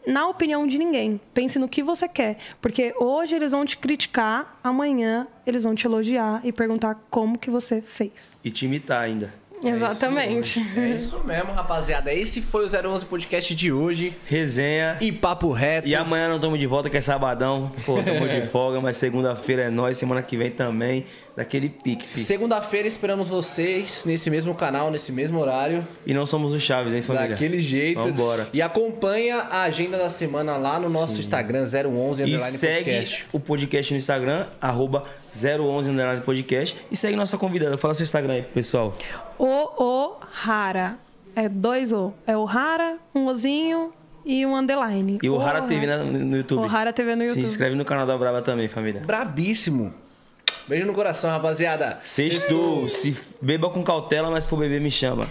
na opinião de ninguém. Pense no que você quer. Porque hoje eles vão te criticar, amanhã eles vão te elogiar e perguntar como que você fez. E te imitar ainda. Exatamente. É isso mesmo, rapaziada. Esse foi o 011 Podcast de hoje. Resenha. E papo reto. E amanhã não estamos de volta, que é sabadão. Pô, tamo de [LAUGHS] folga, mas segunda-feira é nós, semana que vem também. Daquele pique. Segunda-feira esperamos vocês nesse mesmo canal, nesse mesmo horário. E não somos os Chaves, hein, família? Daquele jeito. Vambora. E acompanha a agenda da semana lá no nosso Instagram, 011 E segue Podcast. o podcast no Instagram, arroba 011 underline podcast. E segue nossa convidada. Fala seu Instagram aí, pessoal. O O Rara. É dois O. É o Rara, um Ozinho e um underline. E o Rara TV na- no YouTube. O Rara TV no Se YouTube. inscreve no canal da Brava também, família. Brabíssimo. Beijo no coração, rapaziada. Sexto, se beba com cautela, mas se for beber, me chama.